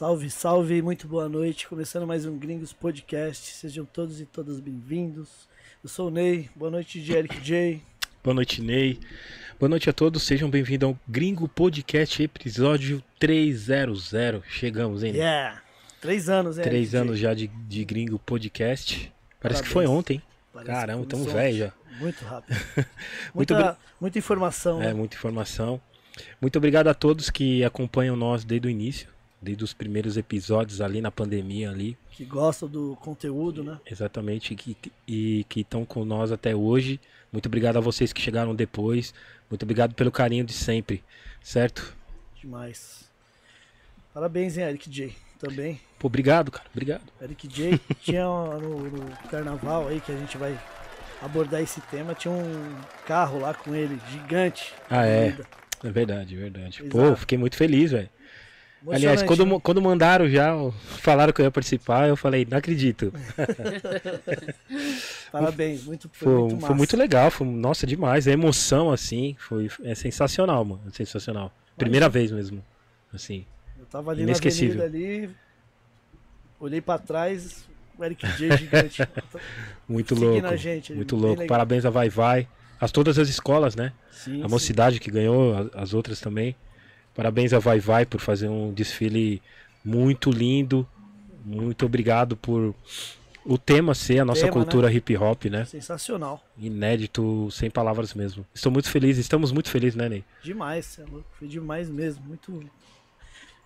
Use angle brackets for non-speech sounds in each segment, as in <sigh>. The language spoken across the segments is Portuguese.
Salve, salve, muito boa noite. Começando mais um Gringos Podcast. Sejam todos e todas bem-vindos. Eu sou o Ney. Boa noite, de Eric J. Boa noite, Ney. Boa noite a todos. Sejam bem-vindos ao Gringo Podcast, episódio 300. Chegamos, hein? Ney? Yeah! Três anos, né? Três anos já de, de Gringo Podcast. Parece que Parabéns. foi ontem. hein? Parece Caramba, que tamo começou velho já. Muito rápido. <laughs> Muito muita, muita informação. É, né? muita informação. Muito obrigado a todos que acompanham nós desde o início, desde os primeiros episódios ali na pandemia ali, Que gostam do conteúdo, né? exatamente, que, e que estão com nós até hoje. Muito obrigado a vocês que chegaram depois. Muito obrigado pelo carinho de sempre, certo? Demais. Parabéns, hein, Eric J. Também. Pô, obrigado, cara. Obrigado. Eric J. tinha no, no carnaval aí que a gente vai abordar esse tema. Tinha um carro lá com ele, gigante. Ah, é. Corrida. É verdade, é verdade. Pô, Exato. fiquei muito feliz, velho. Aliás, quando, né? quando mandaram já, falaram que eu ia participar, eu falei, não acredito. <laughs> Parabéns, muito, foi, Foi, muito foi muito legal, foi, nossa, demais. A emoção, assim, foi é sensacional, mano. é Sensacional. Primeira vez mesmo. Assim. Eu tava ali Inesquecível. na avenida ali, olhei pra trás, o Eric J gigante. <laughs> Muito louco. gente, muito louco. legal. Parabéns a Vai Vai. As todas as escolas, né? Sim, a sim. mocidade que ganhou, as outras também. Parabéns a Vai Vai por fazer um desfile muito lindo. Muito obrigado por o tema ser a nossa Tema, né? cultura hip hop, né? Sensacional. Inédito, sem palavras mesmo. Estou muito feliz, estamos muito felizes, né, Ney? Demais, é louco. Foi demais mesmo. Muito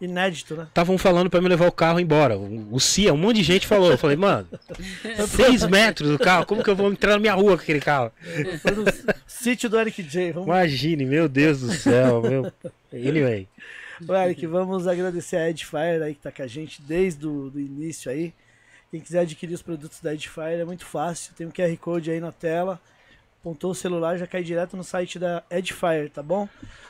inédito, né? Estavam falando pra me levar o carro embora. O o Cia, um monte de gente falou. Eu falei, mano, <laughs> seis metros do carro, como que eu vou entrar na minha rua com aquele carro? Foi no sítio do Eric J. Vamos, Imagine, meu Deus do céu, meu. Anyway, Ô, Eric, <laughs> vamos agradecer a Edifier aí que tá com a gente desde o início aí. Quem quiser adquirir os produtos da Edifier é muito fácil. Tem um QR Code aí na tela. Apontou o celular, já cai direto no site da Edifier, tá bom?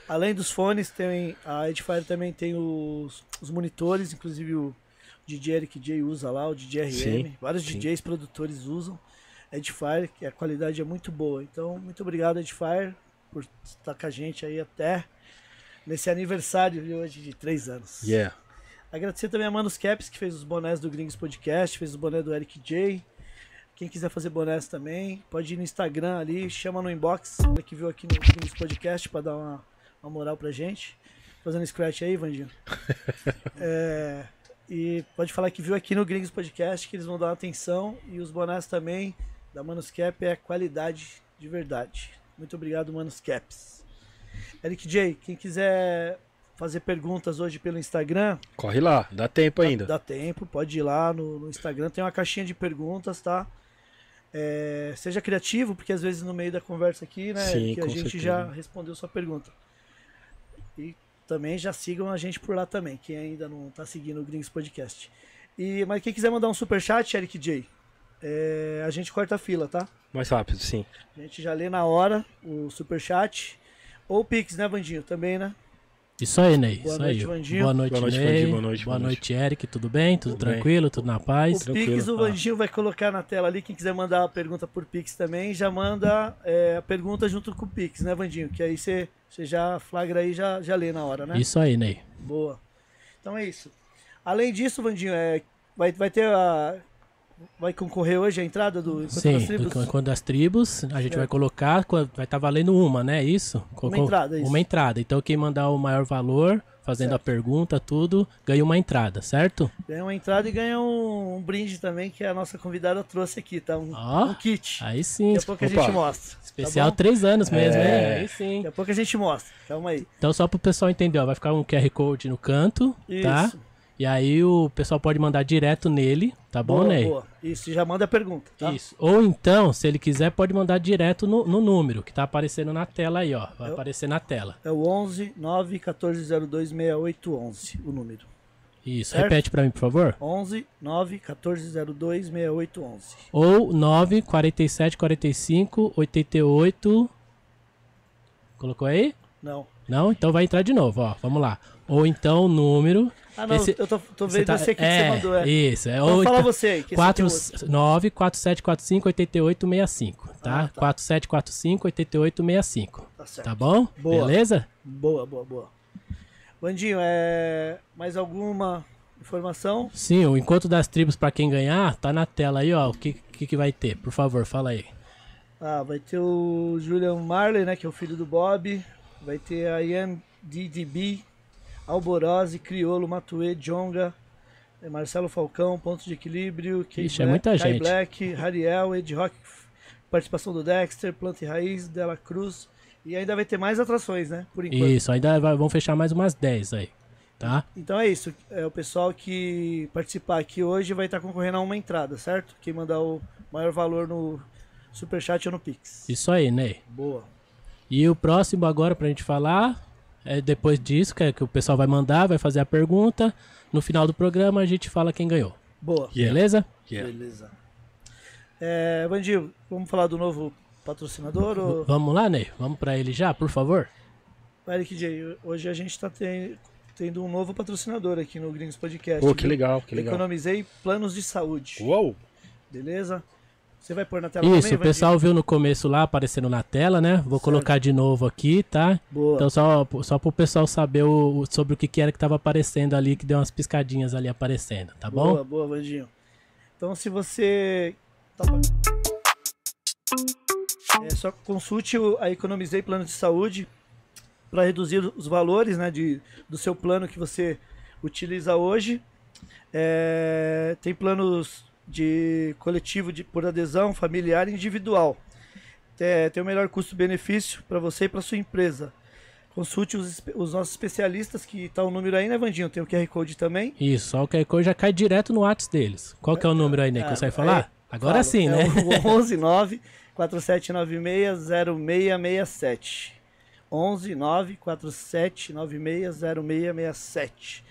Além dos fones, tem a Edifier também tem os, os monitores, inclusive o DJ Eric J usa lá, o DJ RM. Sim, Vários sim. DJs produtores usam. Edifier, que a qualidade é muito boa. Então, muito obrigado, Edifier, por estar com a gente aí até nesse aniversário de hoje de três anos. yeah. Agradecer também a Manos Caps, que fez os bonés do Gringos Podcast, fez o boné do Eric J. Quem quiser fazer bonés também, pode ir no Instagram ali, chama no inbox, que viu aqui no Gringos Podcast para dar uma, uma moral pra gente. Fazendo scratch aí, Vandinho. <laughs> É, e pode falar que viu aqui no Gringos Podcast, que eles vão dar uma atenção. E os bonés também da Manos Cap é qualidade de verdade. Muito obrigado, Manos Caps. Eric J, quem quiser fazer perguntas hoje pelo Instagram, Corre lá, dá tempo ainda. Dá tempo, pode ir lá no, no Instagram, tem uma caixinha de perguntas, tá? É, seja criativo, porque às vezes no meio da conversa aqui, né, Sim, que a gente certeza. já respondeu sua pergunta. E também já sigam a gente por lá também, quem ainda não tá seguindo o Gringos Podcast. E, mas quem quiser mandar um super chat, Eric J, é, a gente corta a fila, tá? Mais rápido, sim. A gente já lê na hora o super chat. Ou o Pix, né, Vandinho? Também, né? Isso aí, Ney. Boa isso noite, aí. Vandinho. Boa noite, Boa noite, Ney. Vandinho. Boa noite, Boa boa noite, Eric. Tudo bem? Tudo, Tudo bem. tranquilo? Tudo na paz? O Tranquilo. Pix, o Ah. Vandinho vai colocar na tela ali. Quem quiser mandar a pergunta por Pix também, já manda é, a pergunta junto com o Pix, né, Vandinho? Que aí você você já flagra aí, já, já lê na hora, né? Isso aí, Ney. Boa. Então é isso. Além disso, Vandinho, é, vai, vai ter a. Vai concorrer hoje a entrada do Encontro Sim, das Tribos? do Encontro das Tribos, a gente Certo. vai colocar, co- vai estar valendo uma, né? Isso? Colocou- entrada, isso. Uma entrada. Então quem mandar o maior valor, fazendo Certo. a pergunta, tudo, ganha uma entrada, certo? Ganha uma entrada e ganha um, um brinde também que a nossa convidada trouxe aqui, tá? Um, Ó, um kit. Aí sim, Daqui a pouco a Opa. gente mostra. especial Tá três anos mesmo, É. hein? Aí sim. Daqui a pouco a gente mostra. Calma aí. Então só pro pessoal entender, ó, vai ficar um QR Code no canto, tá? E aí o pessoal pode mandar direto nele, tá bom, boa, Ney? boa. Isso, já manda a pergunta, tá? Isso. Ou então, se ele quiser, pode mandar direto no, no número que tá aparecendo na tela aí, ó. Vai Eu- aparecer na tela. É o 11 9 1402 6811, o número. Isso. Certo? Repete pra mim, por favor. 11 9 1402 6811. Ou 9 47 45 88. Colocou aí? Não. Não? Então vai entrar de novo, ó. Vamos lá. Ou então o número. Ah, não, Esse- eu tô, tô vendo tá- você aqui que é, você mandou. É. Isso. É, Então ou fala então, você aí, que esse 4, aqui é outro. 9 47 45 88 65, tá? Ah, tá. 47 45 88 65. Tá certo. Tá bom? Boa. Beleza? Boa, boa, boa. Bandinho, é... mais alguma informação. Sim, o Encontro das Tribos pra quem ganhar, tá na tela aí, ó. O que, que, que vai ter? Por favor, fala aí. Ah, vai ter o Julian Marley, né, que é o filho do Bob. Vai ter a Ian DDB, Alborose, Criolo, Matue, Jonga, eh, Marcelo Falcão, Ponto de Equilíbrio, Kay Ixi, é Black, muita Kai gente. Black, Rariel, Ed Rock, participação do Dexter, Planta e Raiz, Dela Cruz. E ainda vai ter mais atrações, né, por enquanto. Isso, ainda vai, vão fechar mais umas 10 aí, tá? Então é isso. É, o pessoal que participar aqui hoje vai estar concorrendo a uma entrada, certo? Quem mandar o maior valor no Superchat ou no Pix. Isso aí, Ney. Boa. E o próximo agora pra gente falar é depois disso, que, é que o pessoal vai mandar, vai fazer a pergunta. No final do programa a gente fala quem ganhou. Boa. Yeah. Beleza? Yeah. Beleza. É, Vandinho, vamos falar do novo patrocinador? Ou... Vamos lá, Ney? Vamos pra ele já, por favor? Eric J, hoje a gente está tendo um novo patrocinador aqui no Gringos Podcast. Pô, que legal, que legal. Economizei planos de saúde. Uou! Beleza? Você vai pôr na tela Isso, também, o pessoal viu no começo lá aparecendo na tela, né? Vou colocar de novo aqui, tá? Boa. Então só, só pro pessoal saber o, sobre o que, que era que tava aparecendo ali, que deu umas piscadinhas ali aparecendo, tá bom? Boa, boa, Vandinho. Então, se você. Tá... É, só consulte o- a Economizei Plano de Saúde para reduzir os valores né, de, do seu plano que você utiliza hoje. É, tem planos de coletivo de, por adesão, familiar e individual. É, tem o melhor custo-benefício para você e para sua empresa. Consulte os, os nossos especialistas, que tá o número aí, né, Vandinho? Tem o QR Code também. Isso, só que aí já cai direto no WhatsApp deles. Qual que é o número aí, Ney? Ah, Consegue falar? Agora Falo, sim, é né? O 11 9 4796 0667. 11 9 4796 0667.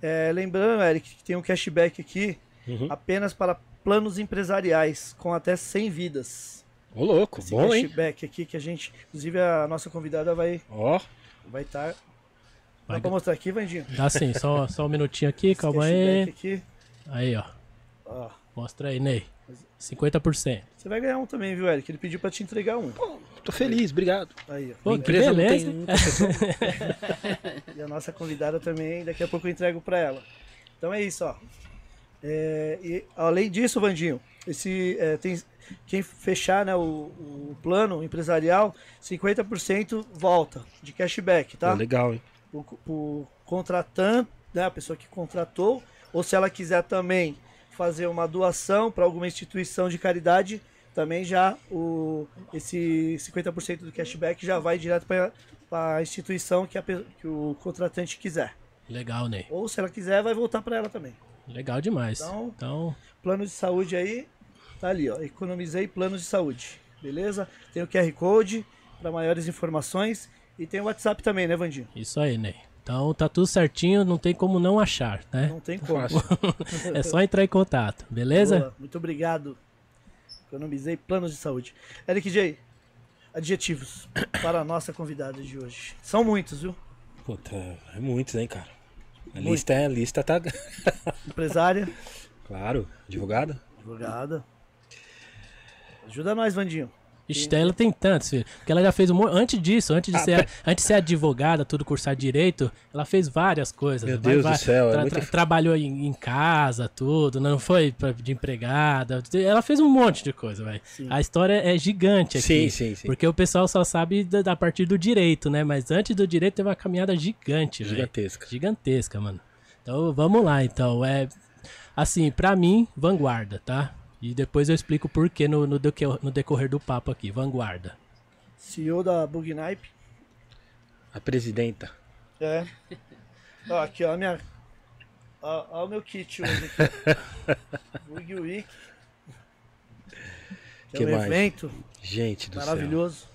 É, lembrando, Eric, que tem um cashback aqui Uhum. apenas para planos empresariais com até 100 vidas. Ô, louco, Esse bom, hein? cashback aqui que a gente, inclusive a nossa convidada vai Ó, vai estar. Vai Dá pra mostrar aqui, Vandinho? Dá sim, só, só um minutinho aqui, Esse calma aí. aqui. Aí, ó. Ó. Mostra aí, Ney. 50%. Você vai ganhar um também, viu, Eric? Ele pediu pra te entregar um. tô feliz, obrigado. Aí, ó. Pô, Minha empresa não beleza. tem muita pessoa. <laughs> E a nossa convidada também, daqui a pouco eu entrego para ela. Então é isso, ó. É, e além disso, Vandinho, esse, é, tem, quem fechar né, o, o plano empresarial, 50% volta de cashback, tá? legal, hein? O, o contratante, né, a pessoa que contratou, ou se ela quiser também fazer uma doação para alguma instituição de caridade, também já o, esse 50% do cashback já vai direto para a instituição que, a que o contratante quiser. Legal, Ney. Ou se ela quiser, vai voltar para ela também. Legal demais. Então- Então, Plano de saúde aí, tá ali, ó. Economizei planos de saúde. Beleza? Tem o QR Code para maiores informações. E tem o WhatsApp também, né, Vandinho? isso aí, Ney. Então tá tudo certinho, não tem como não achar, né? Não tem como. <laughs> É só entrar em contato, beleza? Boa, muito obrigado. Economizei planos de saúde. Eric J, adjetivos para a nossa convidada de hoje. São muitos, viu? Puta, é muitos, hein, cara. A Muito. lista, é, a lista tá. <laughs> Empresária, claro, advogada. advogada. Ajuda nós, Vandinho. Ixi, ela tem tantos, filho. Porque ela já fez um monte. Antes disso, antes de, Ah, ser, antes de ser advogada, tudo cursar direito, ela fez várias coisas. Meu Vai- Deus vai- do céu, é tra- muita- tra- Trabalhou em, em casa, tudo, não foi pra- de empregada. Ela fez um monte de coisa, velho. A história é gigante aqui. Sim, sim, sim. Porque o pessoal só sabe da, da partir do direito, né? Mas antes do direito teve uma caminhada gigante, velho. Gigantesca. Gigantesca, mano. Então vamos lá, então. É assim, pra mim, vanguarda, tá? E depois eu explico por que no, no, decorrer- no decorrer do papo aqui. Vanguarda. CEO da Bugnipe. A presidenta. É. <laughs> Ó, aqui, ó, a minha. Ó, ó o meu kit hoje aqui. <laughs> Bug Week. Que, Que é um mais? evento Gente do céu. maravilhoso.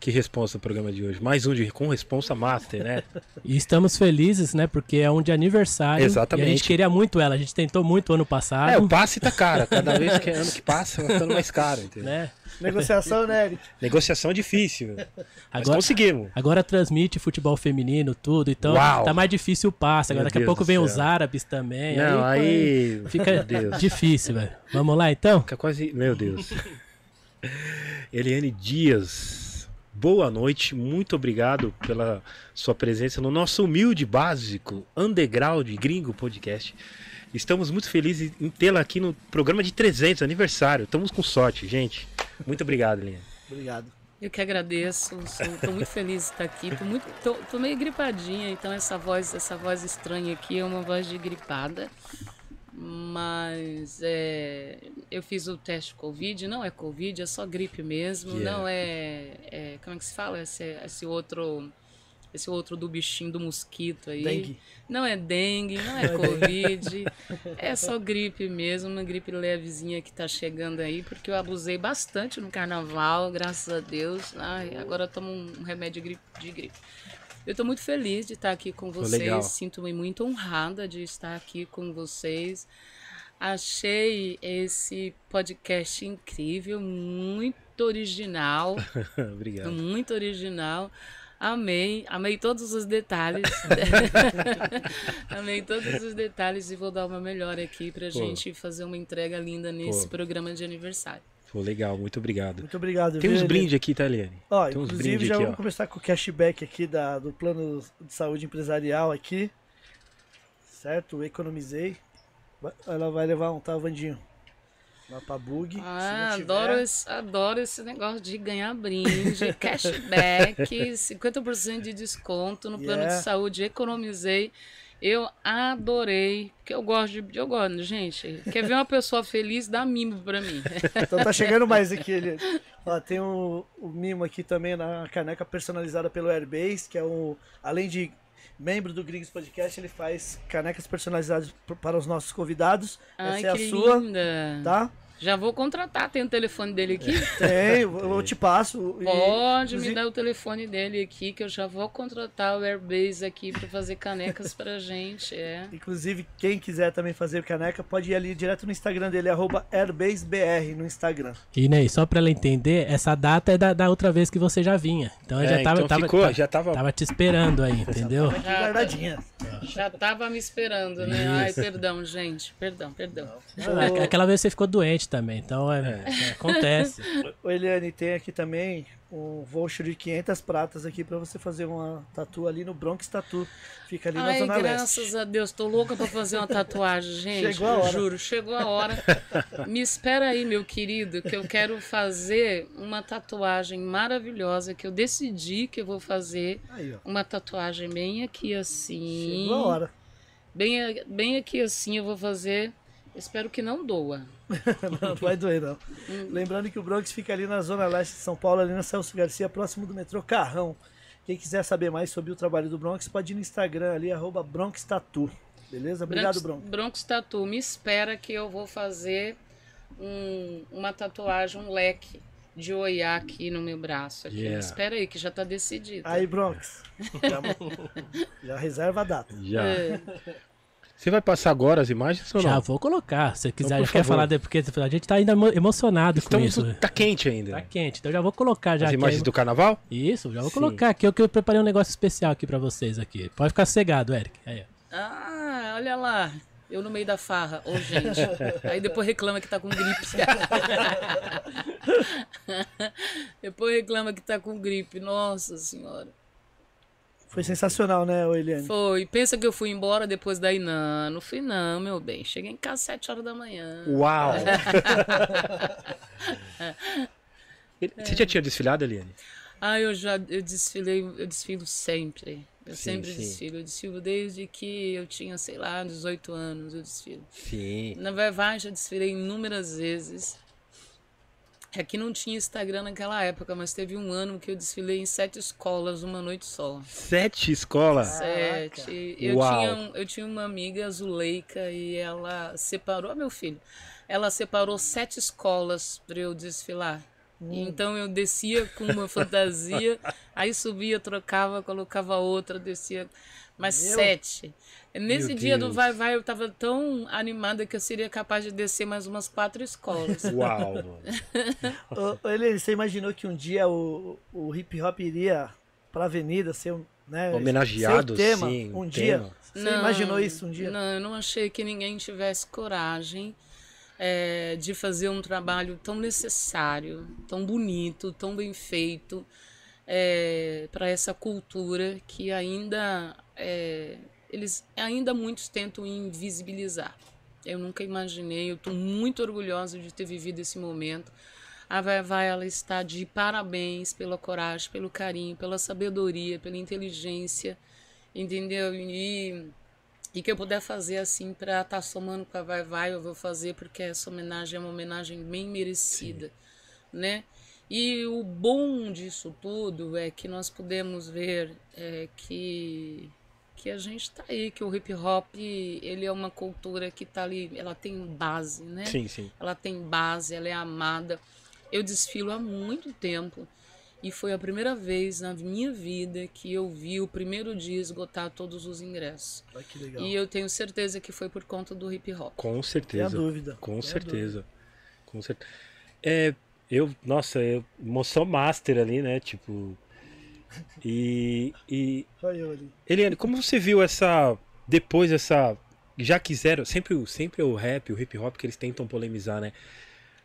Que responsa o programa de hoje. Mais um de com responsa master, né? <laughs> E estamos felizes, né? Porque é um de aniversário. Exatamente. E a gente queria muito ela. A gente tentou muito ano passado. É, o passe tá caro. Cada vez que é ano que passa, vai ficando mais caro, entendeu? né? Negociação, né, Eric? Negociação difícil. Mas Agora, conseguimos. agora transmite futebol feminino, tudo. Então Uau! tá mais difícil o passe. Agora Meu daqui a Deus pouco do vem céu. os árabes também. Não, aí. Fica Meu Deus. difícil, velho. Vamos lá então? Fica quase. Meu Deus. <laughs> Eliane Dias, boa noite. Muito obrigado pela sua presença no nosso humilde básico underground gringo podcast. Estamos muito felizes em tê-la aqui no programa de 300, aniversário. Estamos com sorte, gente. Muito obrigado, Linha. Obrigado. Eu que agradeço, estou muito feliz de estar aqui. Tô, muito, tô, tô, meio gripadinha, então essa voz, essa voz estranha aqui é uma voz de gripada. Mas é, eu fiz o teste Covid, não é Covid, é só gripe mesmo, yeah. não é, é, Como é que se fala? Esse, esse outro esse outro do bichinho do mosquito aí. Dengue. Não é dengue, não é Covid. <laughs> é só gripe mesmo, uma gripe levezinha que tá chegando aí, porque eu abusei bastante no carnaval, graças a Deus. Ai, agora eu tomo um remédio de gripe. De gripe. Eu estou muito feliz de estar aqui com vocês. Sinto-me muito honrada de estar aqui com vocês. Achei esse podcast incrível, muito original. <laughs> Obrigado. Muito original. Amei, amei todos os detalhes. <laughs> amei todos os detalhes e vou dar uma melhor aqui pra Pô. gente fazer uma entrega linda nesse Pô. programa de aniversário. Pô, legal, muito obrigado. Muito obrigado. Tem uns brindes aqui, tá, Eliane? Ó, Tem uns já aqui, vamos ó. começar com o cashback aqui da, do plano de saúde empresarial aqui. Certo? Economizei. Ela vai levar um, tá, Vandinho? Lá pra bug. Ah, adoro esse, adoro esse negócio de ganhar brinde, <laughs> cashback, 50% de desconto no plano yeah. de saúde. Economizei. Eu adorei, porque eu gosto de. Eu gosto, gente. Quer ver uma pessoa feliz, dá mimo pra mim. <laughs> Então tá chegando mais aqui. Ele, ó, tem o, um, um mimo aqui também na caneca personalizada pelo Airbase, que é um. Além de membro do Gringos Podcast, ele faz canecas personalizadas para os nossos convidados. Ai, Essa é a sua. Linda. Tá? Já vou contratar, tem o telefone dele aqui? <laughs> Tem, eu te passo. Pode e, me dar o telefone dele aqui, que eu já vou contratar o Airbase aqui para fazer canecas pra <laughs> gente. É. Inclusive, quem quiser também fazer caneca, pode ir ali direto no Instagram dele, AirbaseBR no Instagram. E Ney, só pra ela entender, essa data é da, da outra vez que você já vinha. Então eu é, já tava, então tava, ficou, tava, já tava... tava te esperando aí, <laughs> entendeu? Já. Já tava me esperando, né? Isso. Ai, perdão, gente. Perdão, perdão. Não, aquela vez você ficou doente também, então é, é. é acontece. <laughs> O Eliane, tem aqui também um voucher de 500 pratas aqui para você fazer uma tatu ali no Bronx Tatu. Fica ali Ai, na Zona graças Leste. a Deus, tô louca para fazer uma tatuagem, <laughs> gente. Chegou a hora. Juro, chegou a hora. <laughs> Me espera aí, meu querido, que eu quero fazer uma tatuagem maravilhosa que eu decidi que eu vou fazer. Aí, uma tatuagem bem aqui assim. Chegou a hora. Bem, bem aqui assim eu vou fazer Espero que não doa. <laughs> não, vai doer, não. Hum. Lembrando que o Bronx fica ali na Zona Leste de São Paulo, ali na Celso Garcia, próximo do metrô Carrão. Quem quiser saber mais sobre o trabalho do Bronx, pode ir no Instagram ali, arroba Bronx Tatu. Beleza? Obrigado, Bronx. Bronx Tatu, me espera que eu vou fazer um, uma tatuagem, um leque de oiá aqui no meu braço. Aqui. Yeah. Espera aí, que já está decidido. Aí, Bronx. <laughs> Já, já reserva a data. Já. É. Você vai passar agora as imagens ou não? Já vou colocar. Se quiser, então, quer falar, de, porque a gente tá ainda emocionado Estamos, com isso. Tá quente ainda. Tá quente, então já vou colocar já. As imagens do carnaval? Isso, já vou Sim. colocar aqui. Eu que eu preparei um negócio especial aqui pra vocês aqui. Pode ficar cegado, Eric. Aí, ah, olha lá. Eu no meio da farra. Ô, oh, gente. <laughs> Aí depois reclama que tá com gripe. <laughs> <laughs> depois reclama que tá com gripe. Nossa senhora. Foi sensacional, né, Eliane? Foi. Pensa que eu fui embora depois daí? Não, não fui não, meu bem. Cheguei em casa às 7 horas da manhã. Uau! <laughs> Você já tinha desfilado, Eliane? Ah, eu já eu desfilei, eu desfilo sempre. Eu sim, sempre sim. desfilo. Eu desfilo desde que eu tinha, sei lá, 18 anos, eu desfilo. Sim. Na Vai já desfilei inúmeras vezes. É que não tinha Instagram naquela época, mas teve um ano que eu desfilei em sete escolas uma noite só. Sete escolas? Sete. Eu tinha, eu tinha uma amiga, Zuleika, e ela separou, meu filho, ela separou sete escolas para eu desfilar. Hum. Então eu descia com uma fantasia, aí subia, trocava, colocava outra, descia. Mas Meu... sete. Nesse Meu dia Deus. do Vai Vai eu tava tão animada que eu seria capaz de descer mais umas quatro escolas. <laughs> Uau! <laughs> Ele, você imaginou que um dia o, o hip hop iria pra avenida ser um. Né, Homenageado, ser tema, sim, um dia. Tema. Você não, imaginou isso um dia? Não, eu não achei que ninguém tivesse coragem é, de fazer um trabalho tão necessário, tão bonito, tão bem feito é, para essa cultura que ainda é, eles ainda muitos tentam invisibilizar. Eu nunca imaginei, eu estou muito orgulhosa de ter vivido esse momento. A Vai Vai, ela está de parabéns pela coragem, pelo carinho, pela sabedoria, pela inteligência, entendeu? E, e que eu puder fazer assim para estar tá somando com a Vai Vai, eu vou fazer porque essa homenagem é uma homenagem bem merecida, Sim. né? E o bom disso tudo é que nós podemos ver é, que que a gente está aí, que o hip hop ele é uma cultura que está ali, ela tem base, né? Sim, sim. Ela tem base, ela é amada. Eu desfilo há muito tempo e foi a primeira vez na minha vida que eu vi o primeiro dia esgotar todos os ingressos. Ai, que legal. E eu tenho certeza que foi por conta do hip hop. Com certeza. A dúvida. Com Tem certeza. Com certeza. É, eu, nossa, eu, emoção master ali, né? Tipo, e, e Eliane, como você viu essa depois essa já quiseram sempre sempre o rap, o hip hop que eles tentam polemizar, né?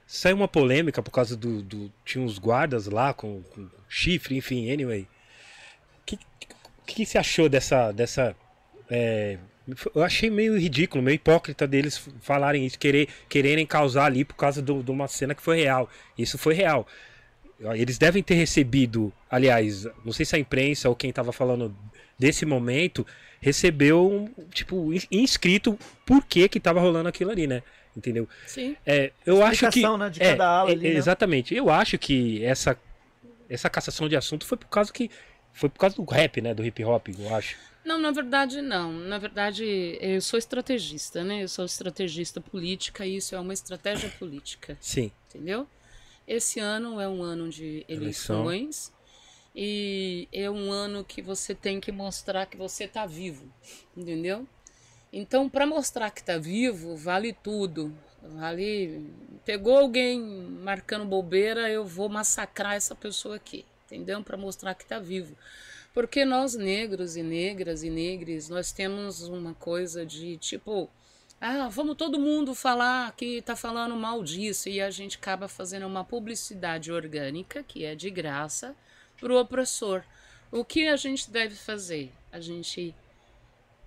Saiu uma polêmica por causa do, do tinha uns guardas lá com, com chifre, enfim, anyway. O que, que, que você achou dessa dessa é, eu achei meio ridículo, meio hipócrita deles falarem isso, querer, quererem causar ali por causa de uma cena que foi real. Isso foi real. Eles devem ter recebido, aliás, não sei se a imprensa ou quem estava falando desse momento recebeu, tipo, inscrito por que que tava rolando aquilo ali, né? Entendeu? Sim. É, eu acho que né, de cada é, ala ali, é, né? exatamente. Eu acho que essa essa cassação de assunto foi por causa que foi por causa do rap, né, do hip hop, eu acho. Não, na verdade não. Na verdade, eu sou estrategista, né? Eu sou estrategista política e isso é uma estratégia política. Sim. Entendeu? Esse ano é um ano de eleições Eleição. e é um ano que você tem que mostrar que você está vivo, entendeu? Então, para mostrar que está vivo, vale tudo. Vale. Pegou alguém marcando bobeira, eu vou massacrar essa pessoa aqui, entendeu? Para mostrar que está vivo. Porque nós, negros e negras e negres, nós temos uma coisa de tipo ah, vamos todo mundo falar que está falando mal disso e a gente acaba fazendo uma publicidade orgânica que é de graça para o opressor. O que a gente deve fazer? A gente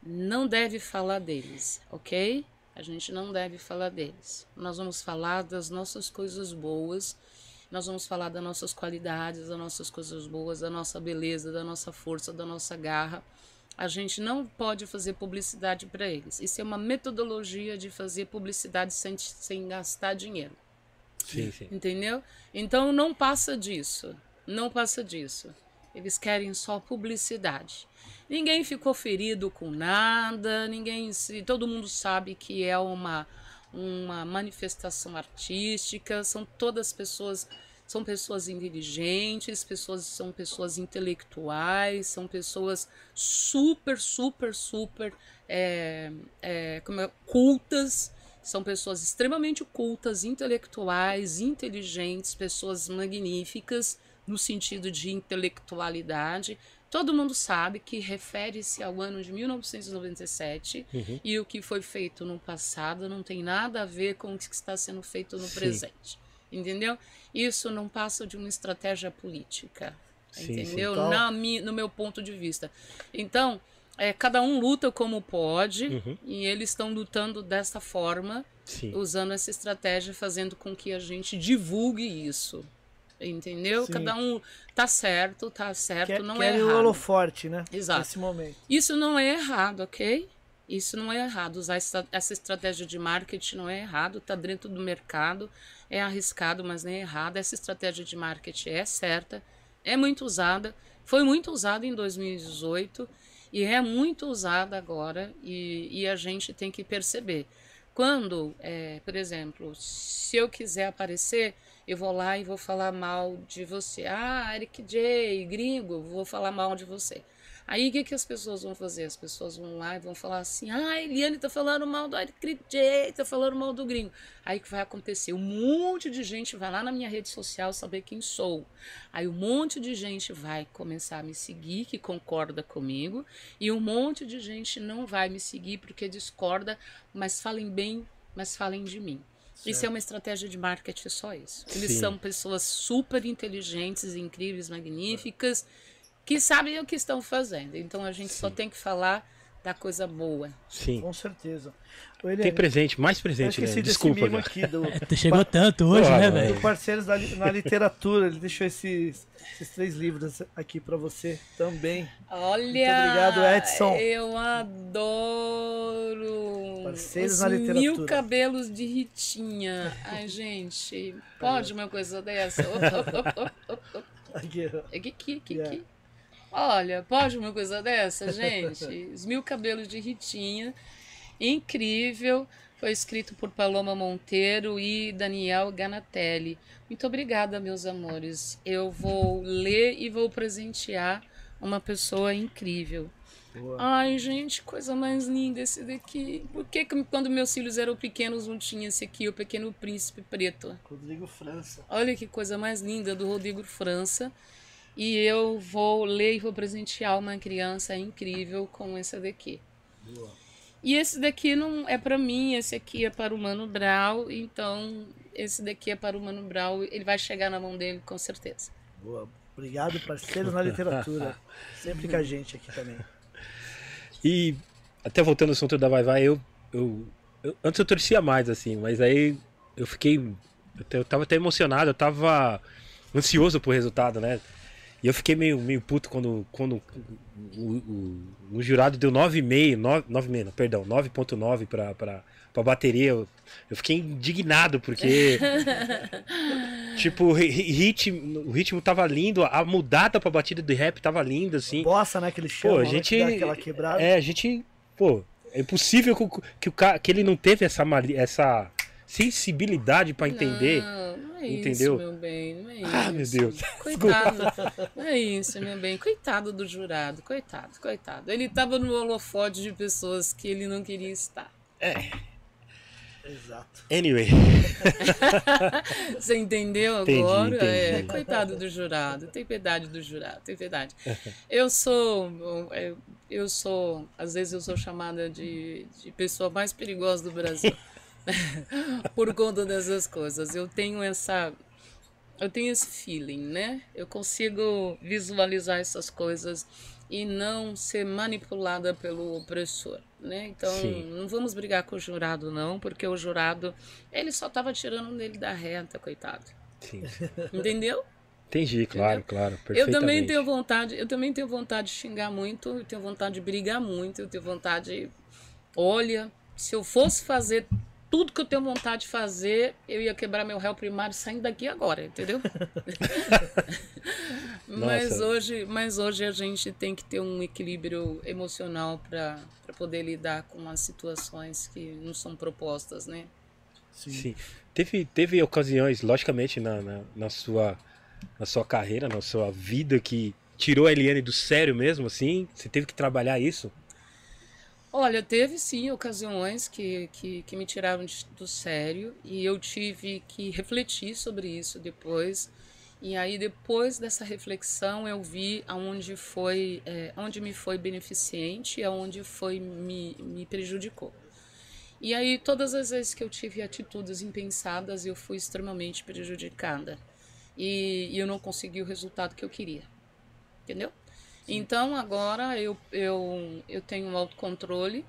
não deve falar deles, ok? A gente não deve falar deles. Nós vamos falar das nossas coisas boas, nós vamos falar das nossas qualidades, das nossas coisas boas, da nossa beleza, da nossa força, da nossa garra a gente não pode fazer publicidade para eles. Isso é uma metodologia de fazer publicidade sem, sem gastar dinheiro. Sim, sim. Entendeu? Então não passa disso. Não passa disso. Eles querem só publicidade. Ninguém ficou ferido com nada, ninguém se, todo mundo sabe que é uma uma manifestação artística, são todas pessoas são pessoas inteligentes, pessoas são pessoas intelectuais, são pessoas super, super, super é, é, como é, cultas, são pessoas extremamente cultas, intelectuais, inteligentes, pessoas magníficas no sentido de intelectualidade. Todo mundo sabe que refere-se ao ano de 1997 uhum. e o que foi feito no passado não tem nada a ver com o que está sendo feito no Sim. presente entendeu? Isso não passa de uma estratégia política, sim, entendeu? Sim, Na, no meu ponto de vista. Então, é, cada um luta como pode uhum. e eles estão lutando dessa forma, sim. usando essa estratégia, fazendo com que a gente divulgue isso. Entendeu? Sim. Cada um tá certo, tá certo, quer, não é errado. o holoforte, né? Exato. Nesse momento. Isso não é errado, ok? Isso não é errado. Usar essa, essa estratégia de marketing não é errado, tá dentro do mercado é arriscado, mas nem errado. Essa estratégia de marketing é certa, é muito usada, foi muito usada em 2018 e é muito usada agora e, e a gente tem que perceber. Quando, é, por exemplo, se eu quiser aparecer, eu vou lá e vou falar mal de você. Ah, Eric J, gringo, vou falar mal de você. Aí o que, que as pessoas vão fazer? As pessoas vão lá e vão falar assim: ah, Eliane tá falando mal do J, tá falando mal do gringo. Aí o que vai acontecer? Um monte de gente vai lá na minha rede social saber quem sou. Aí um monte de gente vai começar a me seguir, que concorda comigo, e um monte de gente não vai me seguir porque discorda, mas falem bem, mas falem de mim. Certo. Isso é uma estratégia de marketing, só isso. Eles Sim. são pessoas super inteligentes, incríveis, magníficas que sabem o que estão fazendo. Então a gente Sim. só tem que falar da coisa boa. Sim. Com certeza. Tem presente, mais presente, né? Desculpa. Aqui do... <laughs> É, chegou tanto hoje, né, velho? Parceiros da, na literatura, ele deixou esses, esses três livros aqui para você também. Olha! Muito obrigado, Edson. Eu adoro. Parceiros Os na literatura. Mil cabelos de Ritinha. Ai, gente, pode uma coisa dessa? <laughs> Aqui, aqui, aqui, aqui. Olha, pode uma coisa dessa, gente? Os Mil Cabelos de Ritinha. Incrível. Foi escrito por Paloma Monteiro e Daniel Ganatelli. Muito obrigada, meus amores. Eu vou ler e vou presentear uma pessoa incrível. Boa. Ai, gente, coisa mais linda esse daqui. Por que, quando meus filhos eram pequenos não tinha esse aqui, o Pequeno Príncipe Preto? Rodrigo França. Olha que coisa mais linda do Rodrigo França. E eu vou ler e vou presentear uma criança incrível com essa daqui. Boa. E esse daqui não é para mim, esse aqui é para o Mano Brau, então esse daqui é para o Mano Brau, ele vai chegar na mão dele com certeza. Boa. Obrigado, parceiros na literatura. <laughs> Sempre com a gente aqui também. E até voltando ao assunto da Vai Vai, eu, eu, eu, antes eu torcia mais assim, mas aí eu fiquei eu, eu tava até emocionado, eu tava ansioso pro resultado, né? E eu fiquei meio, meio puto quando, quando o, o, o jurado deu 9,5, 9,5, não, perdão, 9,9 pra, pra, pra bateria. Eu, eu fiquei indignado, porque. <laughs> tipo, o ritmo, o ritmo tava lindo, a mudada pra batida do rap tava linda, assim. Bossa, né? Que ele chama, pô, a né, gente, né, aquela quebrada. É, a gente. Pô, é impossível que, que, o que ele não teve essa, essa sensibilidade para entender. Não, não é entendeu? isso, meu bem. Não é isso. Ah, meu Deus. Coitado. não é isso, meu bem. Coitado do jurado. Coitado, coitado. Ele tava no holofote de pessoas que ele não queria estar. É. Exato. Anyway. <laughs> Você entendeu agora? Entendi, entendi. É, coitado do jurado. Tem piedade do jurado, tem piedade. <laughs> Eu sou. Eu sou. Às vezes eu sou chamada de, de pessoa mais perigosa do Brasil. <laughs> <laughs> por conta dessas coisas. Eu tenho essa eu tenho esse feeling, né? Eu consigo visualizar essas coisas e não ser manipulada pelo opressor, né? Então, Sim. não vamos brigar com o jurado não, porque o jurado, ele só estava tirando nele da reta, coitado. Sim. <laughs> Entendeu? Entendi, claro, Entendeu? claro, Eu também tenho vontade, eu também tenho vontade de xingar muito, eu tenho vontade de brigar muito, eu tenho vontade olha, se eu fosse fazer tudo que eu tenho vontade de fazer, eu ia quebrar meu réu primário saindo daqui agora, entendeu? <laughs> mas, hoje, mas hoje a gente tem que ter um equilíbrio emocional para poder lidar com as situações que não são propostas, né? Sim. Sim. Teve, teve ocasiões, logicamente, na, na, na, sua, na sua carreira, na sua vida, que tirou a Eliane do sério mesmo, assim? Você teve que trabalhar isso? Olha, teve sim ocasiões que, que, que me tiraram de, do sério e eu tive que refletir sobre isso depois. E aí, depois dessa reflexão, eu vi aonde foi, é, onde me foi beneficente e aonde foi me, me prejudicou. E aí, todas as vezes que eu tive atitudes impensadas, eu fui extremamente prejudicada. E, e eu não consegui o resultado que eu queria. Entendeu? Então agora eu, eu, eu tenho um autocontrole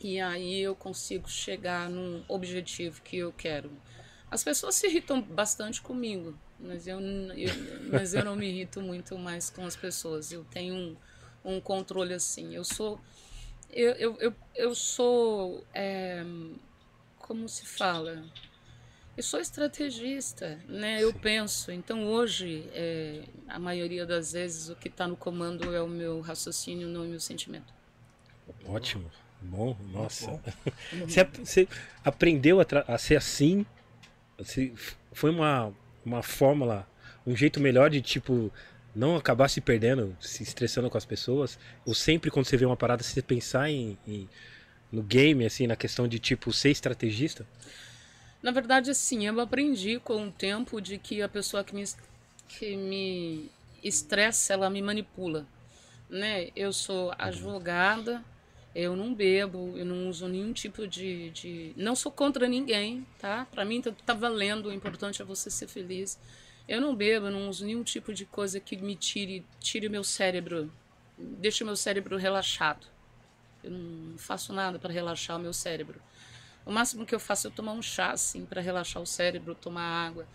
e aí eu consigo chegar num objetivo que eu quero. As pessoas se irritam bastante comigo, mas eu, eu mas eu não me irrito muito mais com as pessoas. Eu tenho um, um controle assim. Eu sou. Eu, eu, eu, eu sou. É, como se fala? Eu sou estrategista, né? Eu penso. Então hoje, é, a maioria das vezes, o que está no comando é o meu raciocínio, não o meu sentimento. Ótimo, bom, nossa. Bom. <laughs> Você, você, aprendeu a, a, ser assim? Você, foi uma, uma fórmula, um jeito melhor de tipo não acabar se perdendo, se estressando com as pessoas? Ou sempre quando você vê uma parada, você pensar em, em no game, assim, na questão de tipo ser estrategista? Na verdade, assim, eu aprendi com o tempo de que a pessoa que me, que me estressa, ela me manipula. Né? Eu sou advogada, eu não bebo, eu não uso nenhum tipo de. de... Não sou contra ninguém, tá? Para mim tá, tá valendo, o importante é você ser feliz. Eu não bebo, eu não uso nenhum tipo de coisa que me tire, tire meu cérebro, deixe meu cérebro relaxado. Eu não faço nada para relaxar o meu cérebro. O máximo que eu faço é tomar um chá, assim, para relaxar o cérebro, tomar água.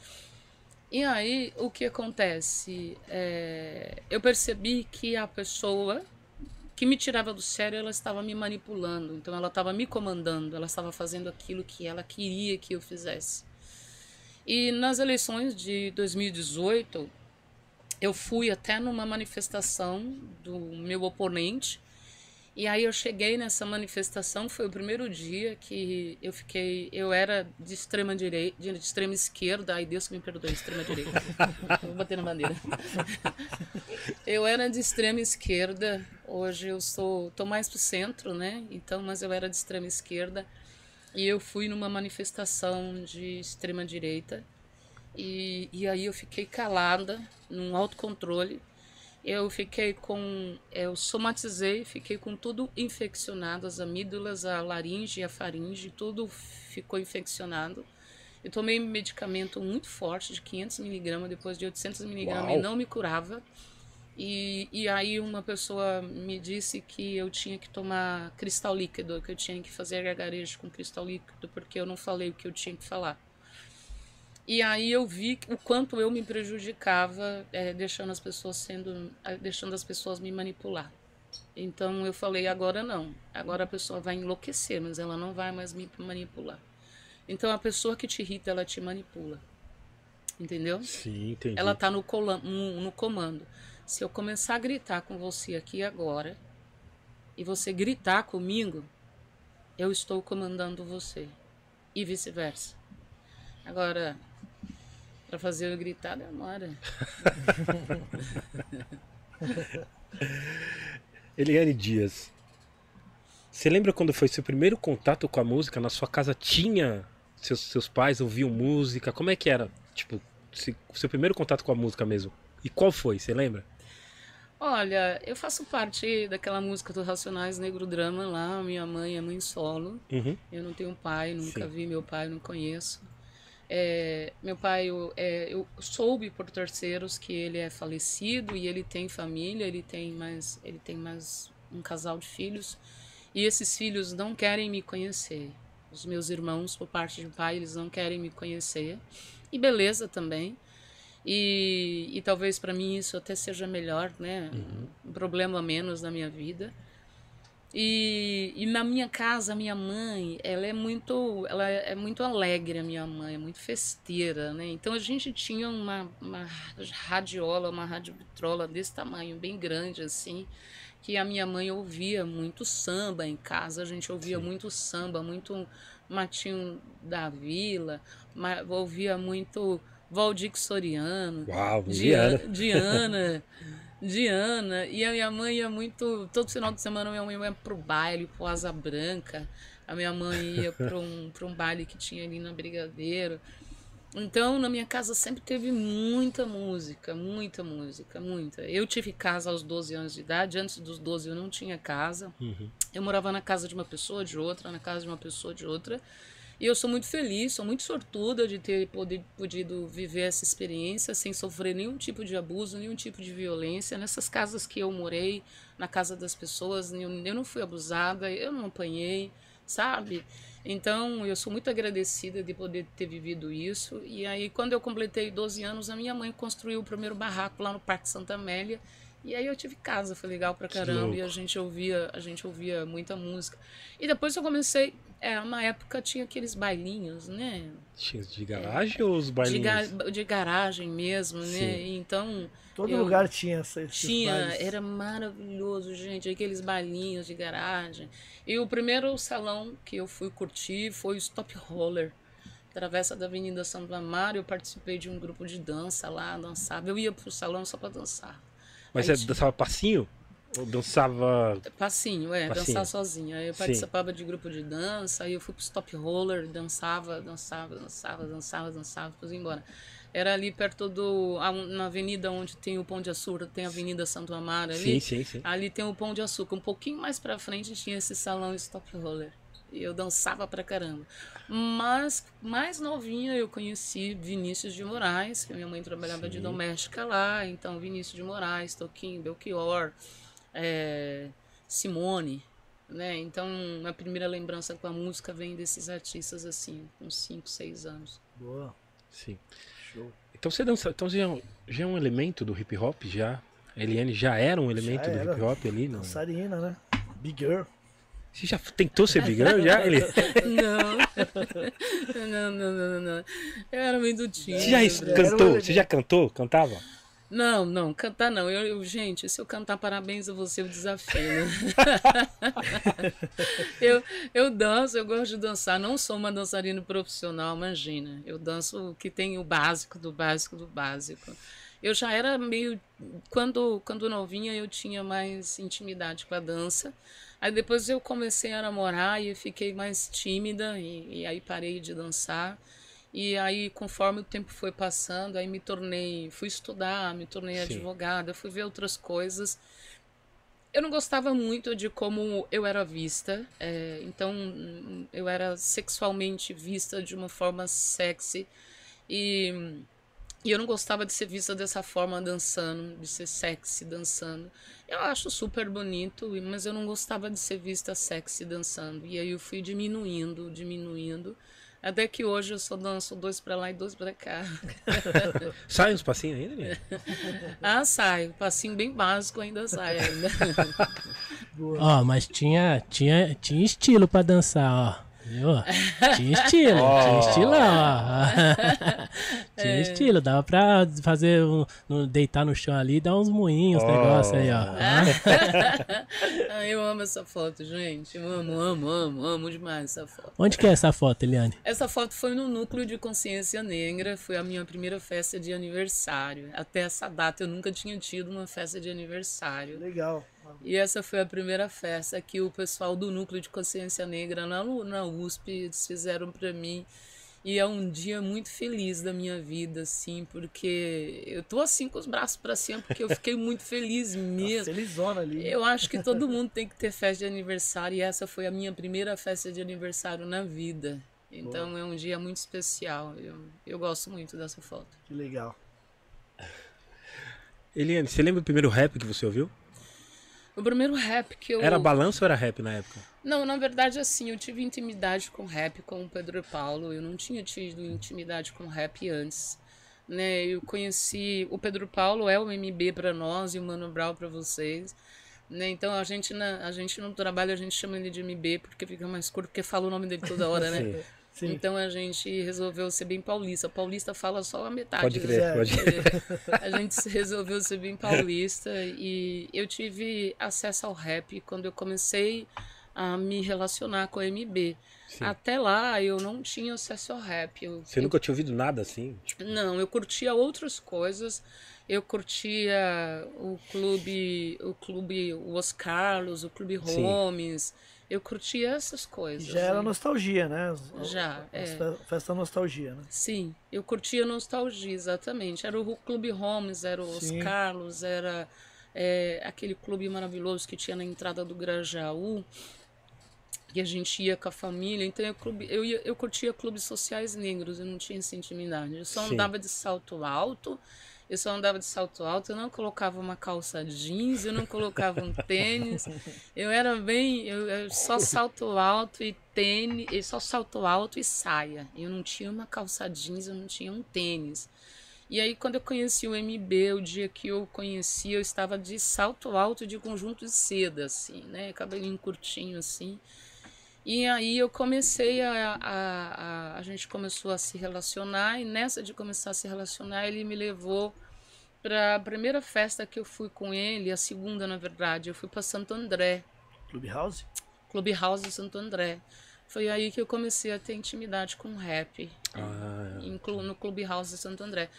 E aí, o que acontece? É, eu percebi que a pessoa que me tirava do sério, ela estava me manipulando. Então, ela estava me comandando, ela estava fazendo aquilo que ela queria que eu fizesse. E nas eleições de 2018, eu fui até numa manifestação do meu oponente e aí eu cheguei nessa manifestação, foi o primeiro dia que eu fiquei, eu era de extrema direita, de extrema esquerda, ai Deus que me perdoe, extrema direita. <laughs> Vou bater na bandeira. <laughs> eu era de extrema esquerda, hoje eu sou, tô mais pro centro, né? Então, mas eu era de extrema esquerda e eu fui numa manifestação de extrema direita. E, e aí eu fiquei calada, num autocontrole, eu fiquei com. Eu somatizei, fiquei com tudo infeccionado, as amígdalas, a laringe, a faringe, tudo ficou infeccionado. Eu tomei medicamento muito forte, de 500 miligramas, depois de 800 miligramas, e não me curava. E, e aí uma pessoa me disse que eu tinha que tomar cristal líquido, que eu tinha que fazer gargarejo com cristal líquido, porque eu não falei o que eu tinha que falar. E aí eu vi o quanto eu me prejudicava, é, deixando as pessoas sendo, deixando as pessoas me manipular. Então eu falei agora não, agora a pessoa vai enlouquecer, mas ela não vai mais me manipular. Então a pessoa que te irrita, ela te manipula. Entendeu? Sim, entendi. Ela tá no, no, no comando. Se eu começar a gritar com você aqui agora, e você gritar comigo, eu estou comandando você. E vice-versa. Agora, para fazer eu gritar demora. <laughs> Eliane Dias. Você lembra quando foi seu primeiro contato com a música? Na sua casa tinha seus, seus pais ouviam música? Como é que era? Tipo, se, seu primeiro contato com a música mesmo? E qual foi? Você lembra? Olha, eu faço parte daquela música do Racionais Negro Drama lá. Minha mãe é mãe solo. Uhum. Eu não tenho pai, nunca Sim. vi meu pai, não conheço. É, meu pai, eu, é, eu soube por terceiros que ele é falecido e ele tem família, ele tem mais, ele tem mais um casal de filhos e esses filhos não querem me conhecer. Os meus irmãos, por parte de pai, eles não querem me conhecer e beleza também. E, e talvez para mim isso até seja melhor, né? Uhum. Um problema menos na minha vida. E, e, na minha casa, a minha mãe, ela é muito, ela é muito alegre, a minha mãe, é muito festeira, né? Então a gente tinha uma, uma radiola, uma radiovitrola desse tamanho, bem grande assim, que a minha mãe ouvia muito samba em casa, a gente ouvia Sim. muito samba, muito Matinho da Vila, ouvia muito Valdir Soriano, Uau, Diana, Diana <laughs> Diana, e a minha mãe ia muito. Todo final de semana, minha mãe ia pro baile, pro Asa Branca. A minha mãe ia para um, pra um baile que tinha ali na Brigadeiro. Então, na minha casa sempre teve muita música, muita música, muita. Eu tive casa aos 12 anos de idade, antes dos 12 eu não tinha casa. Uhum. Eu morava na casa de uma pessoa, de outra, na casa de uma pessoa, de outra. E eu sou muito feliz, sou muito sortuda de ter poder, podido viver essa experiência sem sofrer nenhum tipo de abuso, nenhum tipo de violência. Nessas casas que eu morei, na casa das pessoas, eu, eu não fui abusada, eu não apanhei, sabe? Então, eu sou muito agradecida de poder ter vivido isso. E aí, quando eu completei 12 anos, a minha mãe construiu o primeiro barraco lá no Parque Santa Amélia. E aí eu tive casa, foi legal pra caramba, e a gente ouvia, a gente ouvia muita música. E depois eu comecei, é, uma época tinha aqueles bailinhos, né? Tinha de garagem é, ou os bailinhos? De, ga de garagem mesmo, Sim. né? Então. Todo eu, lugar tinha essa Tinha, bailes. era maravilhoso, gente, aqueles bailinhos de garagem. E o primeiro salão que eu fui curtir foi o Stop Roller. Travessa da Avenida Santo Amaro, eu participei de um grupo de dança lá, dançava. Eu ia pro salão só para dançar. Mas você dançava passinho? Ou dançava. Passinho, é, Passinho. dançar sozinha. Aí eu Sim. participava de grupo de dança, aí eu fui pro stop roller, dançava, dançava, dançava, dançava, dançava, depois ia embora. Era ali perto do. na avenida onde tem o Pão de Açúcar, tem a Avenida Santo Amaro ali. Sim, sim, sim. Ali tem o Pão de Açúcar. Um pouquinho mais pra frente tinha esse salão stop roller. E eu dançava pra caramba. Mas, mais novinha, eu conheci Vinícius de Moraes, que minha mãe trabalhava de Sim. doméstica lá. Então, Vinícius de Moraes, Toquinho, Belchior, é, Simone. Né? Então, a primeira lembrança com a música vem desses artistas assim, com 5, 6 anos. Boa. Sim. Show. Então você dança, então já, já é um elemento do hip hop já? A Eliane já era um elemento Já do era. hip hop ali? Não? Dançarina, né? Big Girl. Você já tentou ser big girl já? Ele... <laughs> <laughs> Não. não, não, não, não. Eu era muito tímida. Você já cantou? Você já cantou? Cantava? Não, não, cantar não. Eu, eu- gente, se eu cantar parabéns a você, eu desafio, né? <laughs> eu, eu danço, eu gosto de dançar. Não sou uma dançarina profissional, imagina. Eu danço o que tem o básico do básico do básico. Eu já era meio. Quando, quando novinha, eu tinha mais intimidade com a dança. Aí depois eu comecei a namorar e fiquei mais tímida, e, e aí parei de dançar. E aí, conforme o tempo foi passando, aí me tornei, fui estudar, me tornei Sim. advogada, fui ver outras coisas. Eu não gostava muito de como eu era vista, é, então eu era sexualmente vista de uma forma sexy e, e eu não gostava de ser vista dessa forma dançando, de ser sexy dançando. Eu acho super bonito, mas eu não gostava de ser vista sexy dançando. E aí eu fui diminuindo, diminuindo. Até que hoje eu só danço dois pra lá e dois pra cá. <laughs> Sai uns passinhos ainda, Eliane? Ah, sai. Passinho bem básico ainda sai ainda. <laughs> Ó, mas tinha, tinha, tinha estilo pra dançar, ó. Viu? Tinha estilo, tinha estilão, ó. <laughs> tinha estilo, dava pra fazer, um, no- deitar no chão ali e dar uns moinhos, uns negócios aí, ó. <laughs> Ah, eu amo essa foto, gente. Eu amo, amo, amo, amo demais essa foto. Onde que é essa foto, Eliane? Essa foto foi no Núcleo de Consciência Negra, foi a minha primeira festa de aniversário. Até essa data eu nunca tinha tido uma festa de aniversário. Legal. E essa foi a primeira festa que o pessoal do Núcleo de Consciência Negra na, na USP eles fizeram para mim. E é um dia muito feliz da minha vida, assim, porque eu tô assim com os braços para cima, porque eu fiquei muito feliz <laughs> mesmo. Felizona ali. Eu acho que todo mundo tem que ter festa de aniversário e essa foi a minha primeira festa de aniversário na vida. Então é um dia muito especial. Eu, eu gosto muito dessa foto. Que legal. Eliane, você lembra do primeiro rap que você ouviu? O primeiro rap que eu. Era balanço ou era rap na época? Não, na verdade, assim, eu tive intimidade com rap com o Pedro Paulo. Eu não tinha tido intimidade com rap antes. Né? Eu conheci. O Pedro Paulo é o MB para nós e o Mano Brown para vocês. Né? Então a gente, na, a gente no trabalho a gente chama ele de MB porque fica mais curto, porque fala o nome dele toda hora, né? <laughs> Sim. Então a gente resolveu ser bem paulista. Paulista fala só a metade. Pode né? crer, pode crer. <laughs> A gente resolveu ser bem paulista e eu tive acesso ao rap quando eu comecei a me relacionar com a MB. Sim. Até lá eu não tinha acesso ao rap. Eu, Você eu- nunca tinha ouvido nada assim? Tipo, não, eu curtia outras coisas. Eu curtia o clube, o clube Os Carlos, o clube Sim. Holmes. Eu curtia essas coisas. já era né? nostalgia, né? Já, é. Festa nostalgia, né? Sim, eu curtia nostalgia, exatamente. Era o Clube Holmes, era os Sim. Carlos, era é, aquele clube maravilhoso que tinha na entrada do Grajaú. E a gente ia com a família. Então eu, clube, eu, ia, eu curtia clubes sociais negros, eu não tinha essa intimidade. Eu só Sim. andava de salto alto. Eu só andava de salto alto, eu não colocava uma calça jeans, eu não colocava um tênis. Eu era bem. Eu, eu só salto alto e tênis. e Só salto alto e saia. Eu não tinha uma calça jeans, eu não tinha um tênis. E aí, quando eu conheci o MB, o dia que eu conheci, eu estava de salto alto de conjunto de seda, assim, né? Cabelinho curtinho, assim. E aí eu comecei a, a, a. A gente começou a se relacionar, e nessa de começar a se relacionar, ele me levou para a primeira festa que eu fui com ele, a segunda, na verdade. Eu fui para Santo André, Clubhouse? Clubhouse de Santo André. Foi aí que eu comecei a ter intimidade com rap ah, clu- no Clubhouse de Santo André.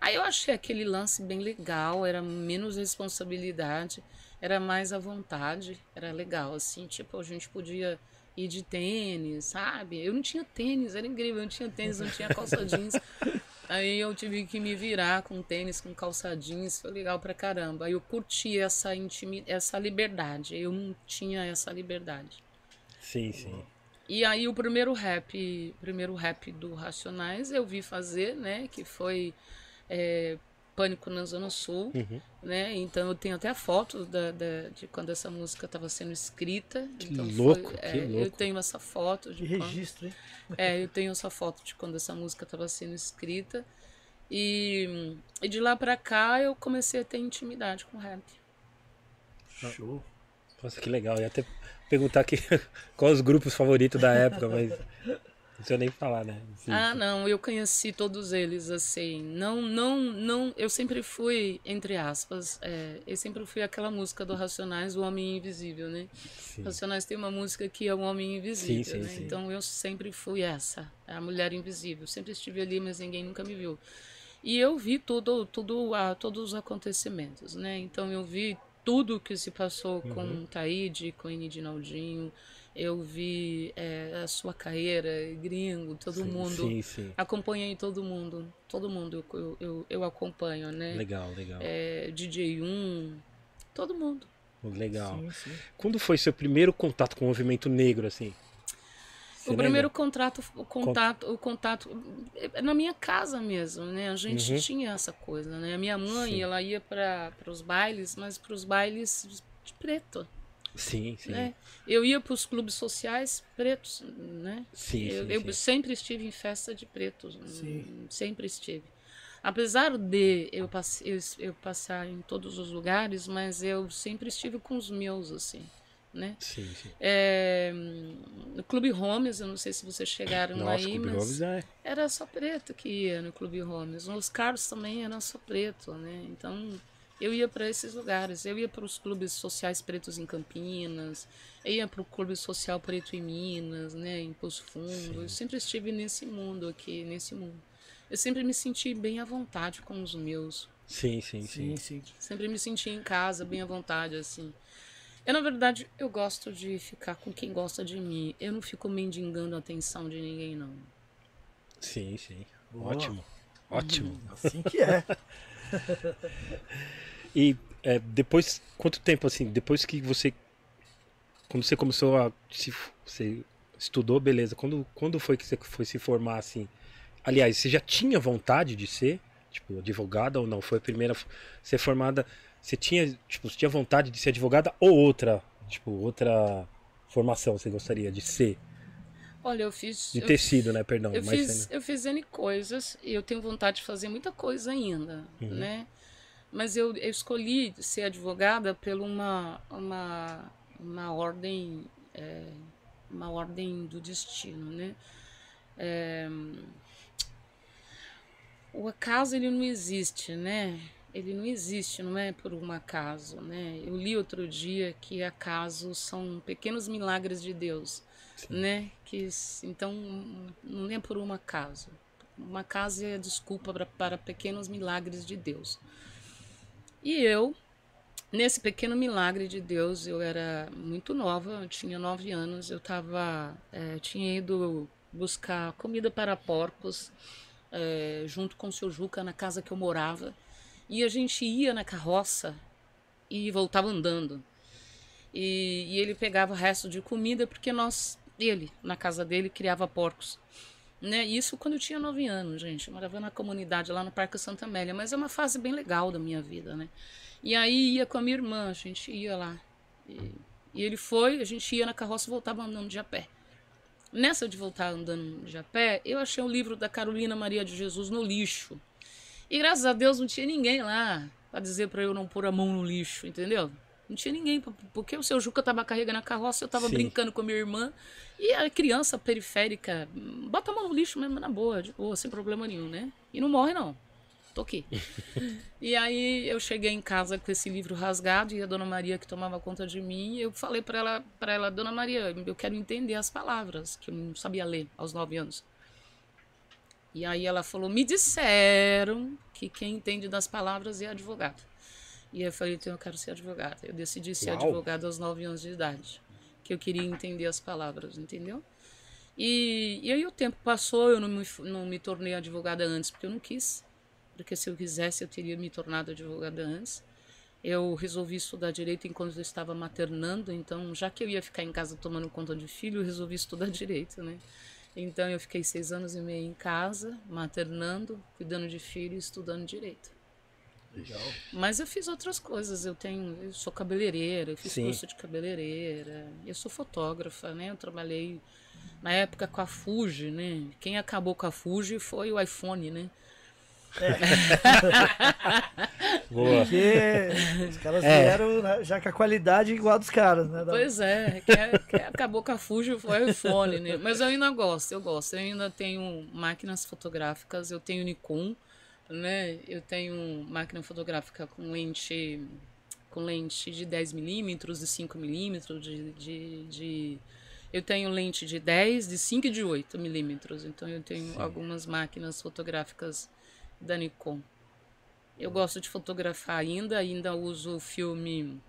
Aí eu achei aquele lance bem legal, era menos responsabilidade, era mais à vontade, era legal, assim, tipo, a gente podia ir de tênis, sabe? Eu não tinha tênis, era incrível, eu não tinha tênis, não tinha calça <laughs> jeans. Aí eu tive que me virar com tênis, com calça jeans, foi legal pra caramba. Aí eu curti essa intimi essa liberdade, eu não tinha essa liberdade. sim, sim. E aí o primeiro rap, primeiro rap do Racionais eu vi fazer, né? Que foi é, Pânico na Zona Sul, uhum. né? Então eu tenho até a foto da, da de quando essa música estava sendo escrita. Que então louco, foi, é, louco. Eu tenho essa foto de, de registro, hein? É, eu tenho essa foto de quando essa música estava sendo escrita. E, e de lá para cá eu comecei a ter intimidade com rap. Show. Nossa, que legal. Eu ia até perguntar aqui <laughs> quais os grupos favoritos da época, mas não sei nem falar, né? Sim. Ah, não, eu conheci todos eles, assim. Não, não, não. Eu sempre fui, entre aspas, é, eu sempre fui aquela música do Racionais, O Homem Invisível, né? Sim. Racionais tem uma música que é O Homem Invisível, sim, né? Então eu sempre fui essa, a mulher invisível. Sempre estive ali, mas ninguém nunca me viu. E eu vi tudo, tudo, ah, todos os acontecimentos, né? Então eu vi tudo que se passou uhum. com Taíde, com Enidinaldinho. Eu vi é, a sua carreira, gringo, todo sim, mundo. Sim, sim. Acompanhei todo mundo. Todo mundo eu, eu, eu acompanho, né? Legal, legal. É, DJ 1, todo mundo. Legal. Sim, sim. Quando foi seu primeiro contato com o movimento negro, assim? Você o primeiro contrato, o contato, o contato é na minha casa mesmo, né? A gente uhum. tinha essa coisa, né? A minha mãe, sim. ela ia para os bailes, mas para os bailes de preto. Sim, sim. Né? Eu ia para os clubes sociais pretos, né? Sim, eu, sim, eu sim. sempre estive em festa de pretos, sim. sempre estive. Apesar de eu, passe, eu, eu passar em todos os lugares, mas eu sempre estive com os meus, assim né? Sim, sim. É, no Clube Holmes, eu não sei se vocês chegaram Nossa, aí, Clube mas Holmes é. era só preto que ia no Clube Holmes. Os Carlos também eram só preto, né? Então eu ia para esses lugares. Eu ia para os clubes sociais pretos em Campinas, eu ia para o Clube Social Preto em Minas, né? Em Poço Fundo. Sim. Eu sempre estive nesse mundo aqui, nesse mundo. Eu sempre me senti bem à vontade com os meus. Sim, sim, sim. sim, sim. Sempre me senti em casa, bem à vontade, assim. Eu, na verdade, eu gosto de ficar com quem gosta de mim. Eu não fico mendigando a atenção de ninguém, não. Sim, sim. Boa. Ótimo. Ótimo. Hum, assim que é. <laughs> <laughs> e é, depois, quanto tempo assim, depois que você. Quando você começou a. Se, você estudou, beleza. Quando, quando foi que você foi se formar assim? Aliás, você já tinha vontade de ser? Tipo, advogada ou não? Foi a primeira. Ser formada você tinha, tipo, você tinha vontade de ser advogada ou outra, tipo, outra formação você gostaria de ser? Olha, eu fiz. De ter sido, né? Perdão. Eu fiz, eu fiz N coisas e eu tenho vontade de fazer muita coisa ainda, uhum. né? Mas eu, eu escolhi ser advogada por uma, uma, uma ordem. É, uma ordem do destino, né? É, o acaso ele não existe, né? ele não existe, não é por um acaso, né? Eu li outro dia que acasos são pequenos milagres de Deus, Sim. né? Que então não é por um acaso. Um acaso é desculpa para, para pequenos milagres de Deus. E eu, nesse pequeno milagre de Deus, eu era muito nova, eu tinha nove anos, eu tava, é, tinha ido buscar comida para porcos é, junto com o seu Juca na casa que eu morava. E a gente ia na carroça e voltava andando. E, e ele pegava resto de comida porque nós, ele, na casa dele, criava porcos. Né? Isso quando eu tinha nove anos, gente. Eu morava na comunidade lá no Parque Santa Amélia, mas é uma fase bem legal da minha vida, né? E aí ia com a minha irmã, a gente ia lá. E, e ele foi, a gente ia na carroça e voltava andando de a pé. Nessa de voltar andando de a pé, eu achei um livro da Carolina Maria de Jesus no lixo. E graças a Deus não tinha ninguém lá para dizer para eu não pôr a mão no lixo, entendeu? Não tinha ninguém, porque o seu Juca tava carregando a carroça, eu tava Sim. brincando com a minha irmã. E a criança periférica, bota a mão no lixo mesmo, na boa, de boa, sem problema nenhum, né? E não morre, não. Tô aqui. <laughs> e aí eu cheguei em casa com esse livro rasgado e a dona Maria que tomava conta de mim, eu falei para ela, para ela, dona Maria, eu quero entender as palavras, que eu não sabia ler aos nove anos. E aí ela falou: Me disseram que quem entende das palavras é advogado. E eu falei: Então eu quero ser advogada. Eu decidi ser Uau. advogada aos 9 anos de idade. Que eu queria entender as palavras, entendeu? E, e aí o tempo passou, eu não me, não me tornei advogada antes, porque eu não quis. Porque se eu quisesse, eu teria me tornado advogada antes. Eu resolvi estudar direito enquanto eu estava maternando, então, já que eu ia ficar em casa tomando conta de filho, eu resolvi estudar direito, né? Então eu fiquei seis anos e meio em casa, maternando, cuidando de filho e estudando direito. Legal. Mas eu fiz outras coisas. Eu tenho, eu sou cabeleireira, eu fiz Sim. curso de cabeleireira. Eu sou fotógrafa, né? Eu trabalhei na época com a Fuji, né? Quem acabou com a Fuji foi o iPhone, né? É. <laughs> Boa. Porque os caras é. vieram né, já com a qualidade igual a dos caras, né? Pois é, quem, quem acabou com a Fuji foi o iPhone, né? Mas eu ainda gosto, eu gosto. Eu ainda tenho máquinas fotográficas, eu tenho Nikon, né? Eu tenho máquina fotográfica com lente com lente de 10mm, de 5mm, de, de, de eu tenho lente de 10, de 5 e de 8 milímetros. Então eu tenho Sim. algumas máquinas fotográficas da Nikon. Eu gosto de fotografar ainda, ainda uso o filme.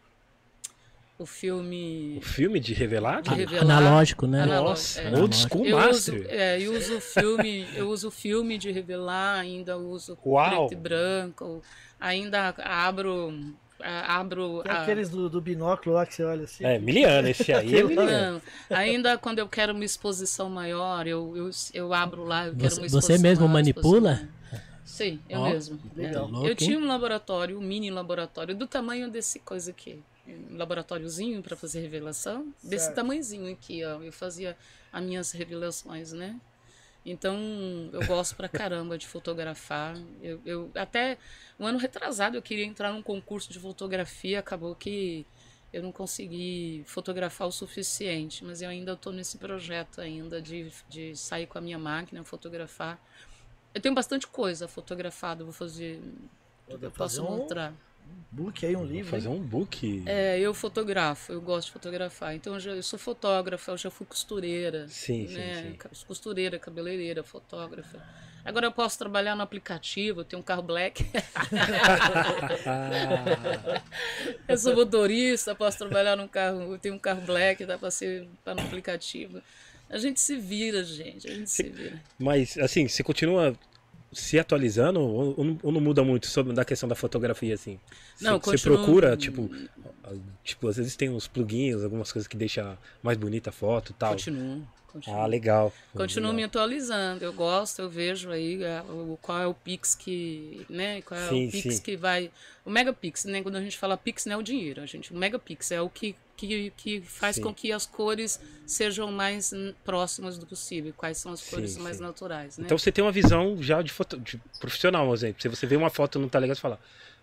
O filme. O filme de revelar? De revelar. Analógico, né? Nossa, é. old school eu master. Uso, é, eu uso o filme, eu uso o filme de revelar, ainda uso Uau. preto e branco, ainda abro abro. Tem a... aqueles do, do, binóculo lá que você olha assim. É, miliano, esse aí é miliano. Não, ainda quando eu quero uma exposição maior, eu, eu, eu abro lá, eu quero você, uma exposição Você mesmo manipula? Sim, eu oh, mesmo. Legal. É. Eu tinha um laboratório, um mini laboratório, do tamanho desse coisa aqui. Um laboratóriozinho para fazer revelação. Certo. Desse tamanhozinho aqui, ó. Eu fazia as minhas revelações, né? Então, eu gosto pra caramba de fotografar. Eu, eu, até um ano retrasado eu queria entrar num concurso de fotografia, acabou que eu não consegui fotografar o suficiente, mas eu ainda estou nesse projeto ainda de, de sair com a minha máquina, fotografar. Eu tenho bastante coisa fotografada, vou fazer. eu posso um... mostrar book aí, um livro. Fazer hein? um book. É, eu fotografo, eu gosto de fotografar. Então eu, já, eu sou fotógrafa, eu já fui costureira. Sim, né? sim, sim. Costureira, cabeleireira, fotógrafa. Agora eu posso trabalhar no aplicativo, eu tenho um carro black. <laughs> eu sou motorista, posso trabalhar num carro, eu tenho um carro black, dá para ser para no aplicativo. A gente se vira, gente, a gente se, se vira. Mas assim, você continua se atualizando ou, ou, não muda muito sobre da questão da fotografia assim? Não, você, continuo... procura tipo, tipo às vezes tem uns plugins, algumas coisas que deixam mais bonita a foto, e tal. Continuo. Continuo. Ah, legal. Continuo legal. me atualizando. Eu gosto, eu vejo aí é, o, qual é o Pix que, né? Qual é sim, o Pix sim. que vai. O Megapix, né? Quando a gente fala Pix, não é o dinheiro, a gente. O Megapix é o que, que, que faz sim. com que as cores sejam mais próximas do possível. Quais são as cores mais naturais, né? Então você tem uma visão já de, foto, de profissional, por exemplo. Se você vê uma foto não tá legal, você fala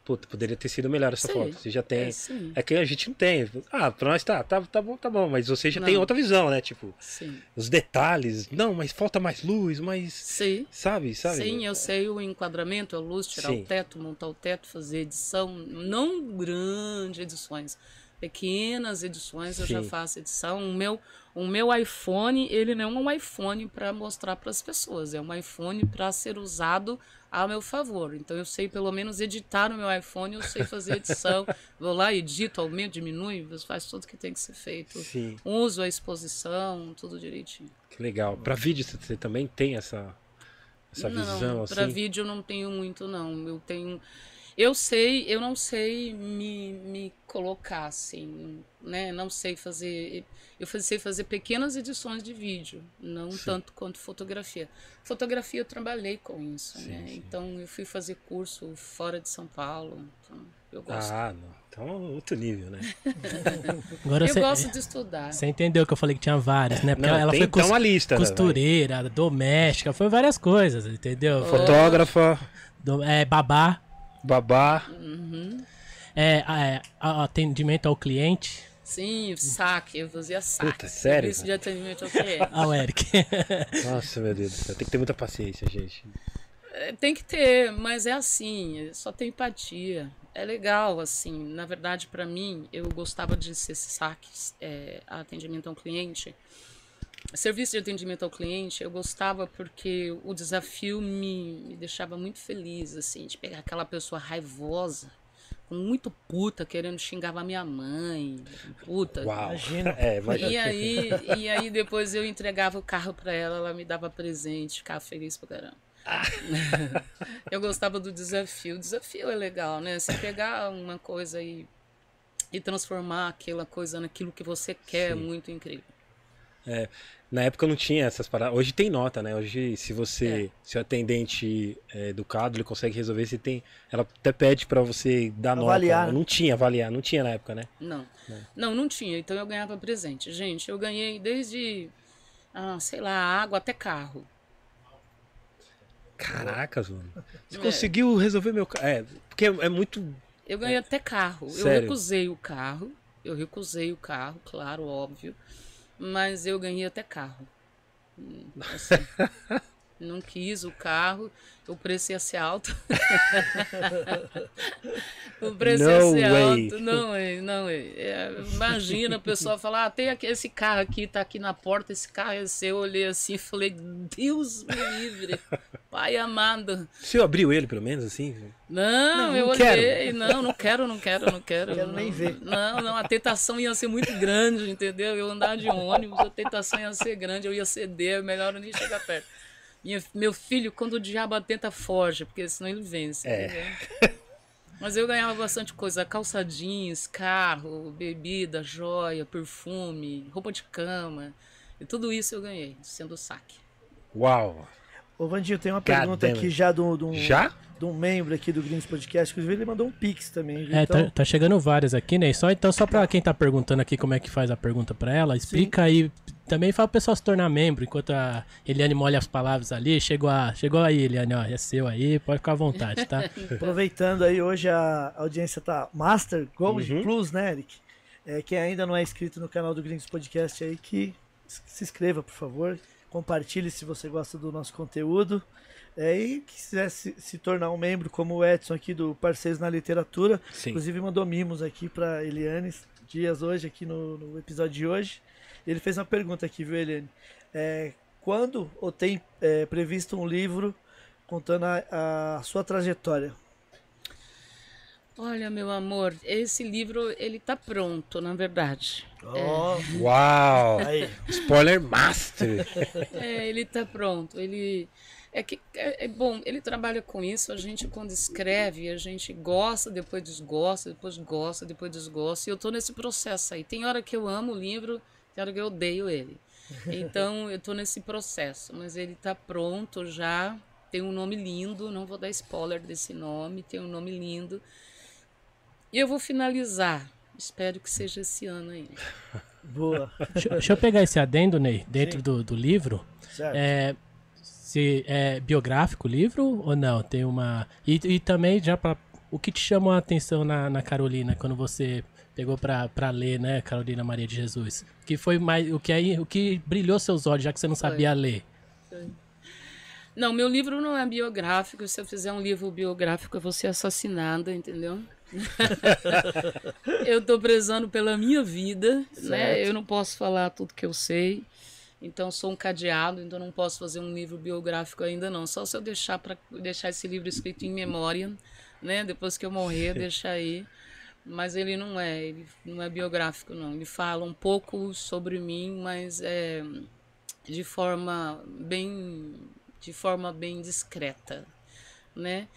puta, poderia ter sido melhor essa sim, foto. Você já tem. É, é, que a gente não tem. Ah, pra nós tá, tá, tá bom, tá bom. Mas você já não. tem outra visão, né? Tipo, sim. os detalhes. Não, mas falta mais luz, mais. Sim. Sabe, sabe? Sim, eu sei o enquadramento, a luz, tirar sim. o teto, montar o teto, fazer edição. Não grandes edições pequenas edições Sim. eu já faço edição. O meu, o meu iPhone, ele não é um iPhone para mostrar para as pessoas, é um iPhone para ser usado a meu favor. Então eu sei pelo menos editar no meu iPhone, eu sei fazer edição. <laughs> Vou lá, edito, aumento, diminui, faz tudo que tem que ser feito. Sim. Uso a exposição, tudo direitinho. Que legal. Para vídeo você também tem essa essa não, visão assim? Para vídeo eu não tenho muito não. Eu tenho eu sei, eu não sei me, me colocar assim, né? Não sei fazer. Eu sei fazer pequenas edições de vídeo, não sim. tanto quanto fotografia. Fotografia eu trabalhei com isso, sim, né? Sim. Então eu fui fazer curso fora de São Paulo. Então eu gosto. Ah, não. Então outro nível, né? <laughs> Agora eu cê, gosto de estudar. Você entendeu que eu falei que tinha várias, né? Porque não, ela tem, foi cos, uma lista, costureira, né, doméstica, foi várias coisas, entendeu? Fotógrafa. Do, é, babá. Babá. Uhum. É, é, atendimento ao cliente. Sim, saque, eu fazia saque. Puta, sério? Isso de atendimento ao cliente. <laughs> Ah, o Eric. Nossa, meu Deus do céu. Tem que ter muita paciência, gente. É, tem que ter, mas é assim, só tem empatia. É legal, assim. Na verdade, para mim, eu gostava de ser saque, é, atendimento ao cliente serviço de atendimento ao cliente eu gostava porque o desafio me, me deixava muito feliz, assim, de pegar aquela pessoa raivosa, muito puta, querendo xingar a minha mãe, puta. Uau. Imagina. <laughs> É, E aí, e aí depois eu entregava o carro para ela, ela me dava presente, ficava feliz pra caramba. Ah. <laughs> eu gostava do desafio. O desafio é legal, né? Você pegar uma coisa e, e transformar aquela coisa naquilo que você quer Sim. é muito incrível. É, Na época não tinha essas paradas. Hoje tem nota, né? Hoje, se você. É. Se o atendente é educado, ele consegue resolver. Se tem. Ela até pede para você dar avaliar. nota. Não tinha avaliar, não tinha na época, né? Não. Não, não, não tinha. Então eu ganhava presente. Gente, eu ganhei desde. Ah, sei lá, água até carro. Caracas, mano. Você é. conseguiu resolver meu carro. É, porque é muito. Eu ganhei é. até carro. Sério? Eu recusei o carro. Eu recusei o carro, claro, óbvio. Mas eu ganhei até carro. Assim, <laughs> não quis o carro, o preço ia ser alto. <laughs> o preço no ia ser way. alto. Não é, não é. é. Imagina o pessoal falar: ah, tem aqui, esse carro aqui, tá aqui na porta, esse carro é seu. Eu olhei assim e falei: Deus me livre, Pai amado. O senhor abriu ele, pelo menos, assim? Não, não eu não olhei. Quero. Não, não quero, não quero, não quero. Quero não, nem ver. Não, não, a tentação ia ser muito grande, entendeu? Eu andar de ônibus, a tentação ia ser grande, eu ia ceder, é melhor eu nem chegar perto. Minha, meu filho, quando o diabo tenta, foge, porque senão ele vence. É. Mas eu ganhava bastante coisa: calçadinhos, carro, bebida, joia, perfume, roupa de cama. E tudo isso eu ganhei, sendo saque. Uau! Ô, Vandinho, tem uma pergunta aqui já do, do, já? de um membro aqui do Greens Podcast, inclusive ele mandou um pix também. Viu? É, tá, então... tá, tá, chegando várias aqui, né? Só, então, só pra quem tá perguntando aqui como é que faz a pergunta pra ela, explica Sim. aí também fala o pessoal se tornar membro, enquanto a Eliane molha as palavras ali. Chegou, a, chegou aí, Eliane, ó, é seu aí, pode ficar à vontade, tá? <laughs> Aproveitando aí, hoje a audiência tá Master Gold uhum. Plus, né, Eric? É, quem ainda não é inscrito no canal do Gringos Podcast aí, que se inscreva, por favor. Compartilhe se você gosta do nosso conteúdo. É, e quiser se, se, tornar um membro, como o Edson aqui do Parceiros na Literatura. Sim. Inclusive mandou mimos aqui para Eliane Dias hoje, aqui no, no episódio de hoje. Ele fez uma pergunta aqui, viu, Eliane? É, quando ou tem é, previsto um livro contando a, a, sua trajetória? Olha, meu amor, esse livro ele tá pronto, na verdade. Oh. É. Uau! <laughs> Aí. Spoiler master. <laughs> É, ele tá pronto. Ele é que é, é, bom, ele trabalha com isso. A gente quando escreve, a gente gosta, depois desgosta, depois gosta, depois desgosta. E eu tô nesse processo aí. Tem hora que eu amo o livro, Claro que eu odeio ele. Então <laughs> eu tô nesse processo, mas ele tá pronto já. Tem um nome lindo, não vou dar spoiler desse nome, tem um nome lindo. E eu vou finalizar. Espero que seja esse ano ainda. <laughs> Boa. deixa, deixa, eu pegar esse adendo, Ney, dentro do, do, livro. Certo. É, se é biográfico o livro ou não? Tem uma. E, e também já para o que te chamou a atenção na, na Carolina quando você pegou para ler, né, Carolina Maria de Jesus? Que foi mais o que aí, o que brilhou seus olhos, já que você não sabia foi. ler. Foi. Não, meu livro não é biográfico. Se eu fizer um livro biográfico, eu vou ser assassinada, entendeu? <laughs> eu tô prezando pela minha vida, né? certo. né? Eu não posso falar tudo que eu sei. Então sou um cadeado, então não posso fazer um livro biográfico ainda não. Só se eu deixar para deixar esse livro escrito em memória, né? Depois que eu morrer, <laughs> deixar aí mas ele não é, ele não é biográfico não. Ele fala um pouco sobre mim, mas é de forma bem de forma bem discreta, né?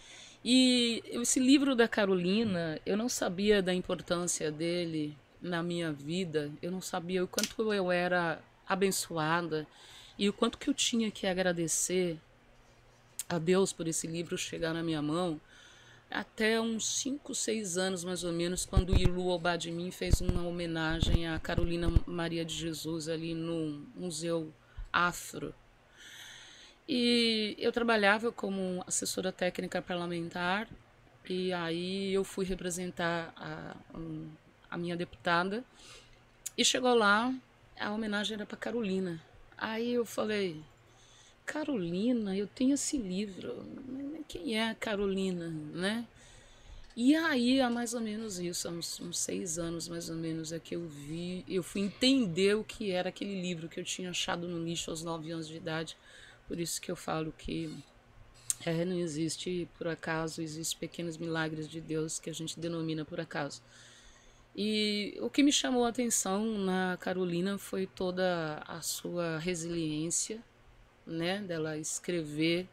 E esse livro da Carolina, eu não sabia da importância dele na minha vida, eu não sabia o quanto eu era abençoada e o quanto que eu tinha que agradecer a Deus por esse livro chegar na minha mão até uns 5, 6 anos mais ou menos, quando o Ilu Obadimin fez uma homenagem a Carolina Maria de Jesus ali no Museu Afro. E eu trabalhava como assessora técnica parlamentar e aí eu fui representar a, a minha deputada e chegou lá, a homenagem era para Carolina. Aí eu falei, Carolina, eu tenho esse livro. Quem é a Carolina, né? E aí, há mais ou menos isso, há uns, uns, seis anos mais ou menos, é que eu vi, eu fui entender o que era aquele livro que eu tinha achado no lixo aos nove anos de idade. Por isso que eu falo que é, não existe por acaso, existem pequenos milagres de Deus que a gente denomina por acaso. E o que me chamou a atenção na Carolina foi toda a sua resiliência, né, dela escrever,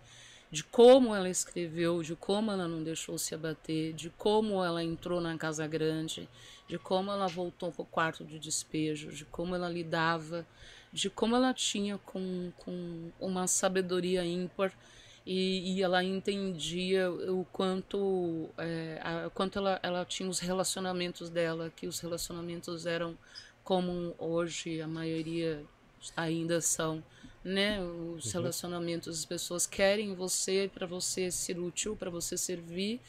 de como ela escreveu, de como ela não deixou se abater, de como ela entrou na casa grande, de como ela voltou para o quarto de despejo, de como ela lidava de como ela tinha com, com uma sabedoria ímpar e, e ela entendia o quanto, é, a, quanto ela, ela tinha os relacionamentos dela, que os relacionamentos eram como hoje a maioria ainda são, né? Os uhum. relacionamentos, as pessoas querem você para você ser útil, para você servir,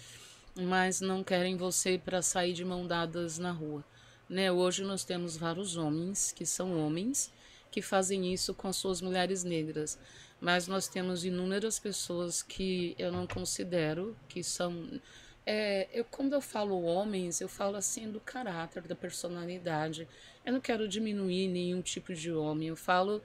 mas não querem você para sair de mão dadas na rua, né? Hoje nós temos vários homens que são homens que fazem isso com as suas mulheres negras mas nós temos inúmeras pessoas que eu não considero que são. É, eu, quando eu falo homens, eu falo assim do caráter, da personalidade. Eu não quero diminuir nenhum tipo de homem. Eu falo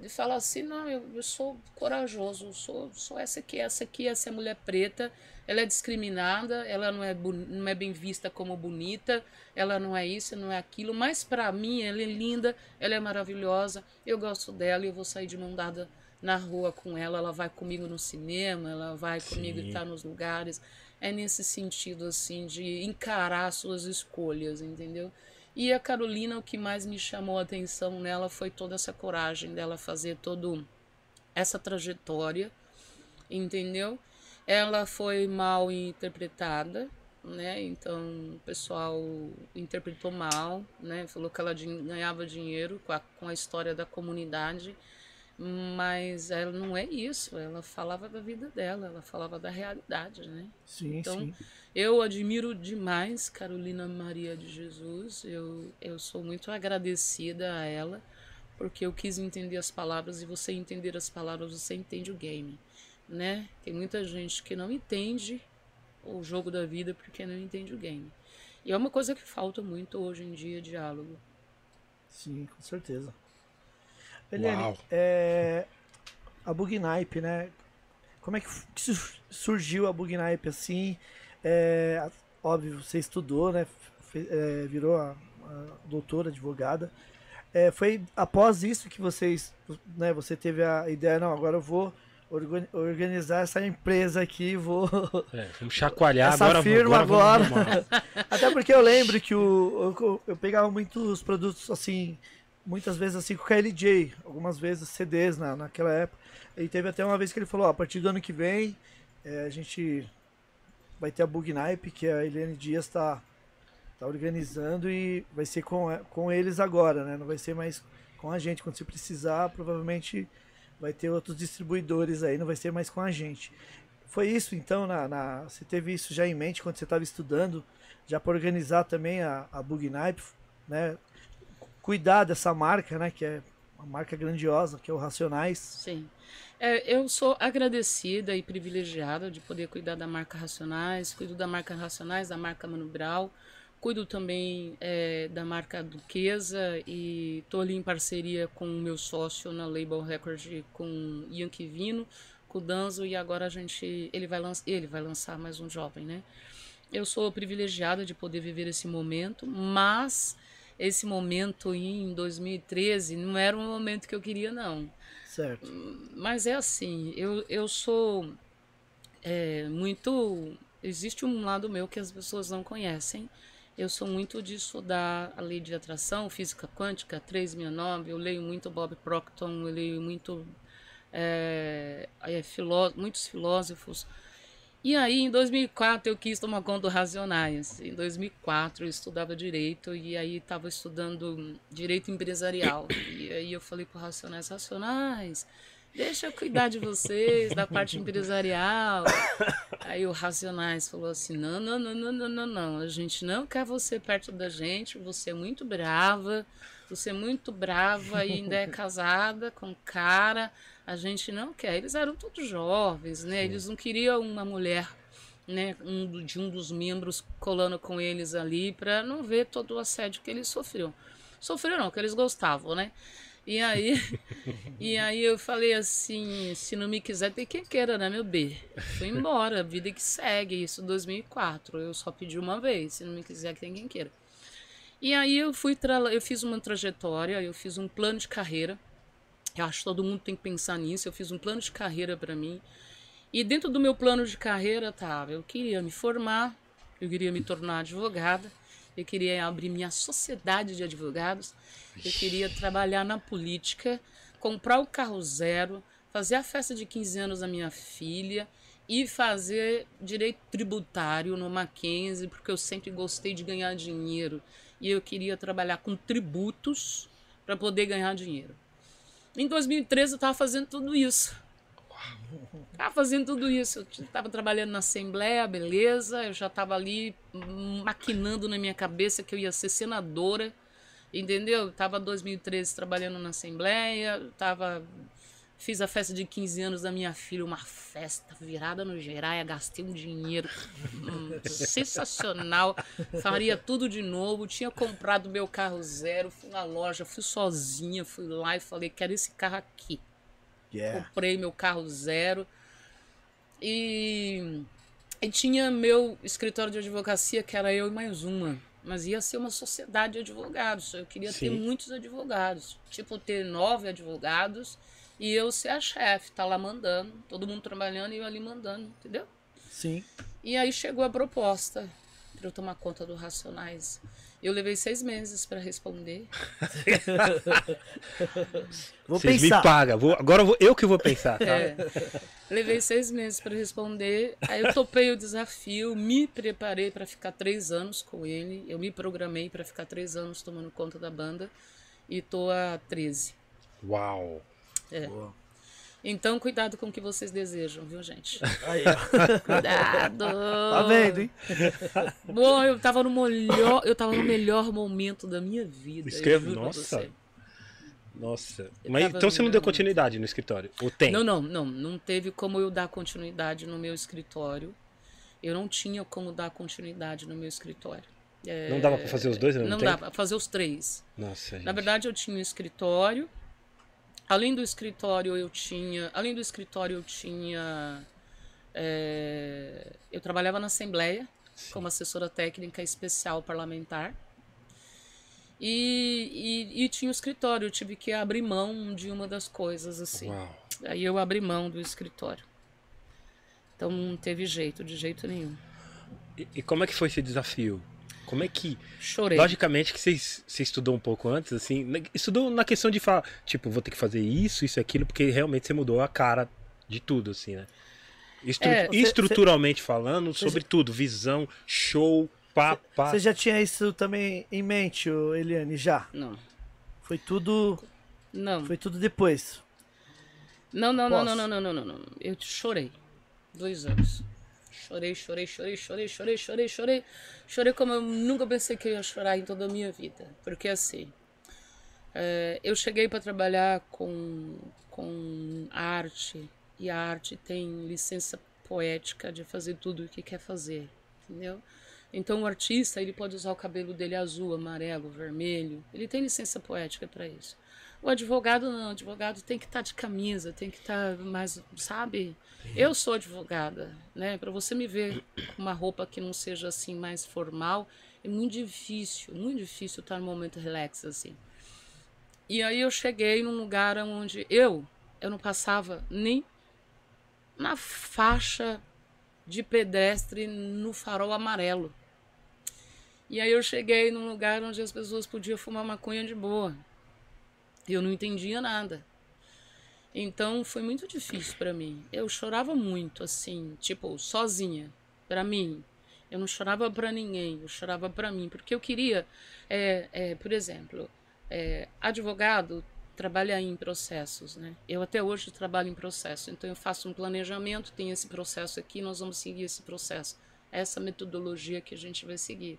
de falar assim, não, eu, eu sou corajoso, eu sou, sou essa aqui, essa aqui, essa é mulher preta, ela é discriminada, ela não é, não é bem vista como bonita, ela não é isso, não é aquilo, mas para mim ela é linda, ela é maravilhosa, eu gosto dela e eu vou sair de mão dada na rua com ela, ela vai comigo no cinema, ela vai comigo estar nos lugares. É nesse sentido, assim, de encarar suas escolhas, entendeu? E a Carolina, o que mais me chamou a atenção nela foi toda essa coragem dela fazer toda essa trajetória, entendeu? Ela foi mal interpretada, né? Então o pessoal interpretou mal, né? Falou que ela ganhava dinheiro com a, com a história da comunidade mas ela não é isso, ela falava da vida dela, ela falava da realidade, né? Sim, então, sim. eu admiro demais Carolina Maria de Jesus, eu, eu sou muito agradecida a ela, porque eu quis entender as palavras e você entender as palavras, você entende o game, né? Tem muita gente que não entende o jogo da vida porque não entende o game. E é uma coisa que falta muito hoje em dia, diálogo. Sim, com certeza. Eliane, é, a Bugnipe, né? Como é que, surgiu a Bugnipe assim? É, óbvio, você estudou, né? é, virou a, a, doutora, advogada. É, foi após isso que vocês, né? Você teve a ideia, não, agora eu vou organizar essa empresa aqui, vou. <laughs> É, vamos chacoalhar essa agora. firma agora. agora. <laughs> Até porque eu lembro que o, eu, eu pegava muitos produtos assim muitas vezes assim com KLJ, algumas vezes CDs na, naquela época. E teve até uma vez que ele falou, ó, a partir do ano que vem é, a gente vai ter a Bugnipe, que a Helene Dias está tá organizando e vai ser com, com eles agora, né? Não vai ser mais com a gente. Quando você precisar, provavelmente vai ter outros distribuidores aí, não vai ser mais com a gente. Foi isso então, na, na você teve isso já em mente quando você estava estudando, já para organizar também a, a Bugnipe, né? Cuidar dessa marca, né? Que é uma marca grandiosa, que é o Racionais. Sim. É, eu sou agradecida e privilegiada de poder cuidar da marca Racionais, cuido da marca Racionais, da marca Mano Brau, cuido também é, da marca Duquesa e estou ali em parceria com o meu sócio na Label Record, com Yankee Vino, com o Danzo e agora a gente, ele vai, lança, ele vai lançar mais um jovem, né? Eu sou privilegiada de poder viver esse momento, mas esse momento em 2013 não era um momento que eu queria, não. Certo. Mas é assim, eu, eu sou é, muito. Existe um lado meu que as pessoas não conhecem. Eu sou muito de estudar a lei de atração, física quântica, 3009. Eu leio muito Bob Proctor, eu leio muito é, é, filó muitos filósofos. E aí, em 2004, eu quis tomar conta do Racionais. Em 2004, eu estudava Direito e aí estava estudando Direito Empresarial. E aí eu falei para Racionais, Racionais, deixa eu cuidar de vocês, da parte empresarial. Aí o Racionais falou assim, não, não, não, não, não, não, não, a gente não quer você perto da gente, você é muito brava, você é muito brava e ainda é casada com cara a gente não quer. Eles eram todos jovens, né? Eles não queriam uma mulher, né, um, de um dos membros colando com eles ali para não ver todo o assédio que eles sofriam. Sofreram não, que eles gostavam, né? E aí, <laughs> e aí eu falei assim, se não me quiser, tem quem queira, né, meu B? Fui embora, vida que segue, isso 2004. Eu só pedi uma vez, se não me quiser, tem quem queira. E aí eu fui, eu fiz uma trajetória, eu fiz um plano de carreira eu acho que todo mundo tem que pensar nisso. Eu fiz um plano de carreira para mim. E dentro do meu plano de carreira, tá, eu queria me formar, eu queria me tornar advogada, Eu queria abrir minha sociedade de advogados. Eu queria trabalhar na política, comprar o carro zero, fazer a festa de 15 anos da minha filha e fazer direito tributário no Mackenzie, porque eu sempre gostei de ganhar dinheiro e eu queria trabalhar com tributos para poder ganhar dinheiro. Em 2013 eu estava fazendo tudo isso. Estava fazendo tudo isso. Eu estava trabalhando na Assembleia, beleza. Eu já estava ali maquinando na minha cabeça que eu ia ser senadora. Entendeu? Estava 2013 trabalhando na Assembleia, estava Fiz a festa de 15 anos da minha filha, uma festa virada no Geraia, gastei um dinheiro hum, sensacional, faria tudo de novo. Tinha comprado meu carro zero, fui na loja, fui sozinha, fui lá e falei: quero esse carro aqui. Yeah. Comprei meu carro zero e, e tinha meu escritório de advocacia, que era eu e mais uma. Mas ia ser uma sociedade de advogados. Eu queria Sim. ter muitos advogados. Tipo, ter nove advogados e eu ser a chefe, tá lá mandando, todo mundo trabalhando e eu ali mandando, entendeu? Sim. E aí chegou a proposta para eu tomar conta do Racionais. Eu levei seis meses para responder. <laughs> vou Vocês pensar. me pagam. Vou, agora vou, eu que vou pensar, tá? É, levei seis meses para responder. Aí eu topei o desafio, me preparei para ficar três anos com ele. Eu me programei para ficar três anos tomando conta da banda. E tô há 13. Uau! É. Boa. Então, cuidado com o que vocês desejam, viu, gente? Aí, <laughs> cuidado! Tá vendo, hein? <laughs> Bom, eu tava no melhor, eu tava no melhor momento da minha vida. Escreve, nossa. Nossa. Mas então você não deu continuidade no escritório? Ou tem? Não, não, não. Não teve como eu dar continuidade no meu escritório. Eu não tinha como dar continuidade no meu escritório. É... Não dava para fazer os dois? Não, não dava para fazer os três. Nossa, gente. Na verdade, eu tinha um escritório Além do escritório, eu tinha. Além do escritório, eu tinha. É, eu trabalhava na Assembleia Sim. como assessora técnica especial parlamentar. E, e, e, tinha o escritório, eu tive que abrir mão de uma das coisas, assim. Uau. Aí eu abri mão do escritório. Então não teve jeito, de jeito nenhum. E, e como é que foi esse desafio? Como é que. Chorei. Logicamente que você estudou um pouco antes, assim. Né, estudou na questão de falar, tipo, vou ter que fazer isso, isso, aquilo, porque realmente você mudou a cara de tudo, assim, né? Estru é, cê, estruturalmente cê... falando, sobre tudo, visão, show, papá. Você já tinha isso também em mente, Eliane, já? Não. Foi tudo. Não. Foi tudo depois. Não, não, não, não, não, não, não, não. Eu chorei. Dois anos. Chorei, chorei, chorei, chorei, chorei, chorei, chorei. Chorei como eu nunca pensei que ia chorar em toda a minha vida. Porque assim, é, eu cheguei para trabalhar com, com arte e a arte tem licença poética de fazer tudo o que quer fazer, entendeu? Então o artista ele pode usar o cabelo dele azul, amarelo, vermelho. Ele tem licença poética para isso. O advogado não, o advogado tem que estar tá de camisa, tem que estar tá mais, sabe? Eu sou advogada, né? Para você me ver com uma roupa que não seja assim mais formal, é muito difícil, muito difícil estar no momento relax assim. E aí eu cheguei num lugar onde eu, eu não passava nem na faixa de pedestre no farol amarelo. E aí eu cheguei num lugar onde as pessoas podiam fumar maconha de boa. Eu não entendia nada. Então foi muito difícil para mim. Eu chorava muito, assim, tipo, sozinha, para mim. Eu não chorava para ninguém, eu chorava para mim, porque eu queria, é, é, por exemplo, é, advogado trabalha em processos, né? Eu até hoje trabalho em processo, então eu faço um planejamento, tem esse processo aqui, nós vamos seguir esse processo, essa metodologia que a gente vai seguir.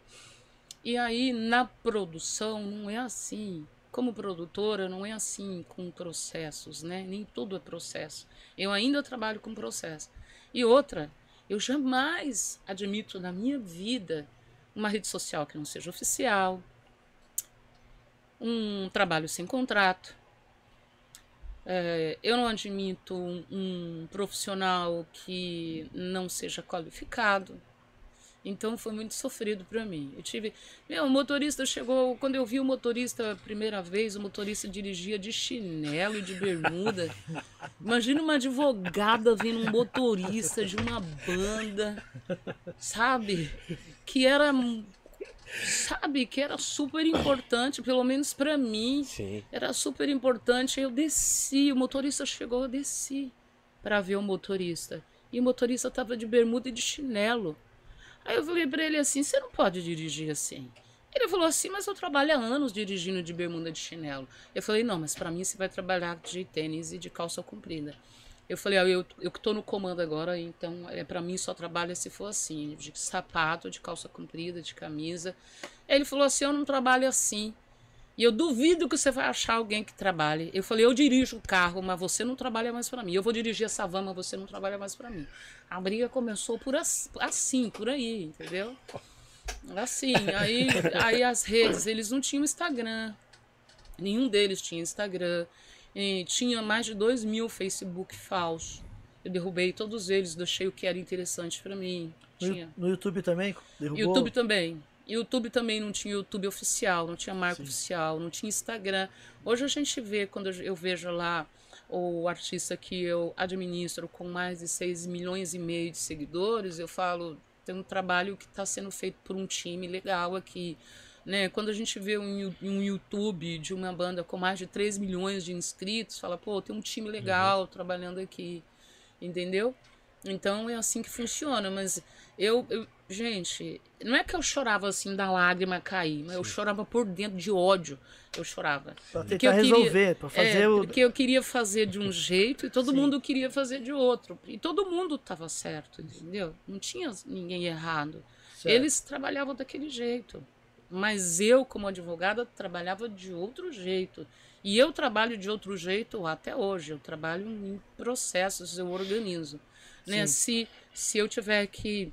E aí na produção não é assim. Como produtora, não é assim com processos, né? Nem tudo é processo. Eu ainda trabalho com processo. E outra, eu jamais admito na minha vida uma rede social que não seja oficial, um trabalho sem contrato. É, eu não admito um, um profissional que não seja qualificado. Então foi muito sofrido para mim. Eu tive. Meu, o motorista chegou. Quando eu vi o motorista a primeira vez, o motorista dirigia de chinelo e de bermuda. Imagina uma advogada vendo um motorista de uma banda, sabe? Que era sabe, que era super importante, pelo menos para mim. Sim. Era super importante. Eu desci, o motorista chegou, eu desci para ver o motorista. E o motorista tava de bermuda e de chinelo. Aí eu falei para ele assim: "Você não pode dirigir assim". Ele falou assim: "Mas eu trabalho há anos dirigindo de bermuda de chinelo". Eu falei: "Não, mas para mim você vai trabalhar de tênis e de calça comprida". Eu falei, ah, eu, eu que tô no comando agora, então é para mim só trabalha se for assim, de sapato, de calça comprida, de camisa. Ele falou assim, eu não trabalho assim. E eu duvido que você vai achar alguém que trabalhe. Eu falei, eu dirijo o carro, mas você não trabalha mais para mim. Eu vou dirigir essa van, mas você não trabalha mais para mim. A briga começou por assim, por aí, entendeu? Assim, aí, aí as redes, eles não tinham Instagram. Nenhum deles tinha Instagram. E tinha mais de 2 mil Facebook falsos. Eu derrubei todos eles, deixei o que era interessante para mim. Tinha. No, YouTube também? Derrubou? YouTube também. YouTube também não tinha YouTube oficial, não tinha marca Sim. oficial, não tinha Instagram. Hoje a gente vê, quando eu vejo lá o artista que eu administro com mais de 6 milhões e meio de seguidores, eu falo, tem um trabalho que está sendo feito por um time legal aqui. Né? Quando a gente vê um, um YouTube de uma banda com mais de 3 milhões de inscritos, fala, pô, tem um time legal uhum. trabalhando aqui, entendeu? Então é assim que funciona, mas eu, eu, gente, não é que eu chorava assim da lágrima cair, mas Sim. eu chorava por dentro de ódio. Eu chorava. Pra tentar eu resolver, queria, pra fazer é, o. Porque eu queria fazer de um jeito e todo Sim. mundo queria fazer de outro. E todo mundo tava certo, entendeu? Não tinha ninguém errado. Certo. Eles trabalhavam daquele jeito. Mas eu, como advogada, trabalhava de outro jeito. E eu trabalho de outro jeito até hoje. Eu trabalho em processos, eu organizo. Né? Se, se eu tiver que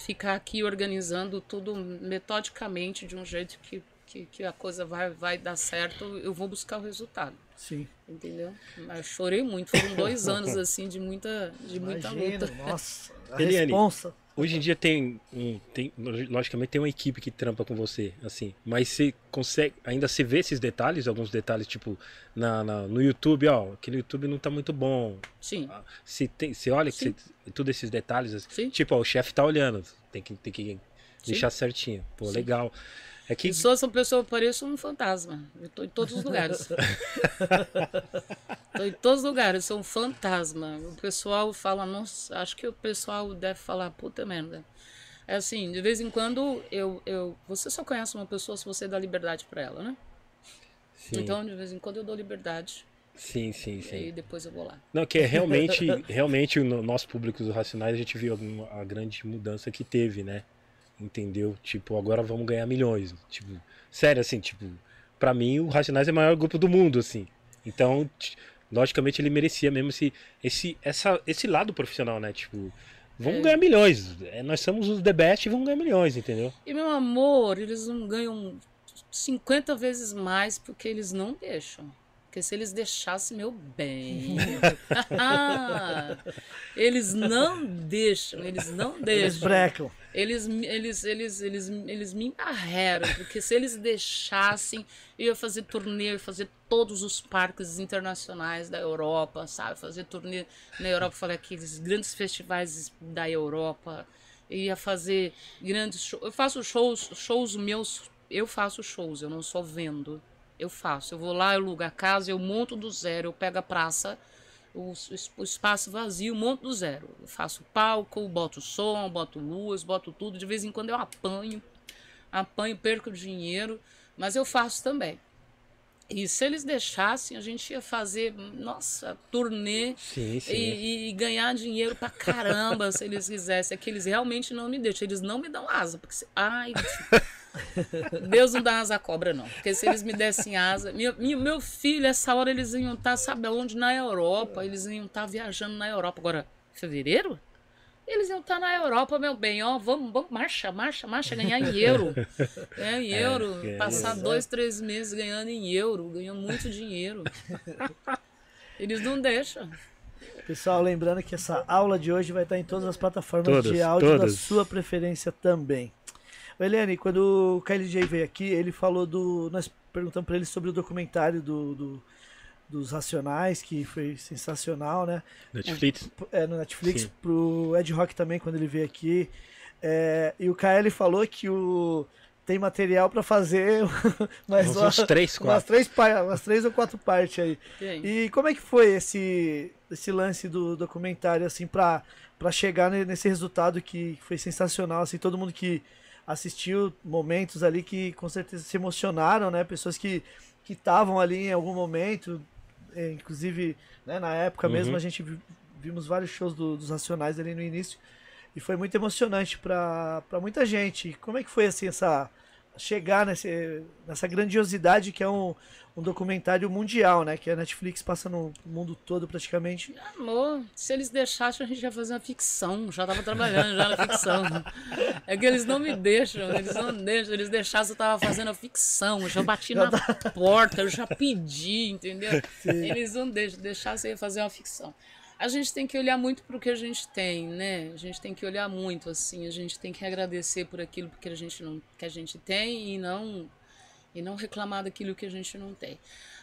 ficar aqui organizando tudo metodicamente de um jeito que, que, que, a coisa vai, vai dar certo, eu vou buscar o resultado. Sim. Entendeu? Mas chorei muito. Foram dois <laughs> anos assim de muita, de muita luta. Nossa, a Eliane, responsa. Hoje em dia tem, um, tem, logicamente tem uma equipe que trampa com você, assim, mas você consegue, ainda se vê esses detalhes, alguns detalhes, tipo, na, na no YouTube, ó, aquele YouTube não tá muito bom. Sim. Se, tem, se olha Sim. que todos esses detalhes, assim, Sim. tipo, ó, o chefe tá olhando, tem que, tem que deixar certinho. Pô, Sim. legal. É que... Sou pessoa, eu pareço um fantasma. Eu tô em todos os lugares. <laughs> tô em todos os lugares, sou um fantasma. O pessoal fala, nossa, acho que o pessoal deve falar, puta merda. É assim, de vez em quando eu, eu. Você só conhece uma pessoa se você dá liberdade para ela, né? Sim. Então, de vez em quando eu dou liberdade. Sim, sim, sim. E depois eu vou lá. Não, que é realmente, <laughs> realmente no nosso público dos Racionais a gente viu a grande mudança que teve, né? Entendeu? Tipo, agora vamos ganhar milhões. Tipo, sério, assim, tipo, para mim o Racionais é o maior grupo do mundo, assim. Então, logicamente ele merecia mesmo esse, esse, essa, esse lado profissional, né? Tipo, vamos é. ganhar milhões. É, nós somos os The Best e vamos ganhar milhões, entendeu? E meu amor, eles não ganham 50 vezes mais porque eles não deixam. Porque se eles deixassem, meu bem. <laughs> <laughs> eles não deixam, eles não deixam. Eles brecam. Eles, eles, eles, eles, eles me embarreram, porque se eles deixassem, eu ia fazer turnê, ia fazer todos os parques internacionais da Europa, sabe? Fazer turnê na Europa, falei aqueles grandes festivais da Europa. Eu ia fazer grandes shows. Eu faço shows, shows meus, eu faço shows, eu não só vendo eu faço. Eu vou lá, eu alugo a casa, eu monto do zero, eu pego a praça, o, o espaço vazio, monto do zero. Eu faço palco, boto som, boto luz, boto tudo. De vez em quando eu apanho, apanho, perco dinheiro, mas eu faço também. E se eles deixassem, a gente ia fazer, nossa, turnê sim, sim. E, e, ganhar dinheiro pra caramba se eles quisessem. É que eles realmente não me deixam, eles não me dão asa. Porque, ai, Deus não dá asa à cobra, não. Porque se eles me dessem asa. Meu, meu filho, essa hora eles iam estar, sabe aonde? Na Europa. Eles iam estar viajando na Europa. Agora, fevereiro? Eles iam estar na Europa, meu bem, ó, vamos, vamos, marcha, marcha, marcha, ganhar em euro. <laughs> Ganhar em euro, é, passar é, dois, três meses ganhando em euro, ganhando muito dinheiro. Eles não deixam. Pessoal, lembrando que essa aula de hoje vai estar em todas as plataformas todas, de áudio todas. da sua preferência também. Eliane, quando o KLJ veio aqui, ele falou do. Nós perguntamos para ele sobre o documentário do, do, dos Racionais, que foi sensacional, né? Netflix. O, é, no Netflix, Sim. pro Ed Rock também, quando ele veio aqui. É, e o KL falou que o tem material para fazer <laughs> mais uns três. Umas três, umas três ou quatro partes aí. E como é que foi esse, esse lance do documentário, assim, para chegar nesse resultado que foi sensacional, assim, todo mundo que assistiu momentos ali que com certeza se emocionaram, né? Pessoas que que estavam ali em algum momento, é, inclusive né, na época uhum. mesmo a gente vimos vários shows do, dos Racionais ali no início e foi muito emocionante para muita gente. Como é que foi assim essa chegar nesse, nessa grandiosidade que é um, um documentário mundial, né? Que a Netflix passa no mundo todo praticamente. Amor, se eles deixassem, a gente ia fazer uma ficção. Já tava trabalhando já na ficção. É que eles não me deixam, eles não deixam. Eles deixassem, eu tava fazendo a ficção. Eu já bati na porta, eu já pedi, entendeu? Sim. Eles não deixam, deixassem eu ia fazer uma ficção a gente tem que olhar muito para o que a gente tem, né? A gente tem que olhar muito assim, a gente tem que agradecer por aquilo que a gente não que a gente tem e não e não reclamar daquilo que a gente não tem.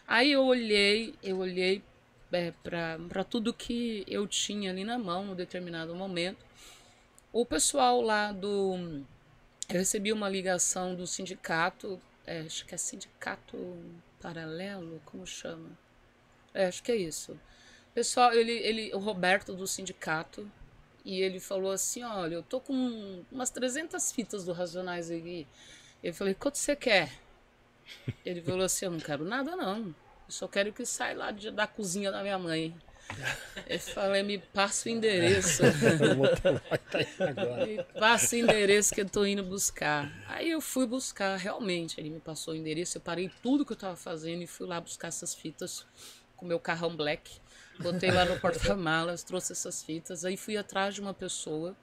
Aí eu olhei, eu olhei é, para tudo que eu tinha ali na mão no determinado momento. O pessoal lá do eu recebi uma ligação do sindicato, é, acho que é sindicato paralelo, como chama? É, acho que é isso Pessoal, ele, ele, o Roberto do sindicato, e ele falou assim: Olha, eu tô com umas 300 fitas do Racionais aqui. Eu falei: Quanto você quer? Ele falou assim: Eu não quero nada, não. Eu só quero que saia lá de, da cozinha da minha mãe. Eu falei: Me passa o endereço. <laughs> me passa o endereço que eu tô indo buscar. Aí eu fui buscar, realmente. Ele me passou o endereço. Eu parei tudo que eu tava fazendo e fui lá buscar essas fitas com meu carrão black. Botei lá no porta-malas, trouxe essas fitas. Aí fui atrás de uma pessoa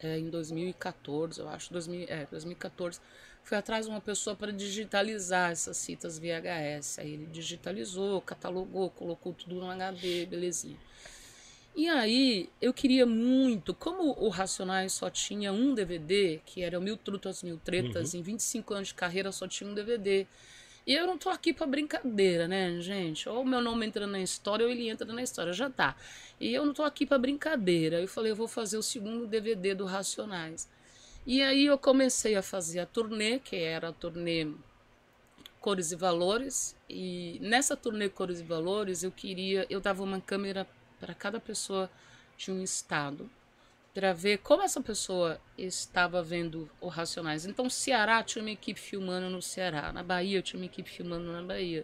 é, em 2014, eu acho, 2000, é, 2014. Fui atrás de uma pessoa para digitalizar essas fitas VHS. Aí ele digitalizou, catalogou, colocou tudo no HD, belezinha. E aí, eu queria muito, como o Racionais só tinha um DVD, que era o Mil Trutas, Mil Tretas, uhum. em 25 anos de carreira só tinha um DVD. E eu não tô aqui para brincadeira, né, gente? Ou meu nome entra na história ou ele entra na história, já tá. E eu não tô aqui para brincadeira. Eu falei, eu vou fazer o segundo DVD do Racionais. E aí eu comecei a fazer a turnê, que era a turnê Cores e Valores. E nessa turnê Cores e Valores, eu queria, eu dava uma câmera para cada pessoa de um estado para ver como essa pessoa estava vendo o Racionais. Então, Ceará tinha uma equipe filmando no Ceará, na Bahia tinha uma equipe filmando na Bahia.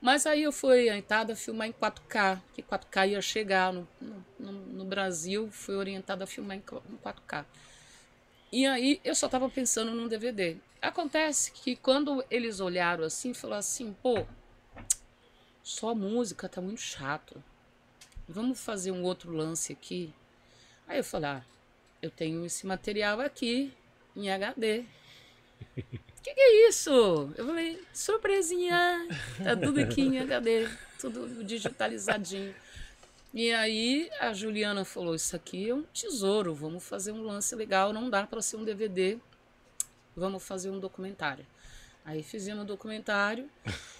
Mas aí eu fui orientada a filmar em 4K, que 4K ia chegar no, no, no Brasil, fui orientada a filmar em 4K. E aí eu só estava pensando num DVD. Acontece que quando eles olharam assim, falaram assim, pô, só música tá muito chato. Vamos fazer um outro lance aqui Aí eu falei, ah, eu tenho esse material aqui em HD. <laughs> que que é isso? Eu falei, surpresinha, tá tudo aqui em HD, tudo digitalizadinho. E aí a Juliana falou, isso aqui é um tesouro, vamos fazer um lance legal, não dá para ser um DVD, vamos fazer um documentário. Aí fizemos um documentário,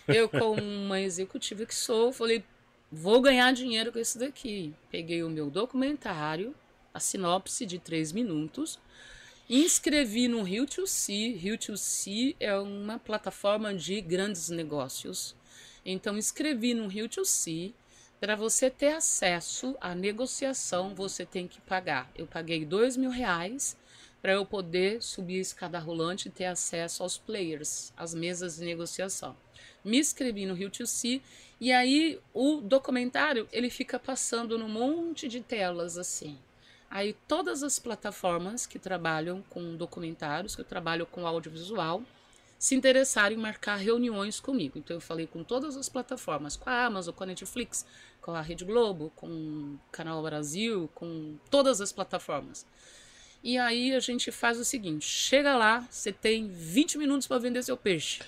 eu como uma executiva que sou, falei, vou ganhar dinheiro com isso daqui. Peguei o meu documentário, a sinopse de três minutos. Inscrevi no Rio2C. Rio2C é uma plataforma de grandes negócios. Então, inscrevi no Rio2C. Para você ter acesso à negociação, você tem que pagar. Eu paguei dois mil reais para eu poder subir a escada rolante e ter acesso aos players, às mesas de negociação. Me inscrevi no Rio2C e aí o documentário ele fica passando num monte de telas assim. Aí todas as plataformas que trabalham com documentários, que eu trabalho com audiovisual, se interessaram em marcar reuniões comigo. Então eu falei com todas as plataformas, com a Amazon, com a Netflix, com a Rede Globo, com o Canal Brasil, com todas as plataformas. E aí a gente faz o seguinte: chega lá, você tem 20 minutos para vender seu peixe.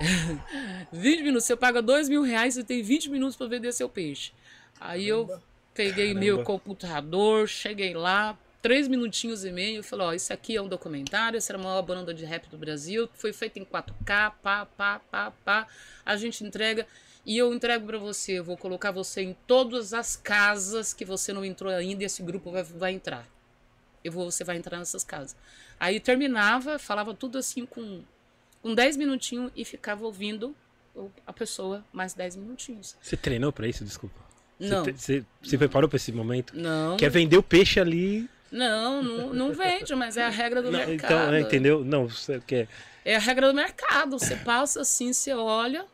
<laughs> 20 minutos, você paga 2 mil reais, você tem 20 minutos para vender seu peixe. Aí eu Peguei Caramba. meu computador, cheguei lá, três minutinhos e meio, falei, ó, isso aqui é um documentário, essa era a maior banda de rap do Brasil, foi feito em 4K, pá, pá, pá, pá, a gente entrega e eu entrego para você, eu vou colocar você em todas as casas que você não entrou ainda e esse grupo vai, vai entrar. Eu vou, você vai entrar nessas casas. Aí terminava, falava tudo assim com, com 10 minutinhos e ficava ouvindo a pessoa mais 10 minutinhos. Você treinou para isso? Desculpa. Não. Você, você preparou para esse momento? Não. Quer vender o peixe ali não, não, não vende, mas é a regra do não, mercado. Então, é, entendeu? Não, você quer. É a regra do mercado. Você passa assim, você olha,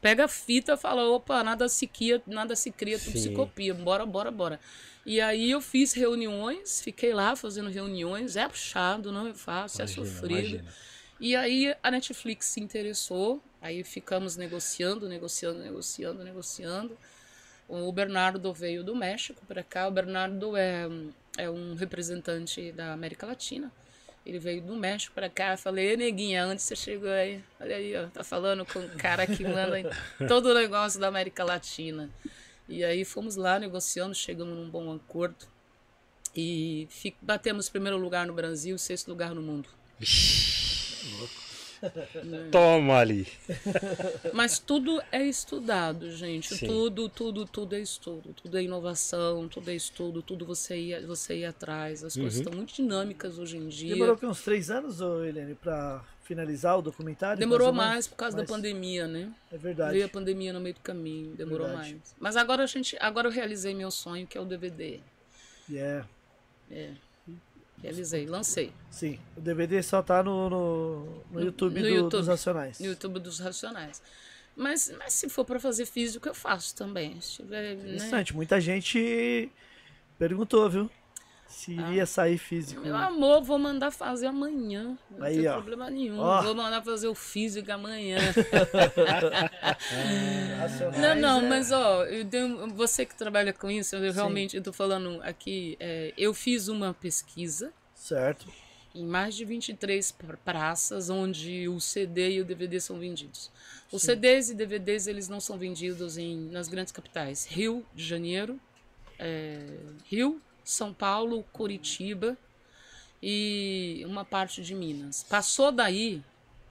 pega a fita e fala, opa, nada se cria, nada se cria, tudo Sim. se copia. Bora, bora, bora. E aí eu fiz reuniões, fiquei lá fazendo reuniões, é puxado, não é fácil, é imagina, é sofrido. Imagina. E aí a Netflix se interessou, aí ficamos negociando, negociando, negociando, negociando. O Bernardo veio do México para cá. O Bernardo é, é um representante da América Latina. Ele veio do México para cá. Falei, neguinha, onde você chegou aí? Olha aí, ó, tá falando com o cara que manda todo o negócio da América Latina. E aí fomos lá negociando, chegamos num bom acordo. E batemos primeiro lugar no Brasil, sexto lugar no mundo. louco. Toma ali. Mas tudo é estudado, gente. Sim. Tudo, tudo, tudo é estudo. Tudo é inovação, tudo é estudo, tudo você ia, você ia atrás. As uhum. coisas estão muito dinâmicas hoje em dia. Demorou que uns três anos, Helene, para finalizar o documentário? Demorou mais, mais por causa mas... da pandemia, né? É verdade. Veio a pandemia no meio do caminho, demorou verdade. mais. Mas agora a gente, agora eu realizei meu sonho, que é o DVD. Yeah. É. Realizei, lancei. Sim, o DVD só tá no, no, no YouTube, no do, YouTube dos Racionais. No YouTube dos Racionais. Mas, mas se for para fazer físico, eu faço também. Se tiver, né? Interessante, né? muita gente perguntou, viu? Se ah. iria sair físico. Meu amor, vou mandar fazer amanhã. Não Aí, tem ó. problema nenhum. Ó. Vou mandar fazer o físico amanhã. <laughs> não, não, é... mas ó, eu tenho, você que trabalha com isso, eu Sim. realmente estou falando aqui. É, eu fiz uma pesquisa. Certo. Em mais de 23 praças onde o CD e o DVD são vendidos. Os Sim. CDs e DVDs eles não são vendidos em, nas grandes capitais. Rio de Janeiro, é, Rio, são Paulo, Curitiba e uma parte de Minas. Passou daí,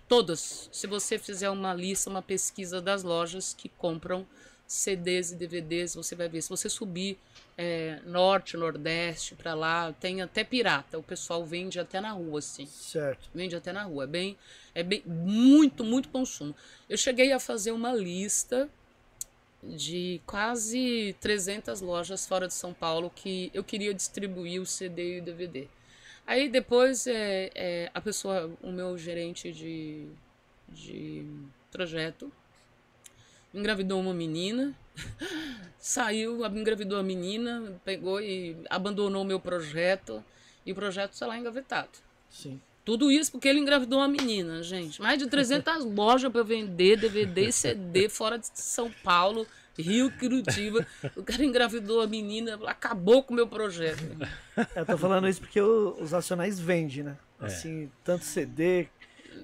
todas. Se você fizer uma lista, uma pesquisa das lojas que compram CDs e DVDs, você vai ver. Se você subir é, norte, nordeste, para lá, tem até pirata. O pessoal vende até na rua, assim. Certo. Vende até na rua. É bem, é bem, muito, muito consumo. Eu cheguei a fazer uma lista de quase 300 lojas fora de São Paulo que eu queria distribuir o CD e o DVD. Aí depois é, é, a pessoa, o meu gerente de, de projeto, engravidou uma menina, <laughs> saiu, engravidou a menina, pegou e abandonou o meu projeto e o projeto está lá engavetado. Sim. Tudo isso porque ele engravidou uma menina, gente. Mais de 300 <laughs> lojas para vender DVD e CD fora de São Paulo, Rio, Curitiba. O cara engravidou a menina, acabou com o meu projeto. Eu tô falando isso porque os acionais vendem, né? É. Assim, tanto CD,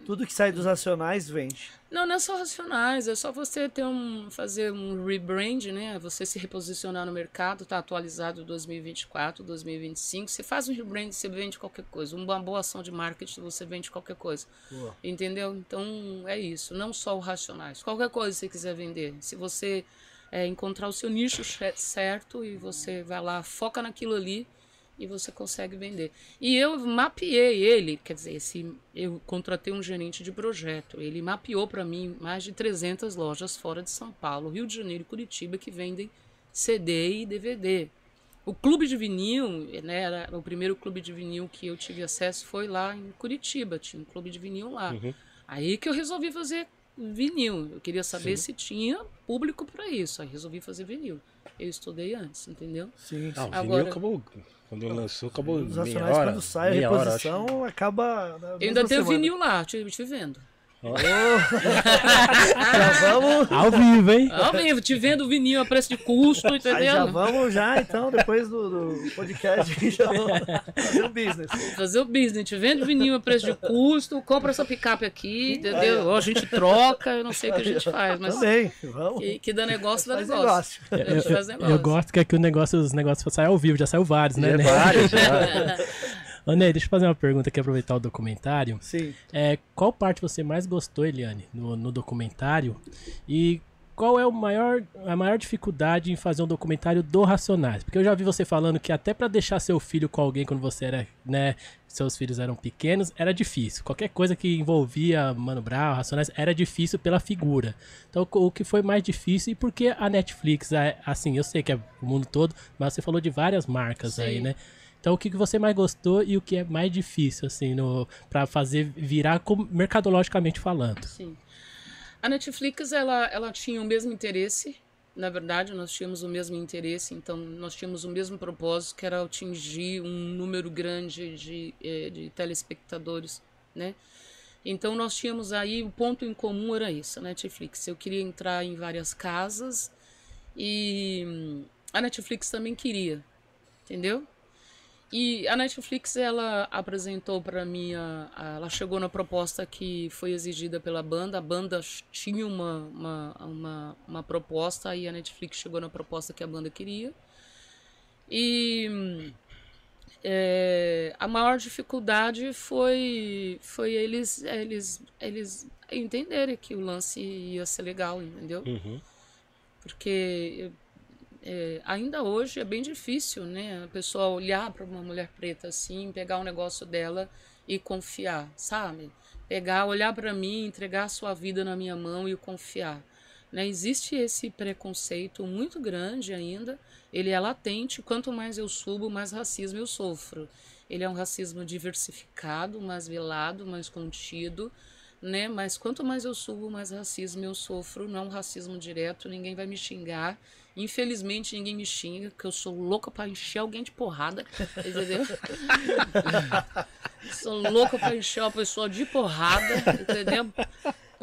tudo que sai dos racionais vende. Não, não é só racionais, é só você ter um, fazer um rebrand, né? Você se reposicionar no mercado, tá atualizado 2024, 2025. Você faz um rebrand, você vende qualquer coisa. Uma boa ação de marketing, você vende qualquer coisa. Boa. Entendeu? Então é isso. Não só o racionais. Qualquer coisa que você quiser vender. Se você é, encontrar o seu nicho certo e você vai lá, foca naquilo ali e você consegue vender. E eu mapeei ele, quer dizer, esse, eu contratei um gerente de projeto. Ele mapeou para mim mais de 300 lojas fora de São Paulo, Rio de Janeiro e Curitiba que vendem CD e DVD. O clube de vinil, né, era o primeiro clube de vinil que eu tive acesso foi lá em Curitiba, tinha um clube de vinil lá. Uhum. Aí que eu resolvi fazer vinil. Eu queria saber Sim. se tinha público para isso. Aí resolvi fazer vinil. Eu estudei antes, entendeu? Sim. Não, Agora, vinil acabou quando lançou, acabou Os meia hora. quando sai a reposição, hora, acaba... Eu ainda tenho vinil lá, te, te vendo. Oh. <laughs> já vamos. Ao vivo, hein? Ao vivo, te vendo vinil a preço de custo, entendeu? Aí já vamos já, então, depois do, do podcast, já vamos fazer o business. Fazer o business, te vendo vinil a preço de custo, compra essa picape aqui, entendeu? Ou a gente troca, eu não sei o que a gente faz, mas. Também, vamos. Que, que dá negócio, dá negócio. negócio. Eu, eu, negócio. eu, gosto que aqui o negócio, os negócios saem ao vivo, já saiu vários, né? Já vários, já. <laughs> Ney, deixa eu fazer uma pergunta aqui, aproveitar o documentário. Sim. É, qual parte você mais gostou, Eliane, no, no documentário? E qual é o maior, a maior dificuldade em fazer um documentário do Racionais? Porque eu já vi você falando que até para deixar seu filho com alguém quando você era, né, seus filhos eram pequenos, era difícil. Qualquer coisa que envolvia Mano Brown, Racionais, era difícil pela figura. Então, o que foi mais difícil e por que a Netflix, assim, eu sei que é o mundo todo, mas você falou de várias marcas Sim. aí, né? Então, o que você mais gostou e o que é mais difícil, assim, para fazer virar mercadologicamente falando? Sim. A Netflix, ela, ela tinha o mesmo interesse. Na verdade, nós tínhamos o mesmo interesse, então nós tínhamos o mesmo propósito, que era atingir um número grande de, eh, de telespectadores, né? Então nós tínhamos aí, o ponto em comum era isso, a Netflix. Eu queria entrar em várias casas e hum, a Netflix também queria, entendeu? E a Netflix, ela apresentou para mim, a, a, ela chegou na proposta que foi exigida pela banda. A banda tinha uma, uma, uma, uma proposta e a Netflix chegou na proposta que a banda queria. E é, a maior dificuldade foi, foi eles, eles, eles entenderem que o lance ia ser legal, entendeu? Uhum. Porque é, ainda hoje é bem difícil, né? A pessoa olhar para uma mulher preta assim, pegar o um negócio dela e confiar, sabe? Pegar, olhar para mim, entregar a sua vida na minha mão e confiar. Né? Existe esse preconceito muito grande ainda, ele é latente. Quanto mais eu subo, mais racismo eu sofro. Ele é um racismo diversificado, mais velado, mais contido, né? Mas quanto mais eu subo, mais racismo eu sofro. Não é um racismo direto, ninguém vai me xingar Infelizmente ninguém me xinga, que eu sou louca para encher alguém de porrada, entendeu? <laughs> sou louca para encher uma pessoa de porrada, entendeu?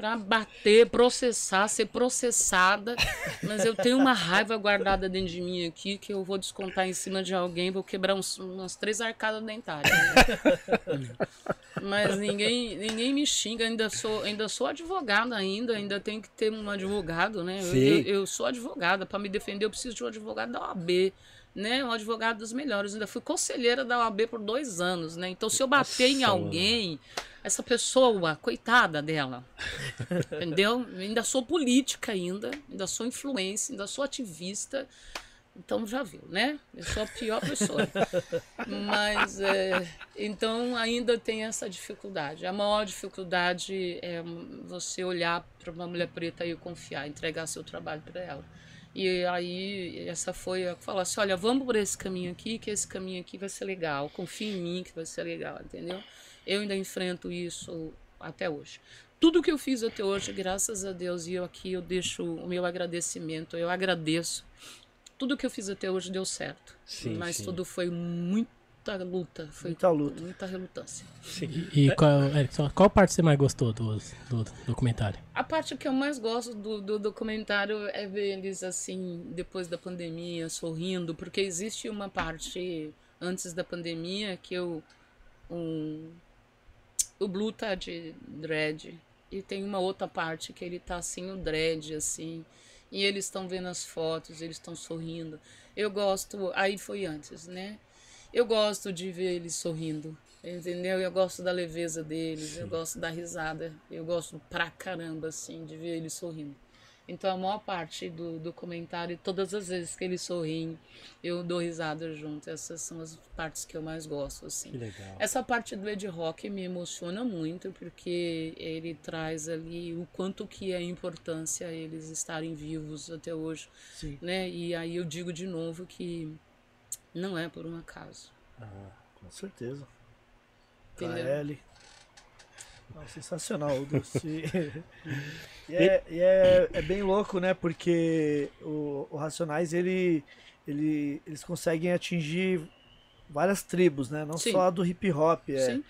Para bater, processar, ser processada. Mas eu tenho uma raiva guardada dentro de mim aqui que eu vou descontar em cima de alguém, vou quebrar uns, umas três arcadas dentárias. Né? Mas ninguém, ninguém me xinga, ainda sou, ainda sou advogada ainda, ainda tenho que ter um advogado, né? Eu, eu, eu, sou advogada, para me defender eu preciso de um advogado da OAB, né? Um advogado dos melhores. ainda fui conselheira da OAB por dois anos, né? Então se eu bater Nossa, em alguém, essa pessoa, coitada dela, <laughs> entendeu? ainda sou política ainda, ainda sou influência, ainda sou ativista, então já viu, né? Eu sou a pior pessoa. Mas é, então ainda tem essa dificuldade. A maior dificuldade é você olhar para uma mulher preta e confiar, entregar seu trabalho para ela. E aí essa foi a falar assim, olha, vamos por esse caminho aqui, que esse caminho aqui vai ser legal. Confia em mim que vai ser legal, entendeu? Eu ainda enfrento isso até hoje. Tudo que eu fiz até hoje, graças a Deus, e eu aqui eu deixo o meu agradecimento. Eu agradeço tudo que eu fiz até hoje deu certo. Sim, mas sim. tudo foi muita luta. Foi muita luta. Muita relutância. Sim. E, e qual, qual parte você mais gostou do, do, documentário? A parte que eu mais gosto do, do documentário é ver eles assim, depois da pandemia, sorrindo, porque existe uma parte antes da pandemia que eu. Um, o Blue tá de dread. E tem uma outra parte que ele tá assim, o dread, assim. E eles estão vendo as fotos, eles estão sorrindo. Eu gosto, aí foi antes, né? Eu gosto de ver eles sorrindo, entendeu? Eu gosto da leveza deles, Sim. eu gosto da risada, eu gosto pra caramba, assim, de ver eles sorrindo. Então a maior parte do documentário, todas as vezes que eles sorriem, eu dou risada junto. Essas são as partes que eu mais gosto, assim. Que legal. Essa parte do Ed Rock me emociona muito, porque ele traz ali o quanto que é a importância eles estarem vivos até hoje. Sim. Né? E aí eu digo de novo que não é por um acaso. Ah, com certeza. KL. Não, sensacional o doce. <laughs> <laughs> e é, e é, é, bem louco, né? Porque o, o Racionais, ele, ele, eles conseguem atingir várias tribos, né? Não Sim. só a do hip hop. É, Sim.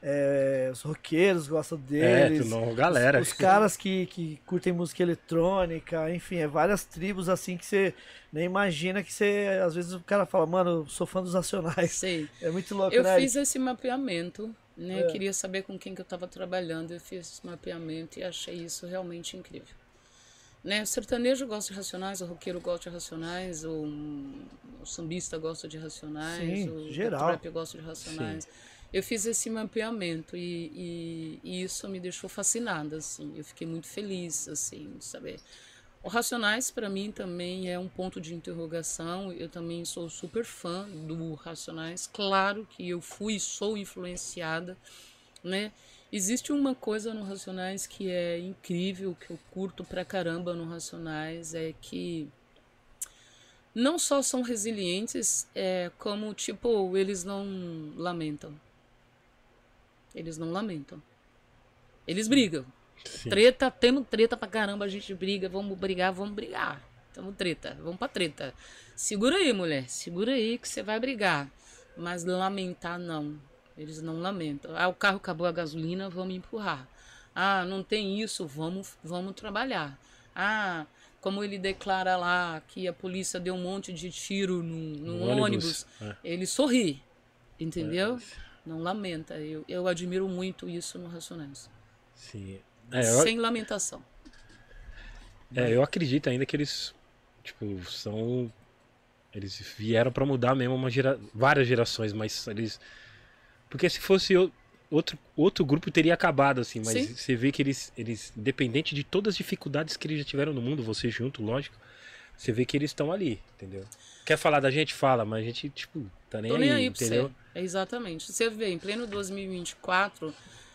É, os roqueiros gostam deles. É, não, galera. Os, os, caras que, que curtem música eletrônica, enfim, é várias tribos assim que você nem imagina que você. Às vezes o cara fala, mano, sou fã dos Racionais. Sim. <laughs> É muito louco, eu né? Eu fiz esse mapeamento né? É. Queria saber com quem que eu estava trabalhando, eu fiz esse mapeamento e achei isso realmente incrível. Né? O sertanejo gosta de racionais, o roqueiro gosta de racionais, o, o sambista gosta de racionais, Sim, o geral. trap gosta de racionais. Sim. Eu fiz esse mapeamento e, e, e, isso me deixou fascinada, assim. Eu fiquei muito feliz, assim, de saber O Racionais, para mim, também é um ponto de interrogação. Eu também sou super fã do Racionais. Claro que eu fui e sou influenciada, né? Existe uma coisa no Racionais que é incrível, que eu curto pra caramba no Racionais, é que não só são resilientes, é, como, tipo, eles não lamentam. Eles não lamentam. Eles brigam. Sim. Treta, temos treta pra caramba, a gente briga, vamos brigar, vamos brigar. Tamo treta, vamos pra treta. Segura aí, mulher, segura aí que você vai brigar. Mas lamentar, não. Eles não lamentam. Ah, o carro acabou a gasolina, vamos empurrar. Ah, não tem isso, vamos, vamos trabalhar. Ah, como ele declara lá que a polícia deu um monte de tiro no, no, no ônibus, ônibus é. ele sorri, entendeu? É. Não lamenta. Eu, eu admiro muito isso no Racionais. Sim. É, eu... Sem lamentação. É, eu acredito ainda que eles, tipo, são. Eles vieram para mudar mesmo uma gera... várias gerações, mas eles. Porque se fosse outro, outro grupo teria acabado, assim, mas Sim. você vê que eles, eles, independente de todas as dificuldades que eles já tiveram no mundo, você junto, lógico, você vê que eles estão ali, entendeu? Quer falar da gente? Fala, mas a gente, tipo, tá nem Tô aí, nem aí entendeu? Exatamente. Você vê, em pleno 2024,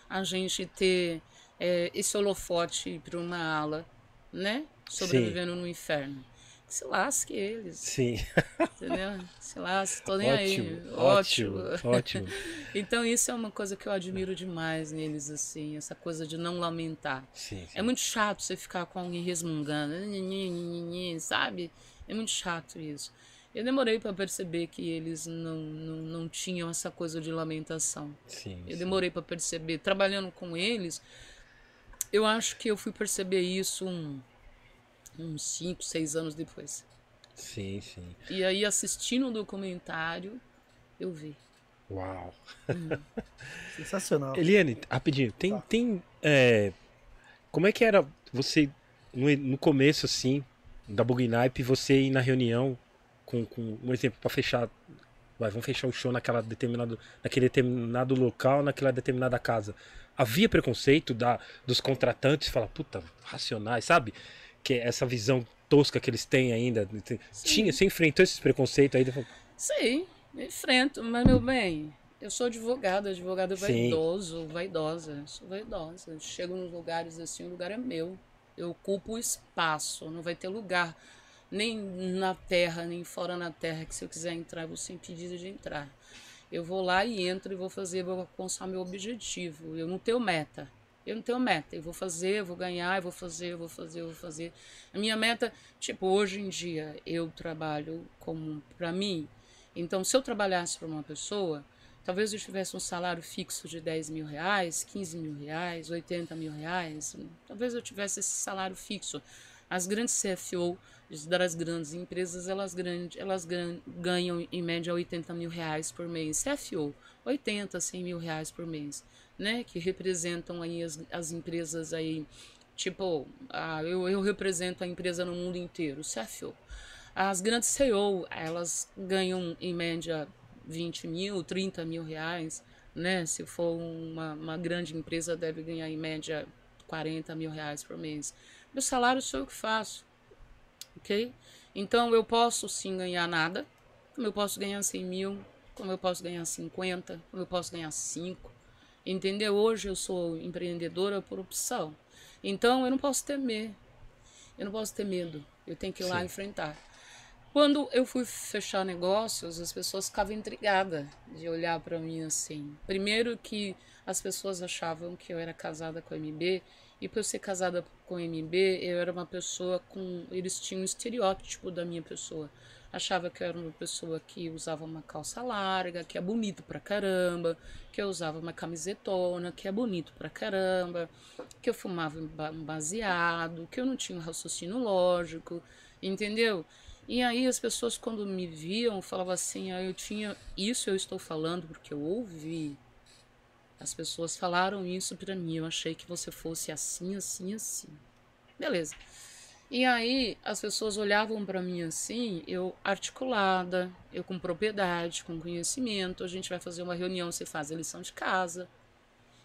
a gente ter é, esse holofote para uma ala, né? Sobrevivendo Sim. no inferno. Se lasque eles. Sim. Entendeu? <laughs> Se lasque, tô nem ótimo, aí. Ótimo. Ótimo. <laughs> então isso é uma coisa que eu admiro demais neles, assim, essa coisa de não lamentar. Sim, sim. É muito chato você ficar com alguém resmungando, sabe? É muito chato isso. Eu demorei para perceber que eles não, não, não tinham essa coisa de lamentação. Sim, eu demorei para perceber. Trabalhando com eles, eu acho que eu fui perceber isso um, uns 5, 6 anos depois. Sim, sim. E aí, assistindo o documentário, eu vi. Uau! Hum. <laughs> Sensacional. Eliane, rapidinho, tem. Tá. tem é, como é que era você, no, no começo, assim, da Bugnipe, você ir na reunião com, com um exemplo, para fechar. Vai, vamos fechar o show naquela determinado, naquele determinado local, naquela determinada casa havia preconceito da, dos contratantes, fala, puta, racionais, sabe? Que é essa visão tosca que eles têm ainda. Tinha, você enfrentou esses preconceitos aí? Sim, enfrento, mas meu bem, eu sou advogada, advogada vaidoso, Sim. vaidosa, sou vaidosa. chego nos lugares assim, o lugar é meu. Eu ocupo o espaço, não vai ter lugar nem na terra, nem fora na terra que se eu quiser entrar, eu vou ser impedido de entrar. Eu vou lá e entro e vou fazer, vou alcançar meu objetivo. Eu não tenho meta. Eu não tenho meta. Eu vou fazer, eu vou ganhar, eu vou fazer, eu vou fazer, eu vou fazer. A minha meta, tipo, hoje em dia eu trabalho como para mim. Então, se eu trabalhasse para uma pessoa, talvez eu tivesse um salário fixo de 10 mil reais, 15 mil reais, 80 mil reais. Talvez eu tivesse esse salário fixo. As grandes CFO das grandes empresas, elas, grande, elas ganham em média 80 mil reais por mês. CFO, 80, 100 mil reais por mês, né? Que representam aí as, as empresas aí, tipo, ah, eu, eu represento a empresa no mundo inteiro, CFO. As grandes CEO, elas ganham em média 20 mil, 30 mil reais, né? Se for uma, uma grande empresa, deve ganhar em média 40 mil reais por mês. Meu salário sou eu que faço, ok? Então eu posso sim ganhar nada, como eu posso ganhar 100 mil, como eu posso ganhar 50, como eu posso ganhar 5, entendeu? Hoje eu sou empreendedora por opção, então eu não posso temer, eu não posso ter medo, eu tenho que ir sim. lá enfrentar. Quando eu fui fechar negócios, as pessoas ficavam intrigadas de olhar para mim assim. Primeiro que as pessoas achavam que eu era casada com a MB e por eu ser casada com MB, eu era uma pessoa com. Eles tinham um estereótipo da minha pessoa. Achava que eu era uma pessoa que usava uma calça larga, que é bonito pra caramba, que eu usava uma camisetona, que é bonito pra caramba, que eu fumava um baseado, que eu não tinha um raciocínio lógico, entendeu? E aí as pessoas quando me viam falavam assim, ah, eu tinha isso eu estou falando porque eu ouvi. As pessoas falaram isso para mim. Eu achei que você fosse assim, assim, assim. Beleza. E aí as pessoas olhavam para mim assim, eu articulada, eu com propriedade, com conhecimento. A gente vai fazer uma reunião, você faz a lição de casa.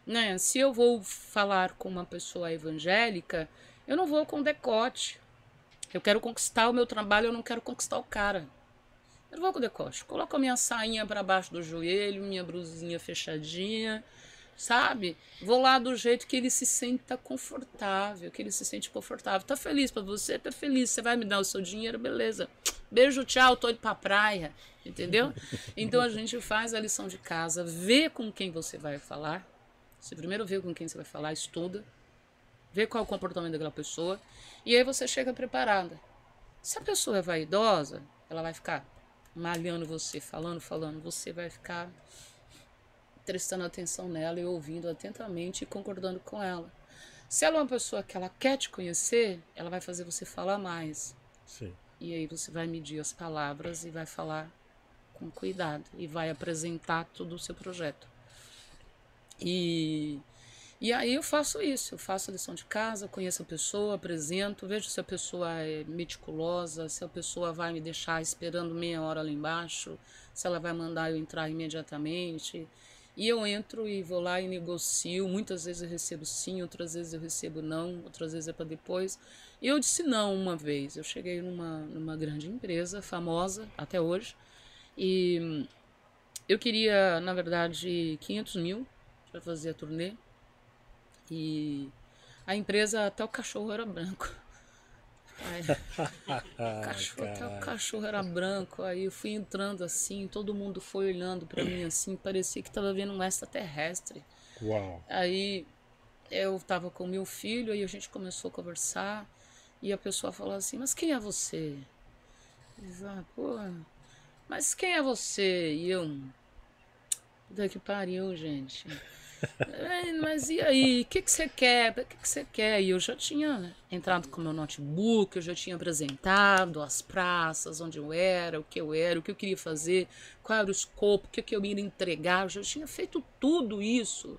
Né? Se eu vou falar com uma pessoa evangélica, eu não vou com decote. Eu quero conquistar o meu trabalho, eu não quero conquistar o cara. Eu vou com decote. Coloco a minha sainha para baixo do joelho, minha brusinha fechadinha, sabe? Vou lá do jeito que ele se senta confortável, que ele se sente confortável. Tá feliz para você? Tá feliz. Você vai me dar o seu dinheiro? Beleza. Beijo, tchau, tô indo pra praia. Entendeu? <laughs> Então a gente faz a lição de casa, vê com quem você vai falar. Você primeiro vê com quem você vai falar, estuda, vê qual é o comportamento daquela pessoa, e aí você chega preparada. Se a pessoa é vaidosa, ela vai ficar malhando você, falando, falando, você vai ficar prestando atenção nela e ouvindo atentamente e concordando com ela. Se ela é uma pessoa que ela quer te conhecer, ela vai fazer você falar mais. Sim. E aí você vai medir as palavras e vai falar com cuidado e vai apresentar todo o seu projeto. E e aí eu faço isso, eu faço a lição de casa, conheço a pessoa, apresento, vejo se a pessoa é meticulosa, se a pessoa vai me deixar esperando meia hora lá embaixo, se ela vai mandar eu entrar imediatamente. E eu entro e vou lá e negocio. Muitas vezes eu recebo sim, outras vezes eu recebo não, outras vezes é para depois. E eu disse não uma vez. Eu cheguei numa, numa grande empresa, famosa até hoje, e eu queria, na verdade, 500 mil para fazer a turnê. E a empresa, até o cachorro era branco. Aí, <laughs> o cachorro, até o cachorro era branco. Aí eu fui entrando assim, todo mundo foi olhando para mim assim, parecia que tava vendo um extraterrestre. Uau. Aí eu tava com meu filho, aí a gente começou a conversar. E a pessoa falou assim: Mas quem é você? Eu disse, ah, pô, mas quem é você? E eu. Puta que pariu, gente. Mas e aí? O que, que você quer? O que, que você quer? E eu já tinha entrado com meu notebook, eu já tinha apresentado as praças, onde eu era, o que eu era, o que eu queria fazer, qual era o escopo, o que, que eu ia entregar. Eu já tinha feito tudo isso.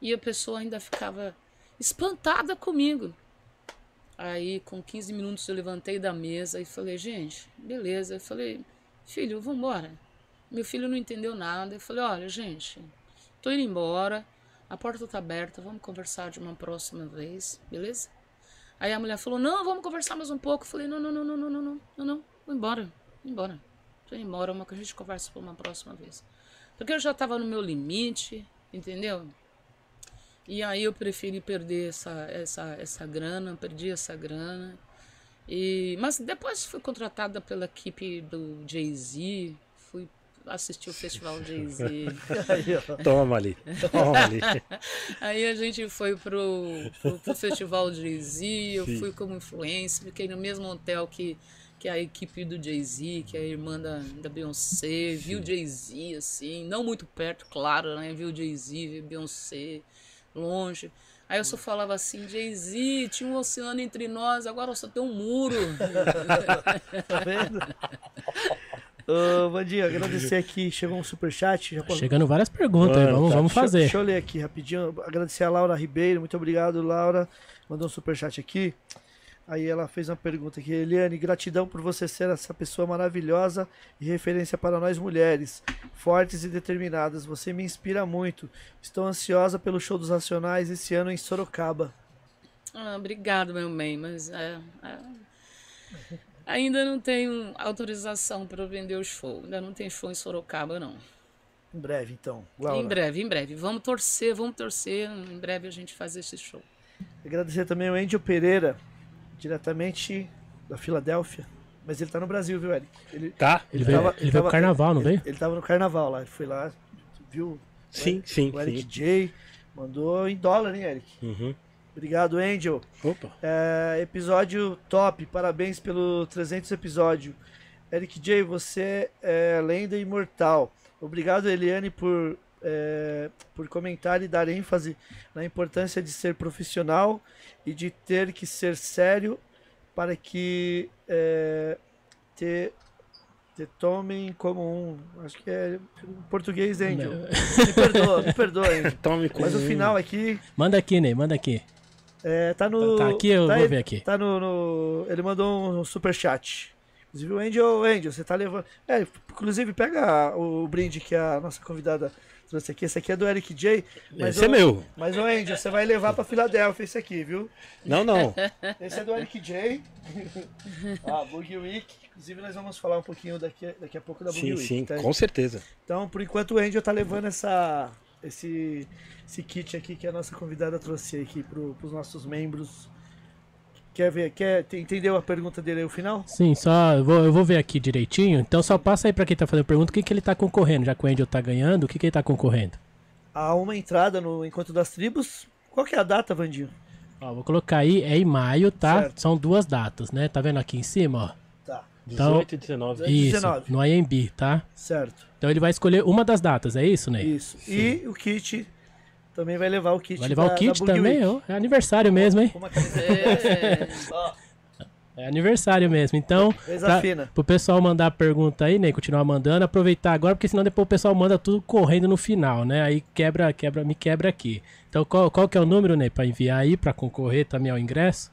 E a pessoa ainda ficava espantada comigo. Aí, com 15 minutos, eu levantei da mesa e falei, gente, beleza. Eu falei, filho, vamos embora. Meu filho não entendeu nada. Eu falei, olha, gente, Tô indo embora, a porta tá aberta, vamos conversar de uma próxima vez, beleza? Aí a mulher falou: Não, vamos conversar mais um pouco. Eu falei: Não, não, não, não, não, não, não, não, não, vou embora, vou embora. Tô indo embora, uma que a gente conversa por uma próxima vez. Porque eu já tava no meu limite, entendeu? E aí eu preferi perder essa, essa, essa grana, perdi essa grana. E, mas depois fui contratada pela equipe do Jay-Z, assistir o Festival <laughs> Jay-Z. toma ali, toma ali. <laughs> Aí a gente foi pro, pro, pro Festival Jay-Z, eu Sim. fui como influência, fiquei no mesmo hotel que, que a equipe do Jay-Z, que é a irmã da, da Beyoncé, viu Jay-Z, assim, não muito perto, claro, né? Viu Jay-Z, viu Beyoncé, longe. Aí eu só falava assim, Jay-Z, tinha um oceano entre nós, agora só tem um muro. <laughs> tá vendo? Ô, Vandinho, agradecer aqui. Chegou um superchat. Já Chegando várias perguntas, Mano, vamos, tá. vamos fazer. Deixa, deixa, eu ler aqui rapidinho. Agradecer a Laura Ribeiro. Muito obrigado, Laura. Mandou um superchat aqui. Aí ela fez uma pergunta aqui. Eliane, gratidão por você ser essa pessoa maravilhosa e referência para nós mulheres, fortes e determinadas. Você me inspira muito. Estou ansiosa pelo show dos Nacionais esse ano em Sorocaba. Ah, obrigado, meu bem, mas é, é, Ainda não tenho autorização para vender o show. Ainda não tem show em Sorocaba, não. Em breve, então. Laura. Em breve, em breve. Vamos torcer, vamos torcer. Em breve a gente faz esse show. Agradecer também ao Angel Pereira, diretamente da Filadélfia. Mas ele tá no Brasil, viu, Eric? Ele, tá. Ele, ele veio, tava, ele veio pro carnaval, não ele, veio? Ele tava no carnaval lá. Ele foi lá, viu? Sim, o sim. O Eric sim. J. Mandou em dólar, hein, Eric? Uhum. Obrigado, Angel. Opa. É, episódio top, parabéns pelo 300 episódio. Eric J, você é lenda imortal. Obrigado, Eliane, por, é, por comentar e dar ênfase na importância de ser profissional e de ter que ser sério para que é, te, te tomem como um. Acho que é português, Angel. Me perdoa, me perdoa, <laughs> Angel. Tome como Mas o final aqui. Manda aqui, Ney, manda aqui. É, tá no. Tá aqui, eu tá vou ver aqui. Tá no, no, Ele mandou um super chat. Inclusive o Angel, Angel, você tá levando. É, inclusive pega o brinde que a nossa convidada trouxe aqui. Esse aqui é do Eric J. Mas esse é meu. Mas, o Andy, você vai levar pra Filadélfia esse aqui, viu? Não, não. <laughs> Esse é do Eric J. <laughs> ah, Boogie Week. Inclusive, nós vamos falar um pouquinho daqui, daqui a pouco da Boogie sim, Week. Sim, tá? com certeza. Então, por enquanto, o Andy tá levando essa, esse, esse kit aqui que a nossa convidada trouxe aqui pro, pros nossos membros. Quer ver? Quer, entendeu a pergunta dele aí, o final? Sim, só eu vou, eu vou ver aqui direitinho. Então só passa aí para quem tá fazendo pergunta o que, que ele tá concorrendo, já que o Angel tá ganhando, o que, que ele tá concorrendo? Há uma entrada no Encontro das Tribos. Qual que é a data, Vandinho? Ó, vou colocar aí, é em maio, tá? Certo. São duas datas, né? Tá vendo aqui em cima, ó? Tá. Então, 18 e 19. Isso, 19. no IMB, tá? Certo. Então ele vai escolher uma das datas, é isso, né? Isso. Sim. E o kit também vai levar o kit. Vai levar da, o kit também? Oh, é aniversário mesmo, hein? É. <laughs> é aniversário mesmo. Então, pra, pro pessoal mandar pergunta aí, né? Continuar mandando, aproveitar agora, porque senão depois o pessoal manda tudo correndo no final, né? Aí quebra, quebra, me quebra aqui. Então, qual, qual que é o número, né? Pra enviar aí, pra concorrer também ao ingresso?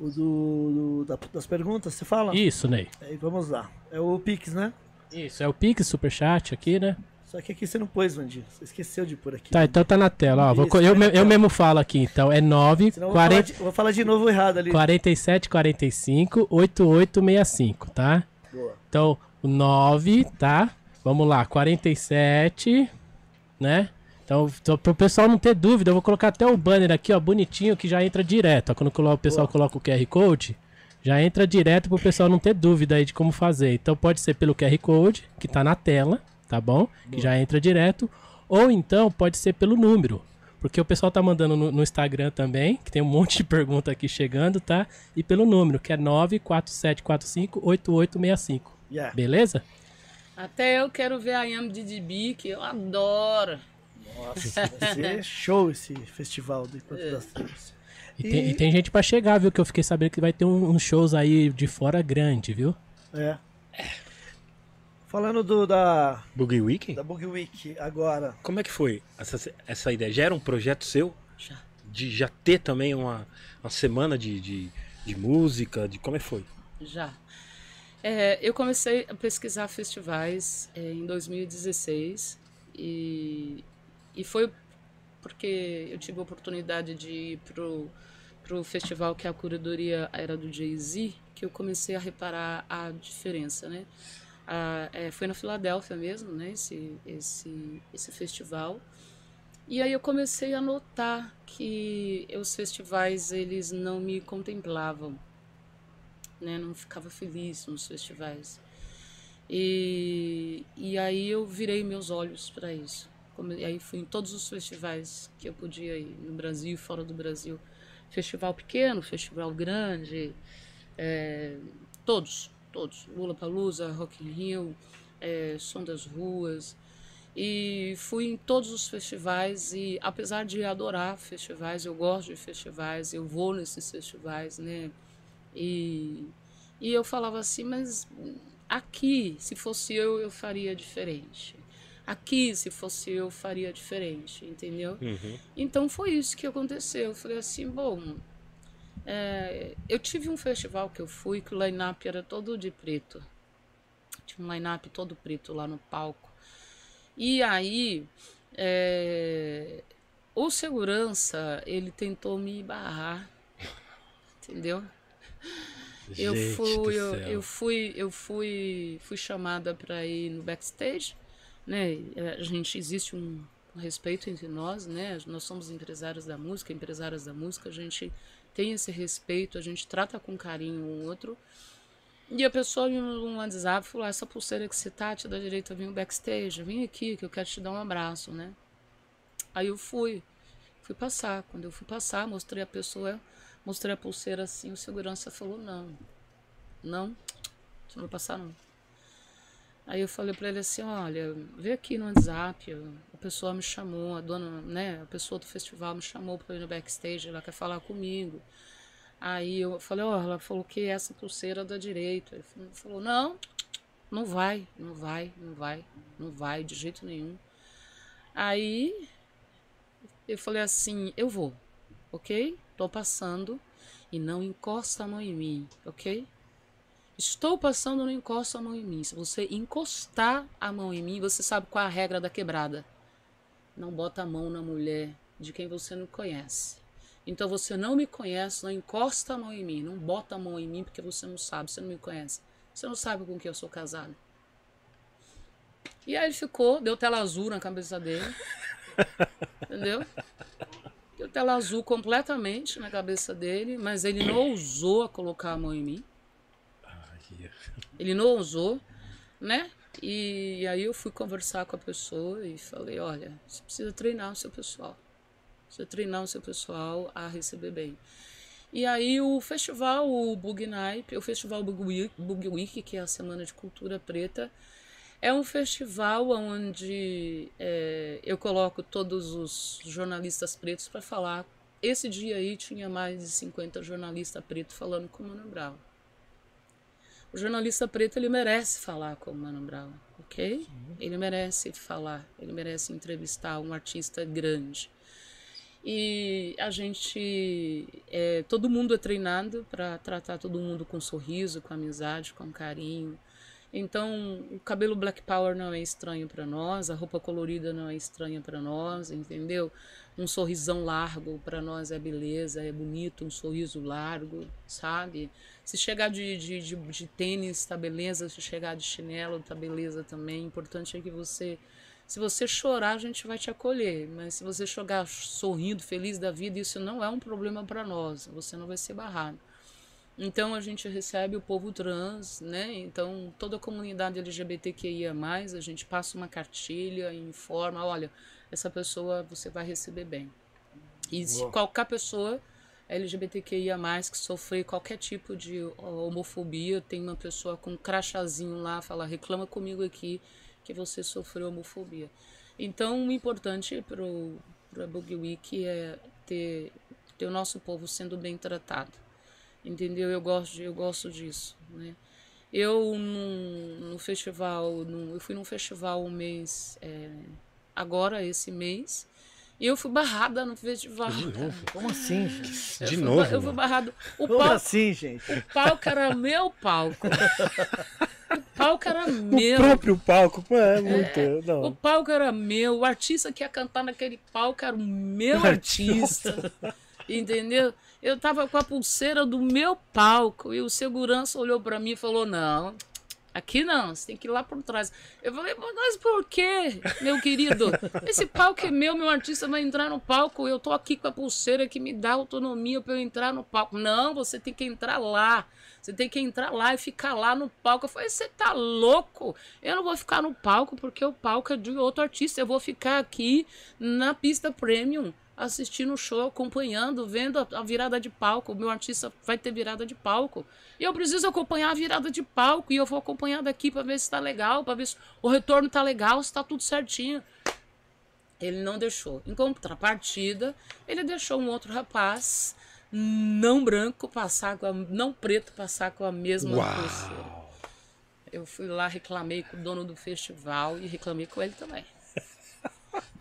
O do, do das perguntas, você fala? Isso, Ney. Aí vamos lá. É o Pix, né? Isso, é o Pix, Superchat aqui, né? Só que aqui você não pôs, Vandinho. Você esqueceu de pôr aqui. Tá, então tá na tela. Ó, Isso, vou, eu, tá eu mesmo falo aqui, então. É 9, Senão 40, vou, falar de, vou falar de novo errado ali. 47, 45, 8865, tá? Boa. Então, o 9, tá? Vamos lá, 47, né? Então, então, pro pessoal não ter dúvida, eu vou colocar até o banner aqui, ó, bonitinho, que já entra direto. Ó, quando o pessoal Boa. coloca o QR Code, já entra direto pro pessoal não ter dúvida aí de como fazer. Então, pode ser pelo QR Code, que tá na tela, tá bom? Boa. Que já entra direto. Ou então pode ser pelo número. Porque o pessoal tá mandando no, no, Instagram também, que tem um monte de <laughs> pergunta aqui chegando, tá? E pelo número, que é 947458865. Yeah. Beleza? Até eu quero ver a IMDB, que eu adoro. Nossa, vai ser <laughs> show esse festival do Encontro é. das Tribos. E, e... Tem, e, tem, gente para chegar, viu? Que eu fiquei sabendo que vai ter uns um, um shows aí de fora grande, viu? É. Falando do da Boogie Week? Da Boogie Week agora. Como é que foi essa, essa ideia? Já era um projeto seu? Já. De já ter também uma, uma semana de, de, de música? De como é que foi? Já. É, eu comecei a pesquisar festivais é, em 2016 e, e foi porque eu tive a oportunidade de ir pro, pro festival que a curadoria era do Jay-Z que eu comecei a reparar a diferença, né? Ah, é, foi na Filadélfia mesmo, né? Esse, esse, esse festival. E aí eu comecei a notar que os festivais eles não me contemplavam, né? Não ficava feliz nos festivais. E, e aí eu virei meus olhos para isso. E aí fui em todos os festivais que eu podia ir, no Brasil e fora do Brasil. Festival pequeno, festival grande, é, todos todos. Lula Palusa, Rock in Rio, é, Som das Ruas. E fui em todos os festivais e apesar de adorar festivais, eu gosto de festivais, eu vou nesses festivais, né? E, e eu falava assim, mas aqui, se fosse eu, eu faria diferente. Aqui, se fosse eu, faria diferente, entendeu? Uhum. Então foi isso que aconteceu. Eu falei assim, bom, é, eu tive um festival que eu fui que o line-up era todo de preto. Tinha um line-up todo preto lá no palco. E aí, é, o segurança, ele tentou me barrar. Entendeu? Gente eu fui, eu, eu, fui, eu fui, fui chamada para ir no backstage, né? A gente existe um, respeito entre nós, né? Nós somos empresários da música, empresárias da música, a gente tem esse respeito, a gente trata com carinho um outro. E a pessoa me mandou um WhatsApp falou: essa pulseira que você tá, te dá direito a vir backstage, vem aqui que eu quero te dar um abraço, né? Aí eu fui, fui passar. Quando eu fui passar, mostrei a pessoa, mostrei a pulseira assim, o segurança falou: não, não, você não vai passar não. Aí eu falei para ele assim, olha, vê aqui no WhatsApp, a pessoa me chamou, a dona, né, a pessoa do festival me chamou para ir no backstage, ela quer falar comigo. Aí eu falei, ó, oh, ela falou que essa pulseira da direita. Ele falou, não, não vai, não vai, não vai, não vai de jeito nenhum. Aí eu falei assim, eu vou, ok? Tô passando e não encosta a mão em mim, ok? Estou passando, não encosta a mão em mim. Se você encostar a mão em mim, você sabe qual é a regra da quebrada. não bota a mão na mulher de quem você não conhece. Então você não me conhece, não encosta a mão em mim, não bota a mão em mim porque você não sabe, você não me conhece. Você não sabe com quem eu sou casado. E aí ele ficou, deu tela azul na cabeça dele. <laughs> entendeu? Deu tela azul completamente na cabeça dele, mas ele não ousou a colocar a mão em mim. Ele não ousou, né? E, aí eu fui conversar com a pessoa e falei, olha, você precisa treinar o seu pessoal. Você treinar o seu pessoal a receber bem. E aí o festival, o Bug Night, o festival Bug Week, Bug Week, que é a Semana de Cultura Preta, é um festival onde é, eu coloco todos os jornalistas pretos para falar. Esse dia aí tinha mais de 50 jornalistas pretos falando com o Mano Brown. O jornalista preto ele merece falar com o Mano Brown, ok? Sim. Ele merece falar, ele merece entrevistar um artista grande. E a gente, é, todo mundo é treinado para tratar todo mundo com sorriso, com amizade, com carinho. Então, o cabelo Black Power não é estranho para nós, a roupa colorida não é estranha para nós, entendeu? Um sorrisão largo para nós é beleza, é bonito, um sorriso largo, sabe? Se chegar de, de, de, de tênis, tá beleza, se chegar de chinelo, tá beleza também. O importante é que você se você chorar, a gente vai te acolher, mas se você chegar sorrindo, feliz da vida, isso não é um problema para nós, você não vai ser barrado. Então a gente recebe o povo trans, né? Então toda a comunidade LGBTQIA+, a gente passa uma cartilha informa, olha, essa pessoa você vai receber bem. E se qualquer pessoa LGBTQIA+, que sofrer qualquer tipo de homofobia, tem uma pessoa com um crachazinho lá, fala, reclama comigo aqui que você sofreu homofobia. Então o importante para a Boogie Week é ter, ter o nosso povo sendo bem tratado entendeu? Eu gosto, de, eu gosto disso, né? Eu no, no festival, no, eu fui num festival um mês, é, agora esse mês, e eu fui barrada no festival. De novo? Como assim, gente? De novo? Eu fui barrado. O Como palco, assim, gente? O palco era meu palco. <laughs> O palco era meu. O próprio palco, é muito. É, não. O palco era meu. O artista que ia cantar naquele palco era o meu artista. Entendeu? Eu tava com a pulseira do meu palco e o segurança olhou para mim e falou: Não, aqui não, você tem que ir lá por trás. Eu falei: Mas por quê, meu querido? Esse palco é meu, meu artista vai entrar no palco. Eu tô aqui com a pulseira que me dá autonomia para eu entrar no palco. Não, você tem que entrar lá. Você tem que entrar lá e ficar lá no palco. Eu falei, você tá louco? Eu não vou ficar no palco porque o palco é de outro artista. Eu vou ficar aqui na pista premium assistindo o show, acompanhando, vendo a, virada de palco. O meu artista vai ter virada de palco. E eu preciso acompanhar a virada de palco. E eu vou acompanhar daqui para ver se tá legal, para ver se o retorno tá legal, se tá tudo certinho. Ele não deixou. Em contrapartida, ele deixou um outro rapaz, não branco, passar com a, não preto, passar com a mesma Uau. Eu fui lá, reclamei com o dono do festival e reclamei com ele também.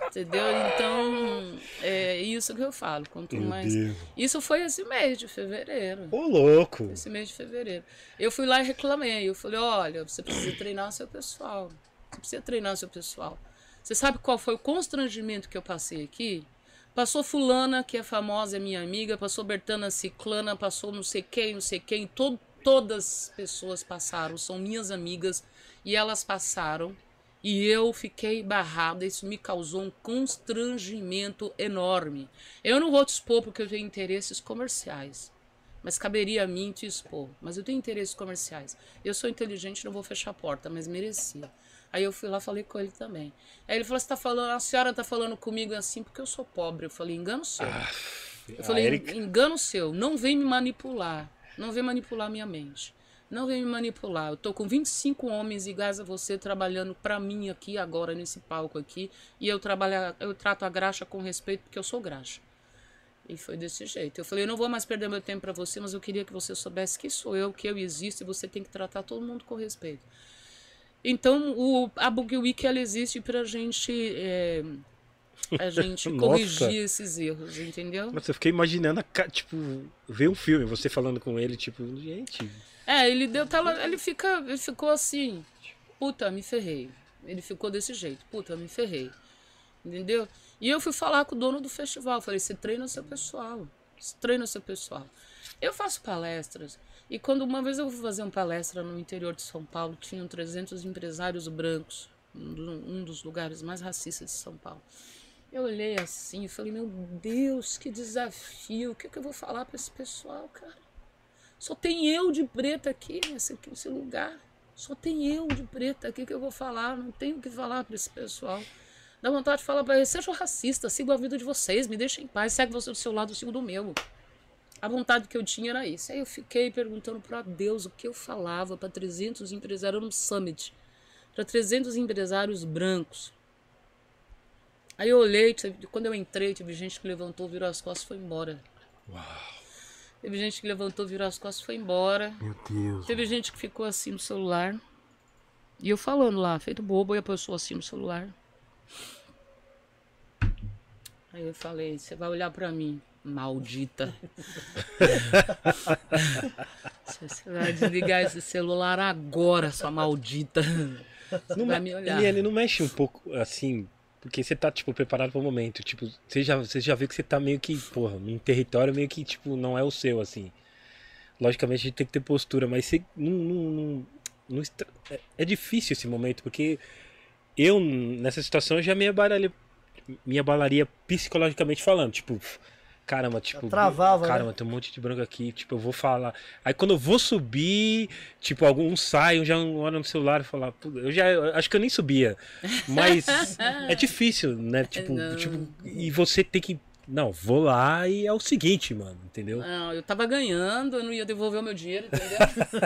Entendeu? Então, é isso que eu falo. Quanto Meu mais. Deus. Isso foi esse mês de fevereiro. Ô, louco! Esse mês de fevereiro. Eu fui lá e reclamei. Eu falei: olha, você precisa treinar o seu pessoal. Você precisa treinar o seu pessoal. Você sabe qual foi o constrangimento que eu passei aqui? Passou Fulana, que é famosa, é minha amiga, passou Bertana Ciclana, passou não sei quem, não sei quem. Todo, todas as pessoas passaram, são minhas amigas, e elas passaram e eu fiquei barrada, isso me causou um constrangimento enorme. Eu não vou te expor porque eu tenho interesses comerciais, mas caberia a mim te expor. Mas eu tenho interesses comerciais. Eu sou inteligente, não vou fechar a porta, mas merecia. Aí eu fui lá falei com ele também. Aí ele falou: Você tá falando, a senhora tá falando comigo assim porque eu sou pobre. Eu falei: Engano seu. Ah, eu falei: Eric... Engano seu. Não vem me manipular. Não vem manipular minha mente. Não vem me manipular. Eu tô com 25 homens iguais a você trabalhando para mim aqui agora nesse palco aqui e eu trabalho, eu trato a graxa com respeito porque eu sou graxa. E foi desse jeito. Eu falei, eu não vou mais perder meu tempo para você, mas eu queria que você soubesse que sou eu, que eu existo e você tem que tratar todo mundo com respeito. Então, o, a Boogie Week ela existe pra gente é, a gente <laughs> corrigir esses erros, entendeu? Mas eu fiquei imaginando, tipo, ver um filme, você falando com ele, tipo, gente, é, ele deu tela. Ele, fica, ele ficou assim. Puta, me ferrei. Ele ficou desse jeito. Puta, me ferrei. Entendeu? E eu fui falar com o dono do festival. Falei, você treina seu pessoal. Você treina seu pessoal. Eu faço palestras. E quando uma vez eu fui fazer uma palestra no interior de São Paulo, tinham 300 empresários brancos, um dos lugares mais racistas de São Paulo. Eu olhei assim e falei, meu Deus, que desafio. O que, é que eu vou falar para esse pessoal, cara? Só tem eu de preta aqui nesse, nesse lugar. Só tem eu de preta aqui que eu vou falar. Não tenho o que falar para esse pessoal. Dá vontade de falar para eles, sejam racistas, sigam a vida de vocês, me deixem em paz, segue você do seu lado, eu sigo do meu. A vontade que eu tinha era isso. Aí eu fiquei perguntando para Deus o que eu falava para 300 empresários no Summit, para 300 empresários brancos. Aí eu olhei, quando eu entrei, teve gente que levantou, virou as costas e foi embora. Uau. Teve gente que levantou, virou as costas e foi embora. Meu Deus. Teve gente que ficou assim no celular. E eu falando lá, feito bobo, e a pessoa assim no celular. Aí eu falei, você vai olhar para mim, maldita. <laughs> você vai desligar esse celular agora, sua maldita. Você não vai me olhar. Ele, ele não mexe um pouco assim porque você tá, tipo, preparado pro momento. Tipo, você já, você já vê que você tá meio que, porra, num território meio que, tipo, não é o seu, assim. Logicamente a gente tem que ter postura, mas você não, não, não é, é difícil esse momento, porque eu, nessa situação, já me abalaria, me abalaria psicologicamente falando. Tipo, caramba, tipo, travava, né? caramba, né? tem um monte de branco aqui, tipo, eu vou falar. Aí quando eu vou subir, tipo, alguns saem, já olham no celular e falar, eu já eu acho que eu nem subia. <laughs> Mas é difícil, né? Tipo, tipo, e você tem que não, vou lá e é o seguinte, mano, entendeu? Não, eu tava ganhando, eu não ia devolver o meu dinheiro, entendeu?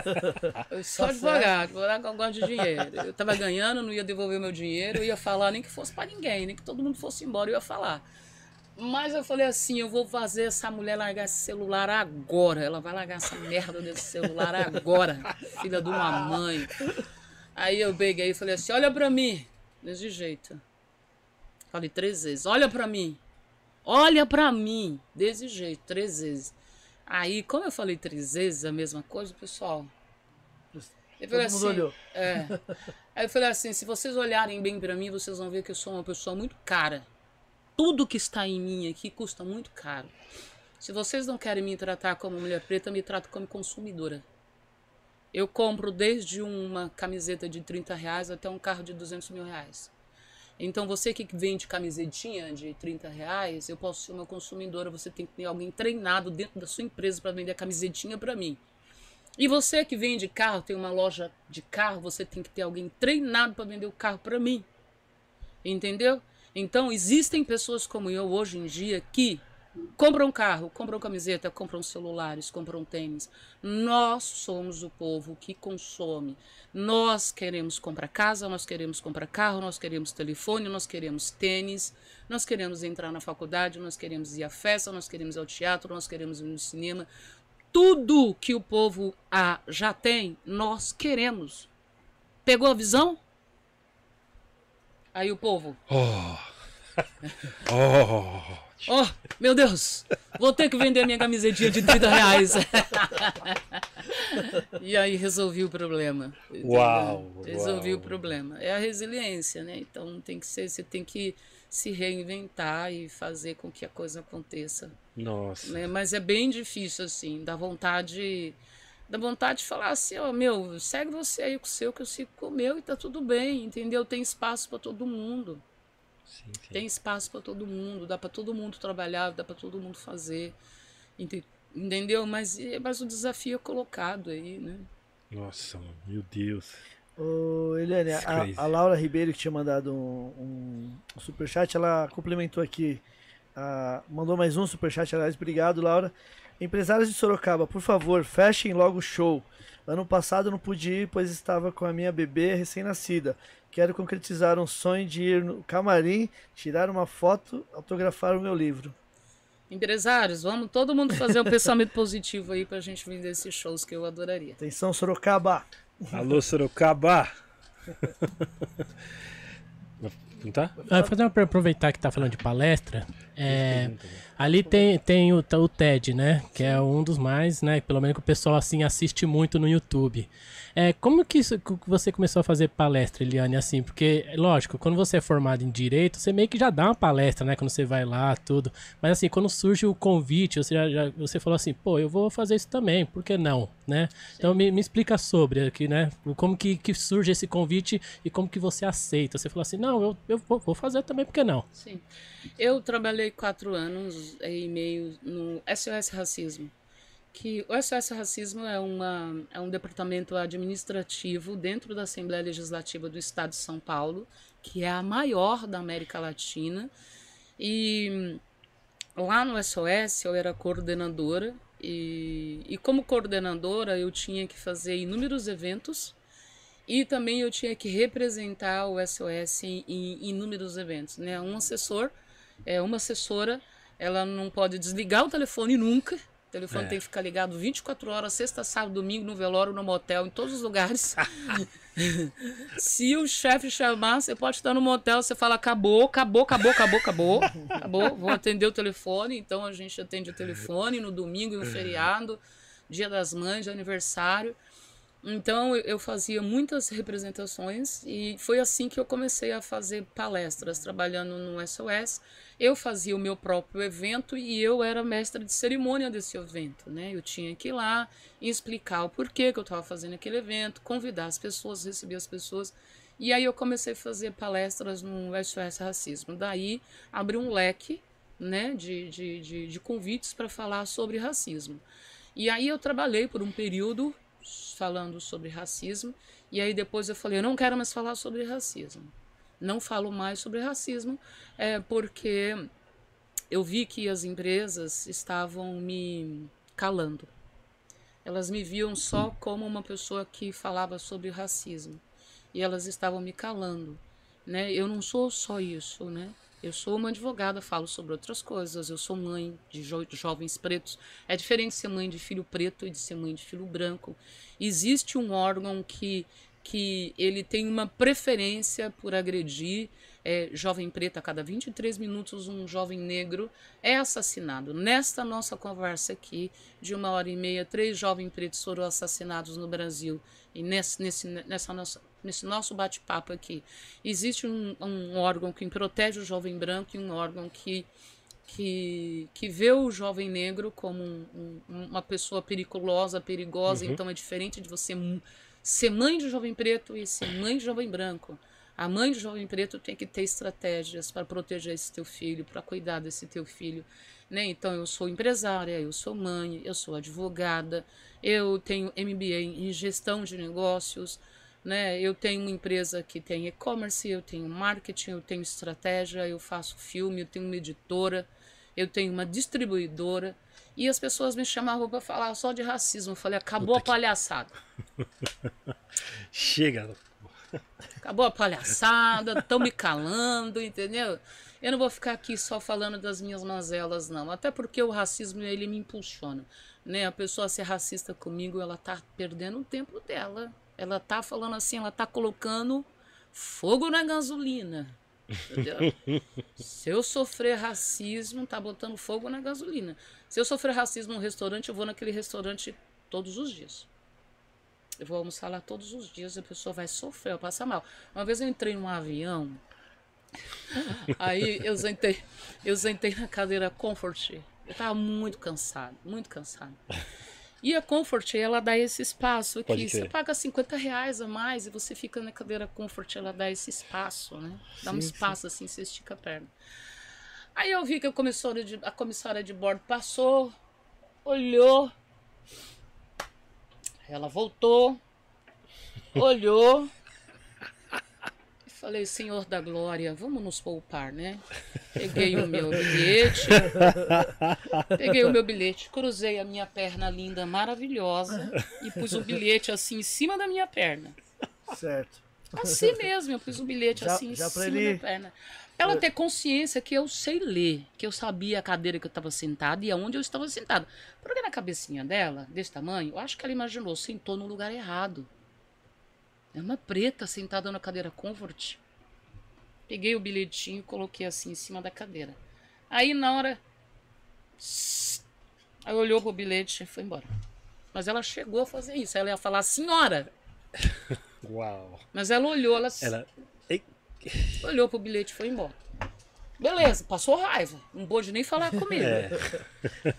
<laughs> eu sou tá advogado, advogado eu gosto de dinheiro. Eu tava ganhando, não ia devolver o meu dinheiro, eu ia falar nem que fosse para ninguém, nem que todo mundo fosse embora, eu ia falar. Mas eu falei assim, eu vou fazer essa mulher largar esse celular agora. Ela vai largar essa merda desse celular agora, <laughs> filha de uma mãe. Aí eu peguei e falei assim, olha pra mim. Desse jeito. Falei três vezes, olha pra mim. Olha pra mim. Desse jeito, três vezes. Aí, como eu falei três vezes a mesma coisa, pessoal... Eu falei Todo assim, olhou. É. Aí eu falei assim, se vocês olharem bem para mim, vocês vão ver que eu sou uma pessoa muito cara tudo que está em mim aqui custa muito caro. Se vocês não querem me tratar como mulher preta, me tratam como consumidora. Eu compro desde uma camiseta de 30 reais até um carro de 200 mil reais. Então você que vende camisetinha de 30 reais, eu posso ser uma consumidora, você tem que ter alguém treinado dentro da sua empresa para vender a camisetinha para mim. E você que vende carro, tem uma loja de carro, você tem que ter alguém treinado para vender o carro para mim. Entendeu? Então, existem pessoas como eu hoje em dia que compram carro, compram camiseta, compram celulares, compram tênis. Nós somos o povo que consome. Nós queremos comprar casa, nós queremos comprar carro, nós queremos telefone, nós queremos tênis, nós queremos entrar na faculdade, nós queremos ir à festa, nós queremos ir ao teatro, nós queremos ir no cinema. Tudo que o povo ah, já tem, nós queremos. Pegou a visão? Aí o povo. Oh. <laughs> oh. Oh, meu Deus! Vou ter que vender minha camisetinha de 30 reais. <laughs> e aí resolvi o problema. Uau! Resolvi uau. o problema. É a resiliência, né? Então tem que ser, você tem que se reinventar e fazer com que a coisa aconteça. Nossa. Né? Mas é bem difícil, assim, dá vontade dá vontade de falar assim, ó, meu, segue você aí com o seu, que eu sigo com o meu e tá tudo bem, entendeu? Tem espaço para todo mundo. Sim, sim. Tem espaço para todo mundo, dá para todo mundo trabalhar, dá para todo mundo fazer. Entendeu? Mas, mas o desafio é colocado aí, né? Nossa, meu Deus. Ô, Eliane, a, a, Laura Ribeiro que tinha mandado um, um superchat, ela complementou aqui. Uh, mandou mais um superchat, aliás, obrigado, Laura. Empresários de Sorocaba, por favor, fechem logo o show. Ano passado não pude ir, pois estava com a minha bebê recém-nascida. Quero concretizar um sonho de ir no camarim, tirar uma foto, autografar o meu livro. Empresários, vamos todo mundo fazer um pensamento <laughs> positivo aí pra gente vender esses shows que eu adoraria. Atenção, Sorocaba! Alô, Sorocaba! <laughs> tá? Ah, fazer uma, aproveitar que tá falando de palestra. É, ali tem, tem o, o TED, né? Que é um dos mais, né? Pelo menos que o pessoal assim assiste muito no YouTube. É, como que, isso, que você começou a fazer palestra, Eliane, assim? Porque, lógico, quando você é formado em Direito, você meio que já dá uma palestra, né? Quando você vai lá, tudo. Mas assim, quando surge o convite, você, já, já você falou assim, pô, eu vou fazer isso também, por que não, né? Então me, me explica sobre aqui, né? Como que, que surge esse convite e como que você aceita. Você falou assim, não, eu, eu vou, vou fazer também, por que não? Sim. Eu trabalhei quatro anos e meio no SOS Racismo que o SOS Racismo é, uma, é um departamento administrativo dentro da Assembleia Legislativa do Estado de São Paulo, que é a maior da América Latina. E lá no SOS eu era coordenadora, e, e como coordenadora eu tinha que fazer inúmeros eventos e também eu tinha que representar o SOS em, em inúmeros eventos. Né? Um assessor, é, uma assessora, ela não pode desligar o telefone nunca, o telefone é. tem que ficar ligado 24 horas, sexta, sábado, domingo, no velório, no motel, em todos os lugares. <laughs> Se o chefe chamar, você pode estar no motel, você fala acabou, acabou, acabou, acabou, acabou, acabou, vou atender o telefone. Então a gente atende o telefone no domingo, no feriado, dia das mães, aniversário. Então eu fazia muitas representações e foi assim que eu comecei a fazer palestras, trabalhando no SOS. Eu fazia o meu próprio evento e eu era mestra de cerimônia desse evento, né? Eu tinha que ir lá explicar o porquê que eu estava fazendo aquele evento, convidar as pessoas, receber as pessoas. E aí eu comecei a fazer palestras no SOS Racismo. Daí abri um leque né, de, de, de, de convites para falar sobre racismo. E aí eu trabalhei por um período falando sobre racismo. E aí depois eu falei, eu não quero mais falar sobre racismo. Não falo mais sobre racismo, é porque eu vi que as empresas estavam me calando. Elas me viam só como uma pessoa que falava sobre racismo. E elas estavam me calando, né? Eu não sou só isso, né? Eu sou uma advogada, falo sobre outras coisas. Eu sou mãe de, jo jovens pretos. É diferente ser mãe de filho preto e de ser mãe de filho branco. Existe um órgão que, que ele tem uma preferência por agredir é, jovem preto a cada 23 minutos um jovem negro é assassinado. Nesta nossa conversa aqui, de uma hora e meia, três jovens pretos foram assassinados no Brasil. E nesse, nesse, nessa nossa, nesse nosso bate-papo aqui, existe um, um órgão que protege o jovem branco e um órgão que que, que vê o jovem negro como um, um, uma pessoa periculosa, perigosa, uhum. então é diferente de você ser mãe de jovem preto e ser mãe de jovem branco. A mãe de jovem preto tem que ter estratégias para proteger esse teu filho, para cuidar desse teu filho. Né? Então, eu sou empresária, eu sou mãe, eu sou advogada, eu tenho MBA em gestão de negócios, né? eu tenho uma empresa que tem e-commerce, eu tenho marketing, eu tenho estratégia, eu faço filme, eu tenho uma editora, eu tenho uma distribuidora. E as pessoas me chamavam para falar só de racismo. Eu falei, acabou Puta a palhaçada. <laughs> Chega. Acabou a palhaçada, estão me calando, entendeu? Eu não vou ficar aqui só falando das minhas mazelas, não. Até porque o racismo, ele me impulsiona. Né? A pessoa ser racista comigo, ela tá perdendo o tempo dela. Ela tá falando assim, ela tá colocando fogo na gasolina. <laughs> Se eu sofrer racismo, tá botando fogo na gasolina. Se eu sofrer racismo no restaurante, eu vou naquele restaurante todos os dias. Eu vou almoçar lá todos os dias, a pessoa vai sofrer, vai passar mal. Uma vez eu entrei num avião, <laughs> aí eu sentei, eu sentei na cadeira Comfort. Eu tava muito cansado, muito cansado. E a Comfort, ela dá esse espaço aqui. Você paga 50 reais a mais e você fica na cadeira Comfort, ela dá esse espaço, né? Dá sim, um espaço sim. assim, você estica a perna. Aí eu vi que a comissária de, a comissária de bordo passou, olhou, ela voltou, olhou falei, Senhor da Glória, vamos nos poupar, né? Peguei o meu bilhete, peguei o meu bilhete, cruzei a minha perna linda, maravilhosa e pus o bilhete assim em cima da minha perna. Certo. Assim mesmo, eu pus o bilhete já, assim já em cima ele... da perna. Ela ter consciência que eu sei ler, que eu sabia a cadeira que eu estava sentada e aonde eu estava sentado. Porque na cabecinha dela, desse tamanho, eu acho que ela imaginou, sentou no lugar errado. É uma preta sentada na cadeira comfort. Peguei o bilhetinho e coloquei assim em cima da cadeira. Aí na hora. Aí olhou pro bilhete e foi embora. Mas ela chegou a fazer isso. Ela ia falar, senhora. <laughs> Uau. Mas ela olhou, ela. ela... Olhou pro bilhete e foi embora. Beleza, passou raiva. Não pôde nem falar comigo. <laughs> É.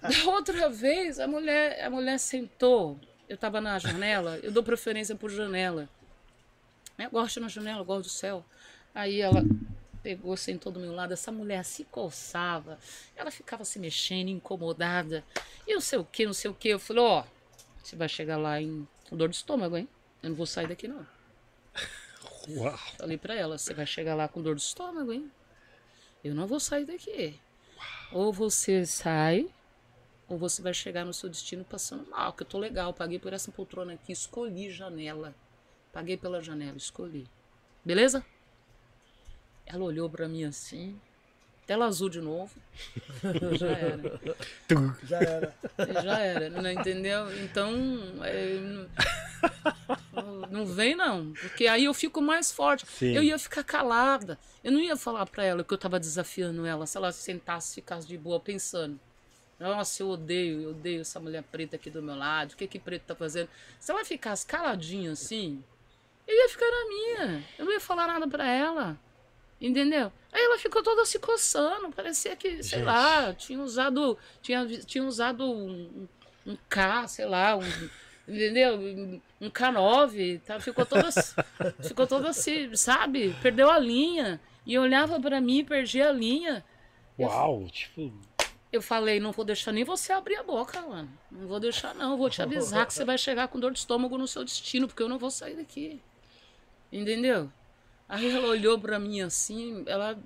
Da outra vez, a mulher, a mulher sentou. Eu tava na janela, eu dou preferência por janela. Eu gosto na janela, eu gosto do céu. Aí ela pegou, sentou do meu lado. Essa mulher se coçava. Ela ficava se mexendo, incomodada. E não sei o que, não sei o que. Eu falei, ó, oh, você vai chegar lá em com dor de estômago, hein? Eu não vou sair daqui, não. <laughs> Uau. Falei pra ela, você vai chegar lá com dor de estômago, hein? Eu não vou sair daqui. Uau. Ou você sai, ou você vai chegar no seu destino passando mal, que eu tô legal, paguei por essa poltrona aqui, escolhi janela. Paguei pela janela, escolhi. Beleza? Ela olhou para mim assim, tela azul de novo. <laughs> Já era. Já era. Já era, não entendeu? Então, é, não, não vem não, porque aí eu fico mais forte. Sim. Eu ia ficar calada. Eu não ia falar para ela que eu tava desafiando ela, se ela sentasse, ficasse de boa pensando. Nossa, eu odeio, eu odeio essa mulher preta aqui do meu lado. O que que preto tá fazendo? Se ela ficasse caladinha assim, eu ia ficar na minha. Eu não ia falar nada para ela. Entendeu? Aí ela ficou toda se coçando, parecia que, sei Gente. lá, tinha usado, tinha, tinha usado um, um K, sei lá, um, entendeu? Um K9, tá? ficou toda, ficou toda assim, sabe? Perdeu a linha. E olhava para mim, perdi a linha. Uau, eu, tipo. Eu falei, não vou deixar nem você abrir a boca, mano. Não vou deixar, não. Vou te <laughs> avisar que você vai chegar com dor de estômago no seu destino, porque eu não vou sair daqui. Entendeu? Aí ela olhou para mim assim, ela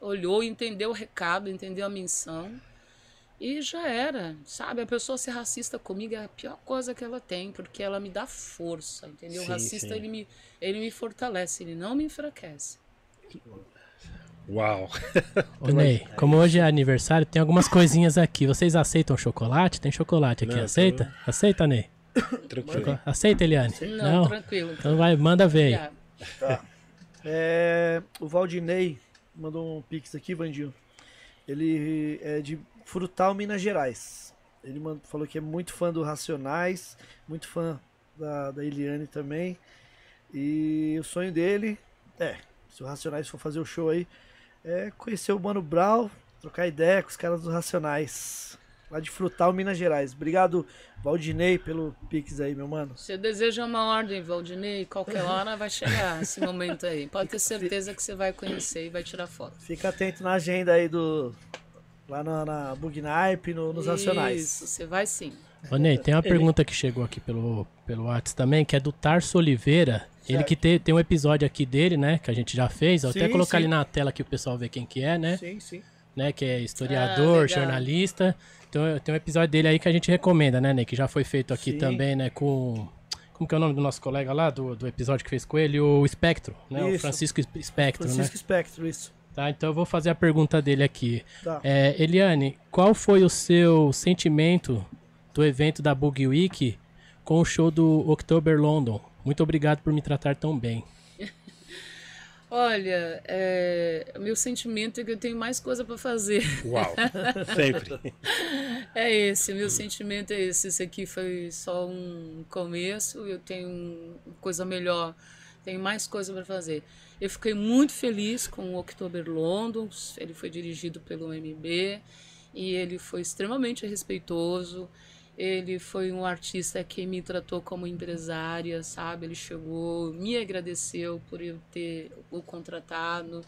olhou, entendeu o recado, entendeu a menção. E já era, sabe? A pessoa ser racista comigo é a pior coisa que ela tem, porque ela me dá força, entendeu? Sim, o racista, Ele, me, ele me fortalece, ele não me enfraquece. Uau! <laughs> Ô Ney, como hoje é aniversário, tem algumas coisinhas aqui. Vocês aceitam chocolate? Tem chocolate aqui, não, aceita? Tô... Aceita, Ney? Tranquilo. Aceita, Eliane? Não, não, tranquilo. Então vai, manda ver aí. Tá. É, o Valdinei mandou um pix aqui, Vandinho. Ele é de Frutal, Minas Gerais. Ele mandou, falou que é muito fã do Racionais, muito fã da, da Eliane também. E o sonho dele é, se o Racionais for fazer o show aí, é conhecer o Mano Brown, trocar ideia com os caras dos Racionais lá de Frutal, Minas Gerais. Obrigado, Valdinei, pelo Pix aí, meu mano. Você deseja uma ordem, Valdinei, qualquer hora vai chegar esse momento aí. Pode ter certeza que você vai conhecer e vai tirar foto. Fica atento na agenda aí do. Lá na, na Bugnipe, no, nos Nacionais. Isso, você vai sim. Ô Ney, tem uma pergunta que chegou aqui pelo, pelo WhatsApp também, que é do Tarso Oliveira. Ele que te, tem um episódio aqui dele, né? Que a gente já fez. Vou sim, até colocar sim. ali na tela que o pessoal vê quem que é, né? Sim, sim. Né, que é historiador, ah, jornalista. Então tem um episódio dele aí que a gente recomenda, né, Ney? Que já foi feito aqui Sim. também, né, com... Como que é o nome do nosso colega lá, do, do episódio que fez com ele? O Espectro, né? Isso. O Francisco Espectro, Francisco né? Francisco Espectro, isso. Tá, então eu vou fazer a pergunta dele aqui. Tá. É, Eliane, qual foi o seu sentimento do evento da Boogie Week com o show do October London? Muito obrigado por me tratar tão bem. <laughs> Olha, é, meu sentimento é que eu tenho mais coisa para fazer. Uau, <laughs> sempre. É esse, meu sentimento é esse. Esse aqui foi só um começo, eu tenho coisa melhor, tenho mais coisa para fazer. Eu fiquei muito feliz com o October London, ele foi dirigido pelo MB e ele foi extremamente respeitoso. Ele foi um artista que me tratou como empresária, sabe? Ele chegou, me agradeceu por eu ter o contratado.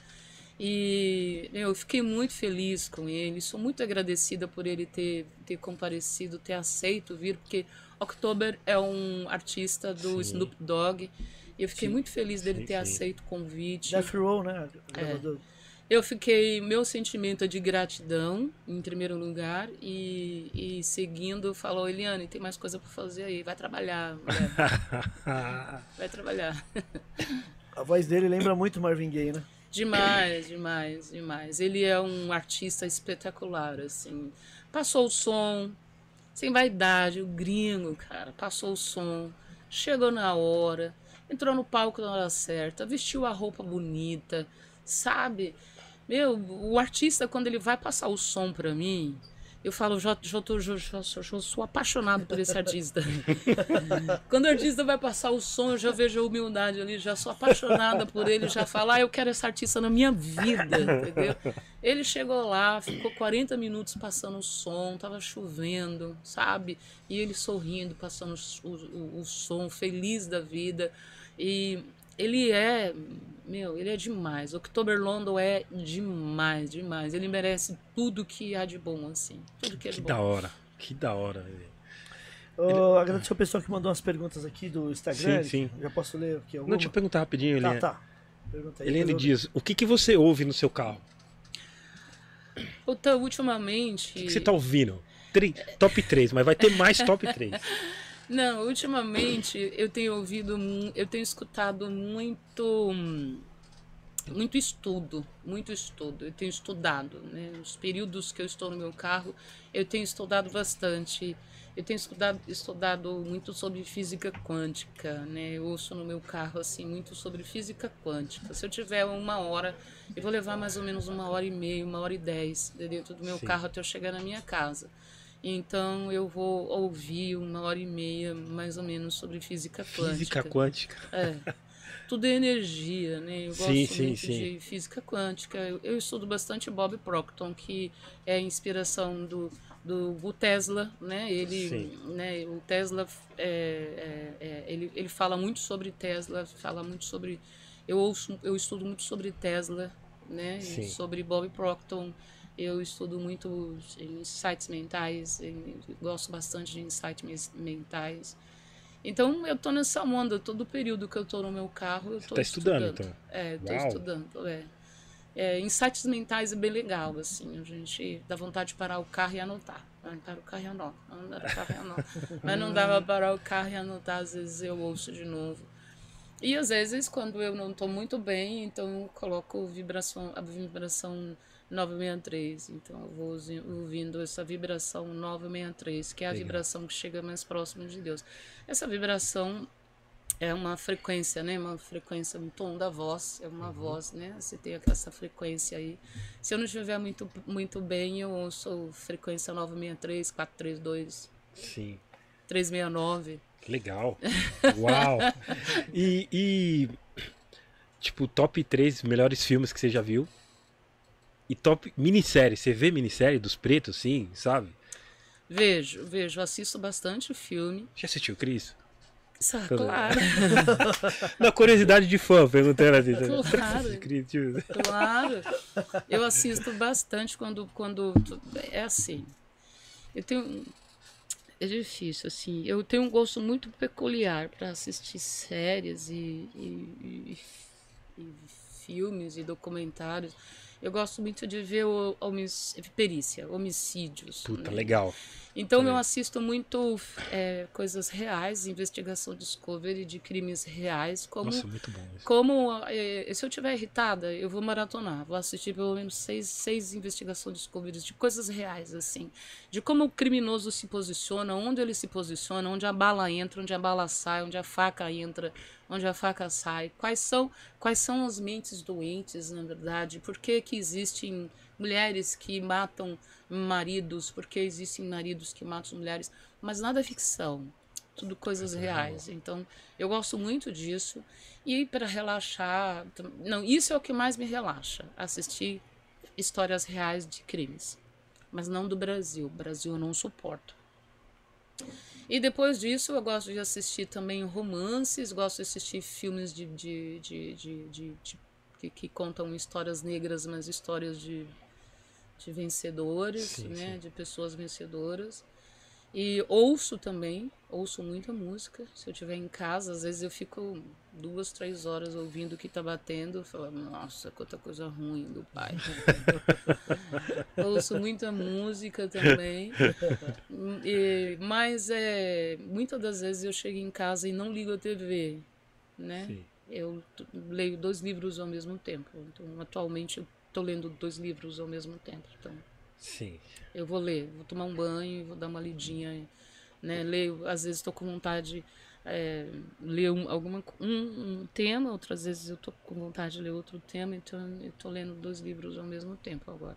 E eu fiquei muito feliz com ele, sou muito agradecida por ele ter, ter comparecido, ter aceito vir, porque October é um artista do sim. Snoop Dogg. E eu fiquei sim. muito feliz dele sim, ter aceito o convite. Death Row, né? É. Eu fiquei, meu sentimento é de gratidão, em primeiro lugar, e, e seguindo, falou, Eliane, tem mais coisa para fazer aí, vai trabalhar. <laughs> vai trabalhar. A voz dele lembra muito Marvin Gaye, né? Demais, demais, demais. Ele é um artista espetacular, assim. Passou o som, sem vaidade, o gringo, cara, passou o som, chegou na hora, entrou no palco na hora certa, vestiu a roupa bonita, sabe? Meu, o artista, quando ele vai passar o som para mim, eu falo, já, já, tô, já, já, já, sou apaixonado por esse artista. <laughs> Quando o artista vai passar o som, eu já vejo a humildade ali, já sou apaixonada por ele, já falo, ah, eu quero esse artista na minha vida, entendeu? Ele chegou lá, ficou 40 minutos passando o som, tava chovendo, sabe? E ele sorrindo, passando o, o, o som, feliz da vida. E ele é, meu, ele é demais. October London é demais, demais. Ele merece tudo que há de bom, assim. Tudo que é que bom. da hora, que da hora. Oh, ele... Agradeço ao pessoal que mandou umas perguntas aqui do Instagram. Sim, sim. Já posso ler aqui alguma? Não, deixa eu perguntar rapidinho, Eliane. Tá, tá. Pergunta aí, Eliane diz, o que, que você ouve no seu carro? Puta, ultimamente... O que, que você tá ouvindo? Tri... Top 3, mas vai ter mais top 3. <laughs> Não, ultimamente eu tenho ouvido, eu tenho escutado muito, muito estudo, muito estudo. Eu tenho estudado, né? Nos períodos que eu estou no meu carro, eu tenho estudado bastante. Eu tenho estudado, estudado muito sobre física quântica, né? Eu ouço no meu carro assim muito sobre física quântica. Se eu tiver uma hora, eu vou levar mais ou menos uma hora e meia, uma hora e dez dentro do meu Sim. carro até eu chegar na minha casa. Então eu vou ouvir uma hora e meia, mais ou menos, sobre física quântica. Física quântica. É. Tudo é energia, né? Eu gosto sim, sim, muito sim. de física quântica. Eu, eu, estudo bastante Bob Proctor, que é a inspiração do, do, Tesla, né? Ele, né? O Tesla, é, é, é, ele, ele fala muito sobre Tesla, fala muito sobre... Eu, ouço, eu estudo muito sobre Tesla, né? Sobre Bob Proctor eu estudo muito insights mentais, gosto bastante de insights mentais. Então eu tô nessa onda, todo período que eu tô no meu carro, eu tô tá estudando. estudando. então. É, tô Uau. estudando, é. é. Insights mentais é bem legal, assim, a gente dá vontade de parar o carro e anotar. Parar o carro e anotar, andar o carro e anotar. Mas não dava parar o carro e anotar, às vezes eu ouço de novo. E às vezes, quando eu não tô muito bem, então eu coloco vibração, a vibração 963. Então eu vou ouvindo essa vibração 963, que é a Legal. vibração que chega mais próximo de Deus. Essa vibração é uma frequência, né? Uma frequência, um tom da voz, é uma uhum. voz, né? Você tem essa frequência aí. Se eu não estiver muito, muito bem, eu ouço frequência 963, 432. Sim. 369. Legal. <laughs> Uau! e, e, tipo, top 3 melhores filmes que você já viu? E top minissérie, você vê minissérie dos pretos, sim, sabe? Vejo, vejo, assisto bastante filme. Já assistiu Cris? Ah, claro. <laughs> Na curiosidade de fã, perguntando <laughs> assim. Claro. claro. Eu assisto bastante quando, quando. É assim. Eu tenho. É difícil, assim. Eu tenho um gosto muito peculiar para assistir séries e, e, e, e filmes e documentários. Eu gosto muito de ver o, homic, perícia, homicídios. Puta, né? legal. Então eu assisto muito é, coisas reais, investigação discovery de crimes reais. Como, Nossa, muito bom. Isso. Como é, se eu estiver irritada, eu vou maratonar, vou assistir pelo menos seis, seis investigações discovery de coisas reais, assim. De como o criminoso se posiciona, onde ele se posiciona, onde a bala entra, onde a bala sai, onde a faca entra, onde a faca sai. Quais são, quais são as mentes doentes, na verdade? Por que, que existem mulheres que matam maridos, porque existem maridos que matam mulheres, mas nada é ficção, tudo coisas reais. Então, eu gosto muito disso. E para relaxar, não, isso é o que mais me relaxa, assistir histórias reais de crimes, mas não do Brasil. O Brasil eu não suporto. E depois disso, eu gosto de assistir também romances, gosto de assistir filmes de, de, de, de, que, que, contam histórias negras, mas histórias de de vencedores, sim, né, sim. de pessoas vencedoras. E ouço também, ouço muita música. Se eu estiver em casa, às vezes eu fico duas, três horas ouvindo o que tá batendo, falando, nossa, quanta coisa ruim do pai. <laughs> ouço muita música também. E, mas é, muitas das vezes eu chego em casa e não ligo a TV, né? Sim. Eu leio dois livros ao mesmo tempo. Então, atualmente eu estou lendo dois livros ao mesmo tempo. Então, Sim. Eu vou ler, vou tomar um banho, vou dar uma lidinha, né? Leio, às vezes estou com vontade, é, ler um, alguma, um, um, tema, outras vezes eu tô com vontade de ler outro tema, então eu tô lendo dois livros ao mesmo tempo agora.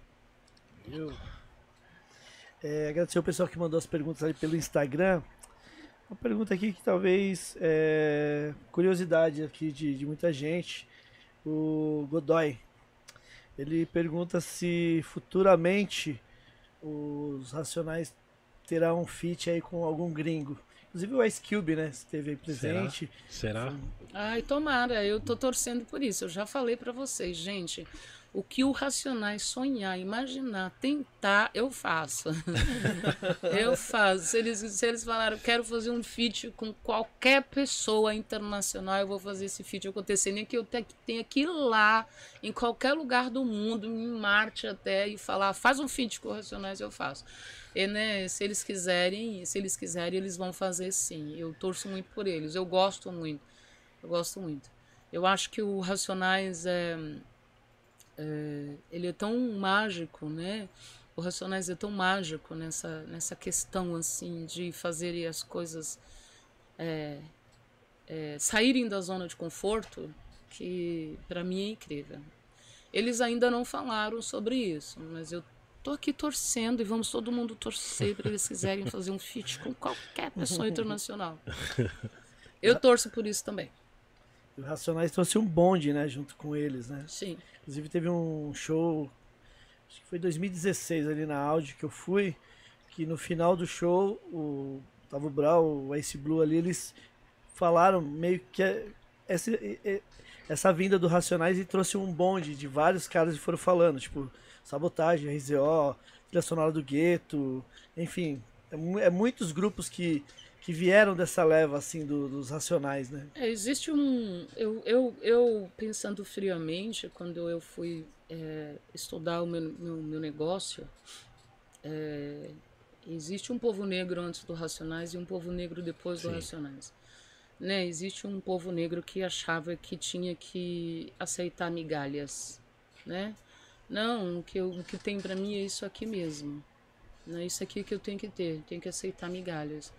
Eu é, agradecer o pessoal que mandou as perguntas ali pelo Instagram. Uma pergunta aqui que talvez é curiosidade aqui de, de muita gente. O Godoy, ele pergunta se futuramente os Racionais terão um feat aí com algum gringo. Inclusive o Ice Cube, né? Esteve aí presente. Será? Será? Ai, tomara. Eu tô torcendo por isso. Eu já falei para vocês, gente. O que o Racionais sonhar, imaginar, tentar, eu faço. <laughs> eu faço. Se eles, se eles falaram, quero fazer um feat com qualquer pessoa internacional, eu vou fazer esse feat acontecer. Nem que eu tenha que ir lá, em qualquer lugar do mundo, em Marte até, e falar, faz um feat com o Racionais, eu faço. E, né, se eles quiserem, se eles quiserem, eles vão fazer sim. Eu torço muito por eles. Eu gosto muito. Eu gosto muito. Eu acho que o Racionais é é, ele é tão mágico, né? O Racionais é tão mágico nessa, nessa questão assim de fazer as coisas é, é, saírem da zona de conforto, que para mim é incrível. Eles ainda não falaram sobre isso, mas eu tô aqui torcendo e vamos todo mundo torcer para eles quiserem <laughs> fazer um feat com qualquer pessoa <laughs> internacional. <laughs> Eu torço por isso também. O Racionais trouxe um bonde, né, junto com eles, né? Sim. Inclusive teve um show, acho que foi 2016 ali na Audi que eu fui, que no final do show, o Tavo Brau, o Ice Blue ali, eles falaram meio que essa, essa vinda do Racionais e trouxe um bonde de vários caras que foram falando, tipo, Sabotagem, RZO, Trilha Sonora do Gueto, enfim, é, é muitos grupos que que vieram dessa leva assim do, dos racionais, né? É, existe um eu, eu, eu pensando friamente quando eu fui é, estudar o meu, meu, meu negócio é, existe um povo negro antes do racionais e um povo negro depois do Sim. racionais né existe um povo negro que achava que tinha que aceitar migalhas né não o que eu, o que tem para mim é isso aqui mesmo é isso aqui que eu tenho que ter tenho que aceitar migalhas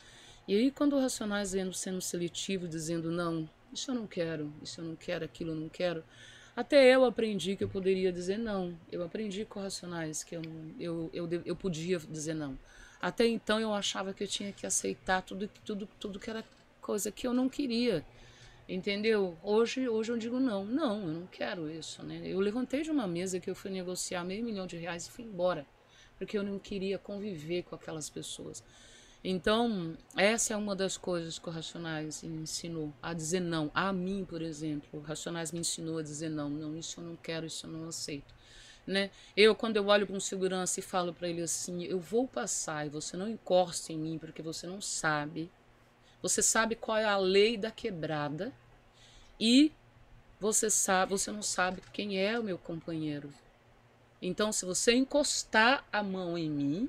e aí, quando o Racionais vendo sendo seletivo, dizendo não, isso eu não quero, isso eu não quero, aquilo eu não quero, até eu aprendi que eu poderia dizer não. Eu aprendi com Racionais que eu, eu, eu, eu podia dizer não. Até então eu achava que eu tinha que aceitar tudo, tudo, tudo que era coisa que eu não queria. Entendeu? Hoje, hoje eu digo não, não, eu não quero isso, né? Eu levantei de uma mesa que eu fui negociar meio milhão de reais e fui embora, porque eu não queria conviver com aquelas pessoas. Então, essa é uma das coisas que o Racionais me ensinou a dizer não. A mim, por exemplo, o Racionais me ensinou a dizer não. Não, isso eu não quero, isso eu não aceito. Né? Eu, quando eu olho para um segurança e falo para ele assim: eu vou passar e você não encosta em mim porque você não sabe. Você sabe qual é a lei da quebrada e você sabe, você não sabe quem é o meu companheiro. Então, se você encostar a mão em mim,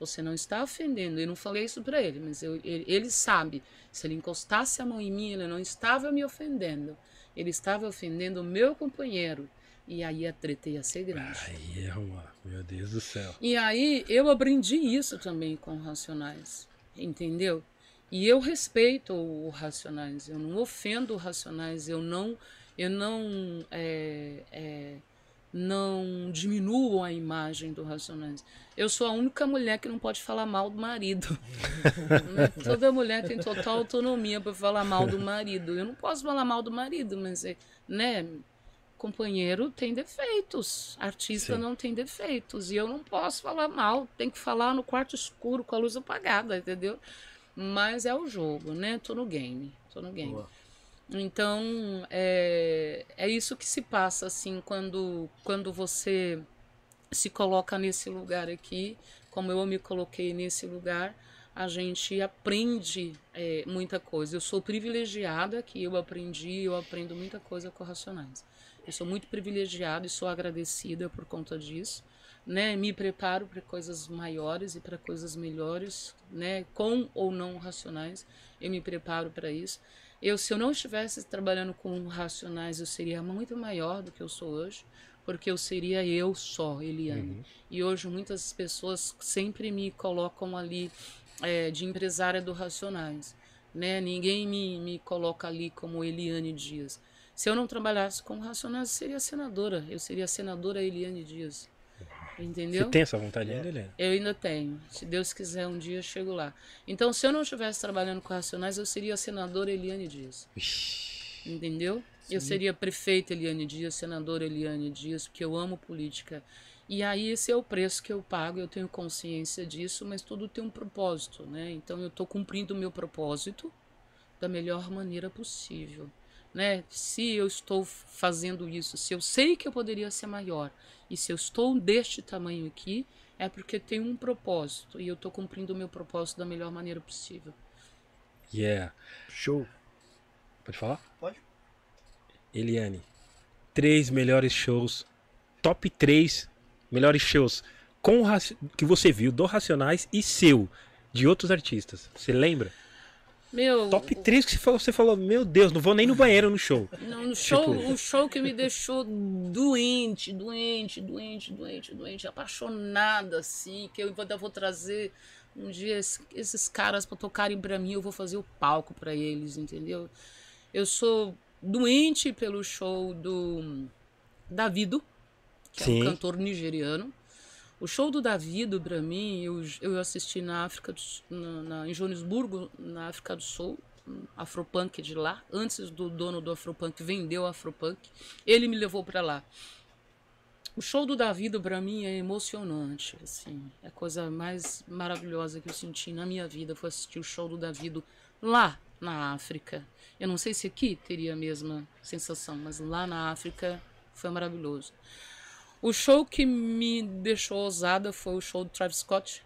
você não está ofendendo. Eu não falei isso para ele, mas eu, ele, ele sabe. Se ele encostasse a mão em mim, ele não estava me ofendendo. Ele estava ofendendo o meu companheiro. E aí a treta ia ser grande. Aí é uma. Meu Deus do céu. E aí eu aprendi isso também com Racionais. Entendeu? E eu respeito o Racionais. Eu não ofendo o Racionais. Eu não. Eu não. É, é, não diminuam a imagem do Racionais. Eu sou a única mulher que não pode falar mal do marido. <laughs> Toda mulher tem total autonomia para falar mal do marido. Eu não posso falar mal do marido, mas é, né, companheiro tem defeitos, artista Sim. não tem defeitos e eu não posso falar mal. Tem que falar no quarto escuro com a luz apagada, entendeu? Mas é o jogo, né? Tô no game, tô no game. Boa. Então, é, é isso que se passa, assim, quando, quando você se coloca nesse lugar aqui, como eu me coloquei nesse lugar, a gente aprende é, muita coisa. Eu sou privilegiada que eu aprendi, eu aprendo muita coisa com Racionais. Eu sou muito privilegiada e sou agradecida por conta disso. Né, me preparo para coisas maiores e para coisas melhores, né, com ou não racionais, eu me preparo para isso. Eu, se eu não estivesse trabalhando com racionais, eu seria muito maior do que eu sou hoje, porque eu seria eu só, Eliane. Uhum. E hoje muitas pessoas sempre me colocam ali é, de empresária do racionais. né? Ninguém me, me coloca ali como Eliane Dias. Se eu não trabalhasse com Racionais, eu seria senadora. Eu seria senadora Eliane Dias. Entendeu? Você tem essa vontade ainda, Eliane? Eu ainda tenho. Se Deus quiser, um dia eu chego lá. Então, se eu não estivesse trabalhando com Racionais, eu seria senadora Eliane Dias. Ixi. Entendeu? Sim. Eu seria prefeita Eliane Dias, senadora Eliane Dias, porque eu amo política. E aí esse é o preço que eu pago, eu tenho consciência disso, mas tudo tem um propósito, né? Então eu estou cumprindo o meu propósito da melhor maneira possível, né? Se eu estou fazendo isso, se eu sei que eu poderia ser maior, e se eu estou deste tamanho aqui, é porque tem um propósito e eu estou cumprindo o meu propósito da melhor maneira possível. Yeah. Show. Pode falar? Pode. Eliane, três melhores shows, top 3 melhores shows com que você viu do Racionais e seu, de outros artistas. Você lembra? Meu, Top 3 que você falou, meu Deus, não vou nem no banheiro no show. <laughs> Não, no show, tipo... o show que me deixou doente, doente, doente, doente, doente, apaixonada, assim, que eu ainda vou trazer um dia esses caras para tocarem para mim, eu vou fazer o palco para eles, entendeu? Eu sou doente pelo show do Davido, que Sim. é um cantor nigeriano. O show do Davido, para mim, eu, eu assisti na África do, na, na, em Joanesburgo, na África do Sul, Afropunk de lá, antes do dono do Afropunk vendeu o Afropunk, ele me levou para lá. O show do Davido para mim é emocionante, assim, é a coisa mais maravilhosa que eu senti na minha vida foi assistir o show do Davido lá na África. Eu não sei se aqui teria a mesma sensação, mas lá na África foi maravilhoso. O show que me deixou ousada foi o show do Travis Scott,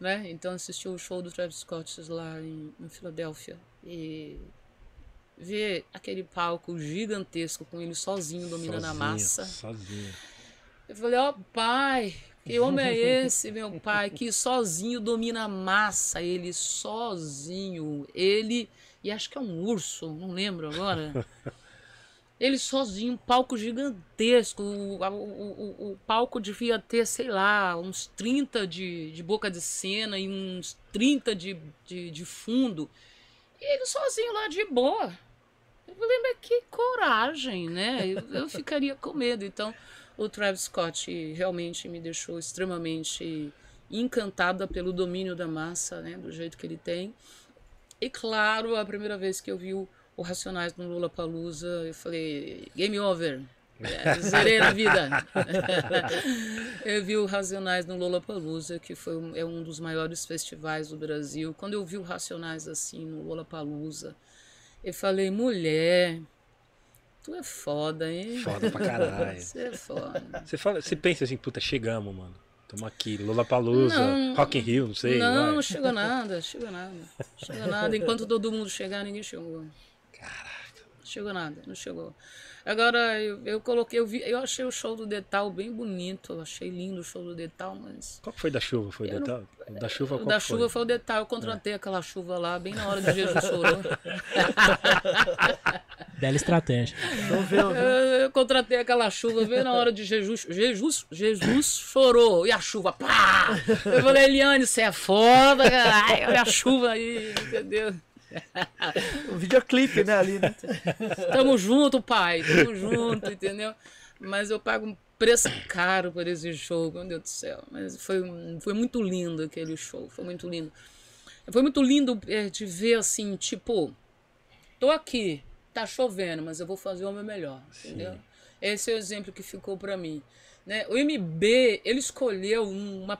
né? Então assisti o show do Travis Scott lá em, em Filadélfia e ver aquele palco gigantesco com ele sozinho dominando sozinho, a massa. Sozinho. Eu falei, ó oh, pai, que homem é esse, meu pai, que sozinho domina a massa, ele sozinho, ele e acho que é um urso, não lembro agora. <laughs> Ele sozinho, um palco gigantesco. O, o, o, o, palco devia ter, sei lá, uns 30 de, de boca de cena e uns 30 de, de, de fundo. E ele sozinho lá de boa. Eu mas que coragem, né? Eu, eu <laughs> ficaria com medo. Então, o Travis Scott realmente me deixou extremamente encantada pelo domínio da massa, né? Do jeito que ele tem. E claro, a primeira vez que eu vi o o Racionais no Lula Palusa, eu falei, game over. É, zerei na vida. <laughs> eu vi o Racionais no Lula Palusa, que foi um, é um dos maiores festivais do Brasil. Quando eu vi o Racionais assim no Lula Palusa, eu falei, mulher, tu é foda, hein? Foda pra caralho. <laughs> Você é foda. Você, fala, você pensa assim, puta, chegamos, mano. Tamo aqui, Lula Palusa, Rock in Rio, não sei. Não, vai. não chegou nada, chegou nada. Chegou nada. Enquanto todo mundo chegar, ninguém chegou. Caraca. Não chegou nada, não chegou. Agora, eu, eu coloquei, eu, vi, eu achei o show do Detal bem bonito, eu achei lindo o show do Detal, mas. Qual foi da chuva? Foi o Detal? Não, da chuva qual Da chuva foi? foi o Detal, eu contratei é. aquela chuva lá, bem na hora de Jesus chorou. Bela estratégia. Eu, eu, contratei aquela chuva bem na hora de Jesus. Jesus, Jesus chorou. E a chuva, pá! Eu falei, Eliane, você é foda, caralho. Olha a chuva aí, entendeu? <laughs> o videoclipe, né, ali, né? Tamo junto, pai, tamo junto, entendeu? Mas eu pago um preço caro por esse show, meu Deus do céu. Mas foi, foi muito lindo aquele show, foi muito lindo. Foi muito lindo é, de ver assim, tipo, tô aqui, tá chovendo, mas eu vou fazer o meu melhor, entendeu? Sim. Esse é o exemplo que ficou para mim. Né? O MB, ele escolheu uma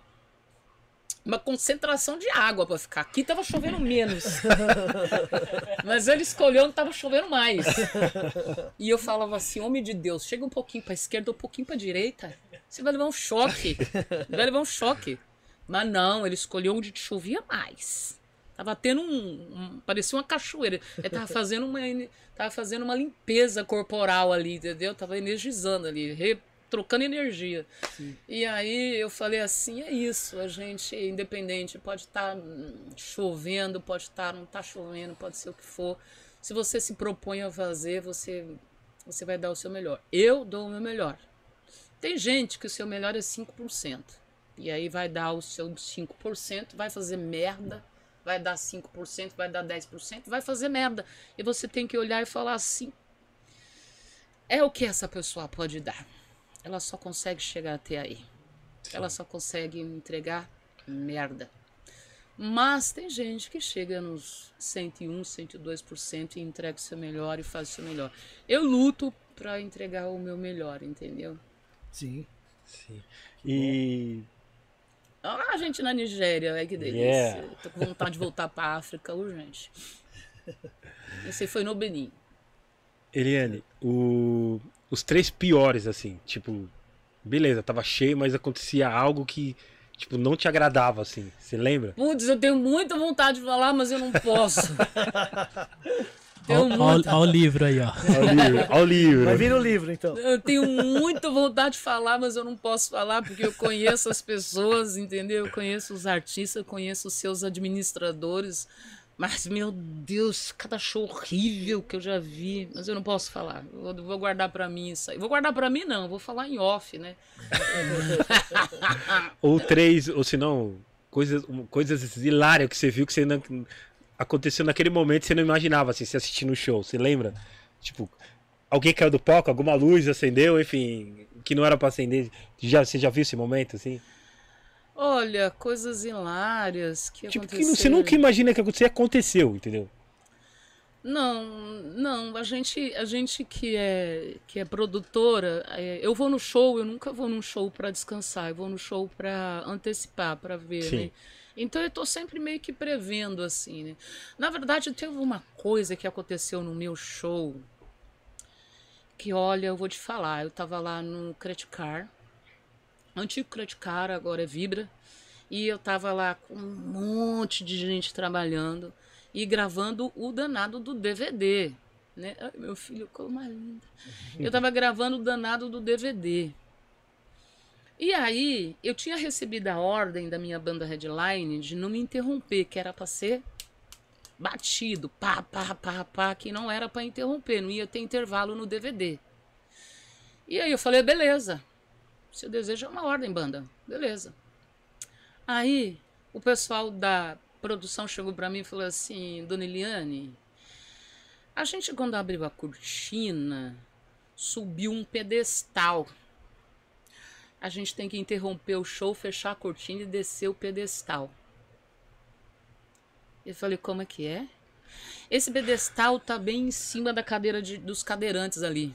uma concentração de água para ficar. Aqui tava chovendo menos. <laughs> Mas ele escolheu onde tava chovendo mais. E eu falava assim: homem de Deus, chega um pouquinho para esquerda, um pouquinho para direita. Você vai levar um choque. Vai levar um choque. Mas não, ele escolheu onde chovia mais. Tava tendo um, um, parecia uma cachoeira. Ele tava fazendo uma tava fazendo uma limpeza corporal ali, entendeu? Tava energizando ali, trocando energia. Sim. E aí eu falei assim, é isso, a gente independente, pode estar tá chovendo, pode estar tá, não tá chovendo, pode ser o que for. Se você se propõe a fazer, você você vai dar o seu melhor. Eu dou o meu melhor. Tem gente que o seu melhor é 5%. E aí vai dar o seu 5%, vai fazer merda, vai dar 5%, vai dar 10%, vai fazer merda. E você tem que olhar e falar assim: é o que essa pessoa pode dar. Ela só consegue chegar até aí. Sim. Ela só consegue entregar merda. Mas tem gente que chega nos 101, 102% e entrega o seu melhor e faz o seu melhor. Eu luto para entregar o meu melhor, entendeu? Sim. Sim. E. Ah, a gente na Nigéria, é que delícia. Yeah. Tô com vontade de voltar pra África urgente. <laughs> Esse foi no Benin. Eliane, o... os três piores, assim, tipo, beleza, tava cheio, mas acontecia algo que, tipo, não te agradava, assim. Você lembra? Putz, eu tenho muita vontade de falar, mas eu não posso. <laughs> Olha o livro aí, ó. Olha o livro. Vai vir no livro, então. Eu tenho muita vontade de falar, mas eu não posso falar porque eu conheço as pessoas, entendeu? Eu conheço os artistas, eu conheço os seus administradores. Mas, meu Deus, cada show horrível que eu já vi. Mas eu não posso falar. Vou, guardar para mim isso aí. Vou guardar para mim, não. Vou falar em off, né? <laughs> ou três, ou se não, coisas, coisas hilárias que você viu que você não aconteceu naquele momento você não imaginava, assim, se assistindo o show, você lembra? Tipo, alguém caiu do palco, alguma luz acendeu, enfim, que não era para acender. Já, você já viu esse momento, assim? Olha, coisas hilárias que tipo, aconteceram. Que você nunca imagina que aconteceu, aconteceu, entendeu? Não, não, a gente, a gente que é que é produtora, é, eu vou no show, eu nunca vou num show para descansar, eu vou no show para antecipar, para ver, Sim. né? Então eu estou sempre meio que prevendo assim, né? Na verdade, teve uma coisa que aconteceu no meu show que, olha, eu vou te falar, eu estava lá no Creticar, antigo Creticar, agora é Vibra, e eu estava lá com um monte de gente trabalhando e gravando o danado do DVD, né? Ai, meu filho, como é linda. <laughs> Eu estava gravando o danado do DVD. E aí, eu tinha recebido a ordem da minha banda Headline de não me interromper, que era para ser batido, pá, pá, pá, pá, que não era para interromper, não ia ter intervalo no DVD. E aí eu falei, beleza. Seu desejo é uma ordem, banda. Beleza. Aí, o pessoal da produção chegou para mim e falou assim: Dona Eliane, a gente, quando abriu a cortina, subiu um pedestal a gente tem que interromper o show, fechar a cortina e descer o pedestal. Eu falei, como é que é? Esse pedestal tá bem em cima da cadeira de, dos cadeirantes ali.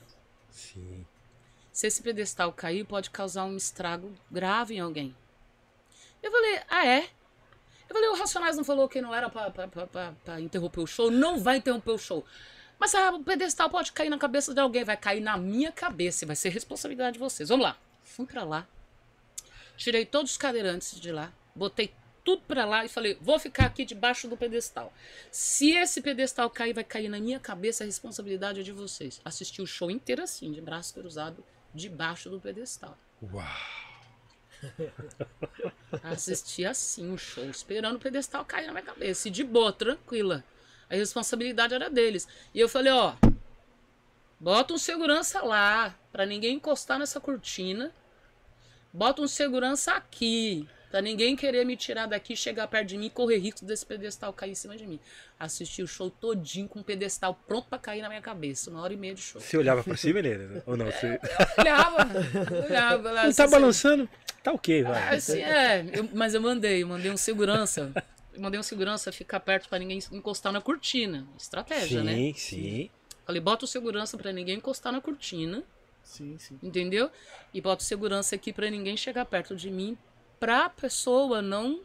Sim. Se esse pedestal cair, pode causar um estrago grave em alguém. Eu falei, ah é? Eu falei, o Racionais não falou que não era pra interromper o show? Não vai interromper o show. Mas ah, o pedestal pode cair na cabeça de alguém, vai cair na minha cabeça, vai ser responsabilidade de vocês. Vamos lá. Fui para lá, tirei todos os cadeirantes de lá, botei tudo para lá e falei: vou ficar aqui debaixo do pedestal. Se esse pedestal cair, vai cair na minha cabeça, a responsabilidade é de vocês. Assisti o show inteiro assim, de braço cruzado, debaixo do pedestal. Uau! <laughs> Assisti assim o show, esperando o pedestal cair na minha cabeça. E de boa, tranquila. A responsabilidade era deles. E eu falei: ó, bota um segurança lá, para ninguém encostar nessa cortina Bota um segurança aqui. Pra ninguém querer me tirar daqui, chegar perto de mim e correr risco desse pedestal cair em cima de mim. Assisti o show todinho com o pedestal pronto para cair na minha cabeça. Uma hora e meia de show. Você olhava pra cima, Helena? Ou não? Você... É, olhava. olhava lá, não tá assim, balançando? Tá ok, vai. Assim, é, eu, mas eu mandei, eu mandei um segurança. Eu mandei um segurança ficar perto para ninguém encostar na cortina. Estratégia, sim, né? Sim, sim. Falei, bota o segurança para ninguém encostar na cortina. Sim, sim. Entendeu? E boto segurança aqui para ninguém chegar perto de mim, pra pessoa não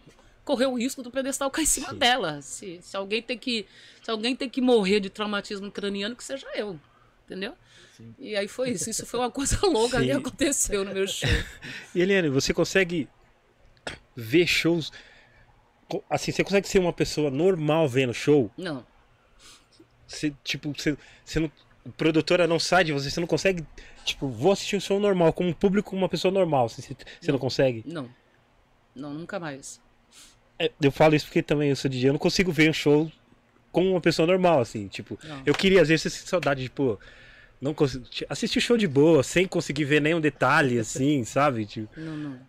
correr o risco do pedestal cair em cima sim. dela. Se, se alguém tem que se alguém tem que morrer de traumatismo craniano, que seja eu. Entendeu? Sim. E aí foi isso. Isso foi uma coisa <laughs> louca sim. que aconteceu no meu show. <laughs> E Eliane, você consegue ver shows assim, você consegue ser uma pessoa normal vendo show? Não. Você, tipo, você, você não produtora não sai de você, você não consegue, tipo, vou assistir um show normal, como um público, uma pessoa normal, você, você não. não consegue? Não. Não, nunca mais. É, eu falo isso porque também eu sou DJ, eu não consigo ver um show como uma pessoa normal, assim, tipo, não. eu queria às vezes ter saudade, tipo, não assistir o show de boa, sem conseguir ver nenhum detalhe, <laughs> assim, sabe? Tipo... Não, não.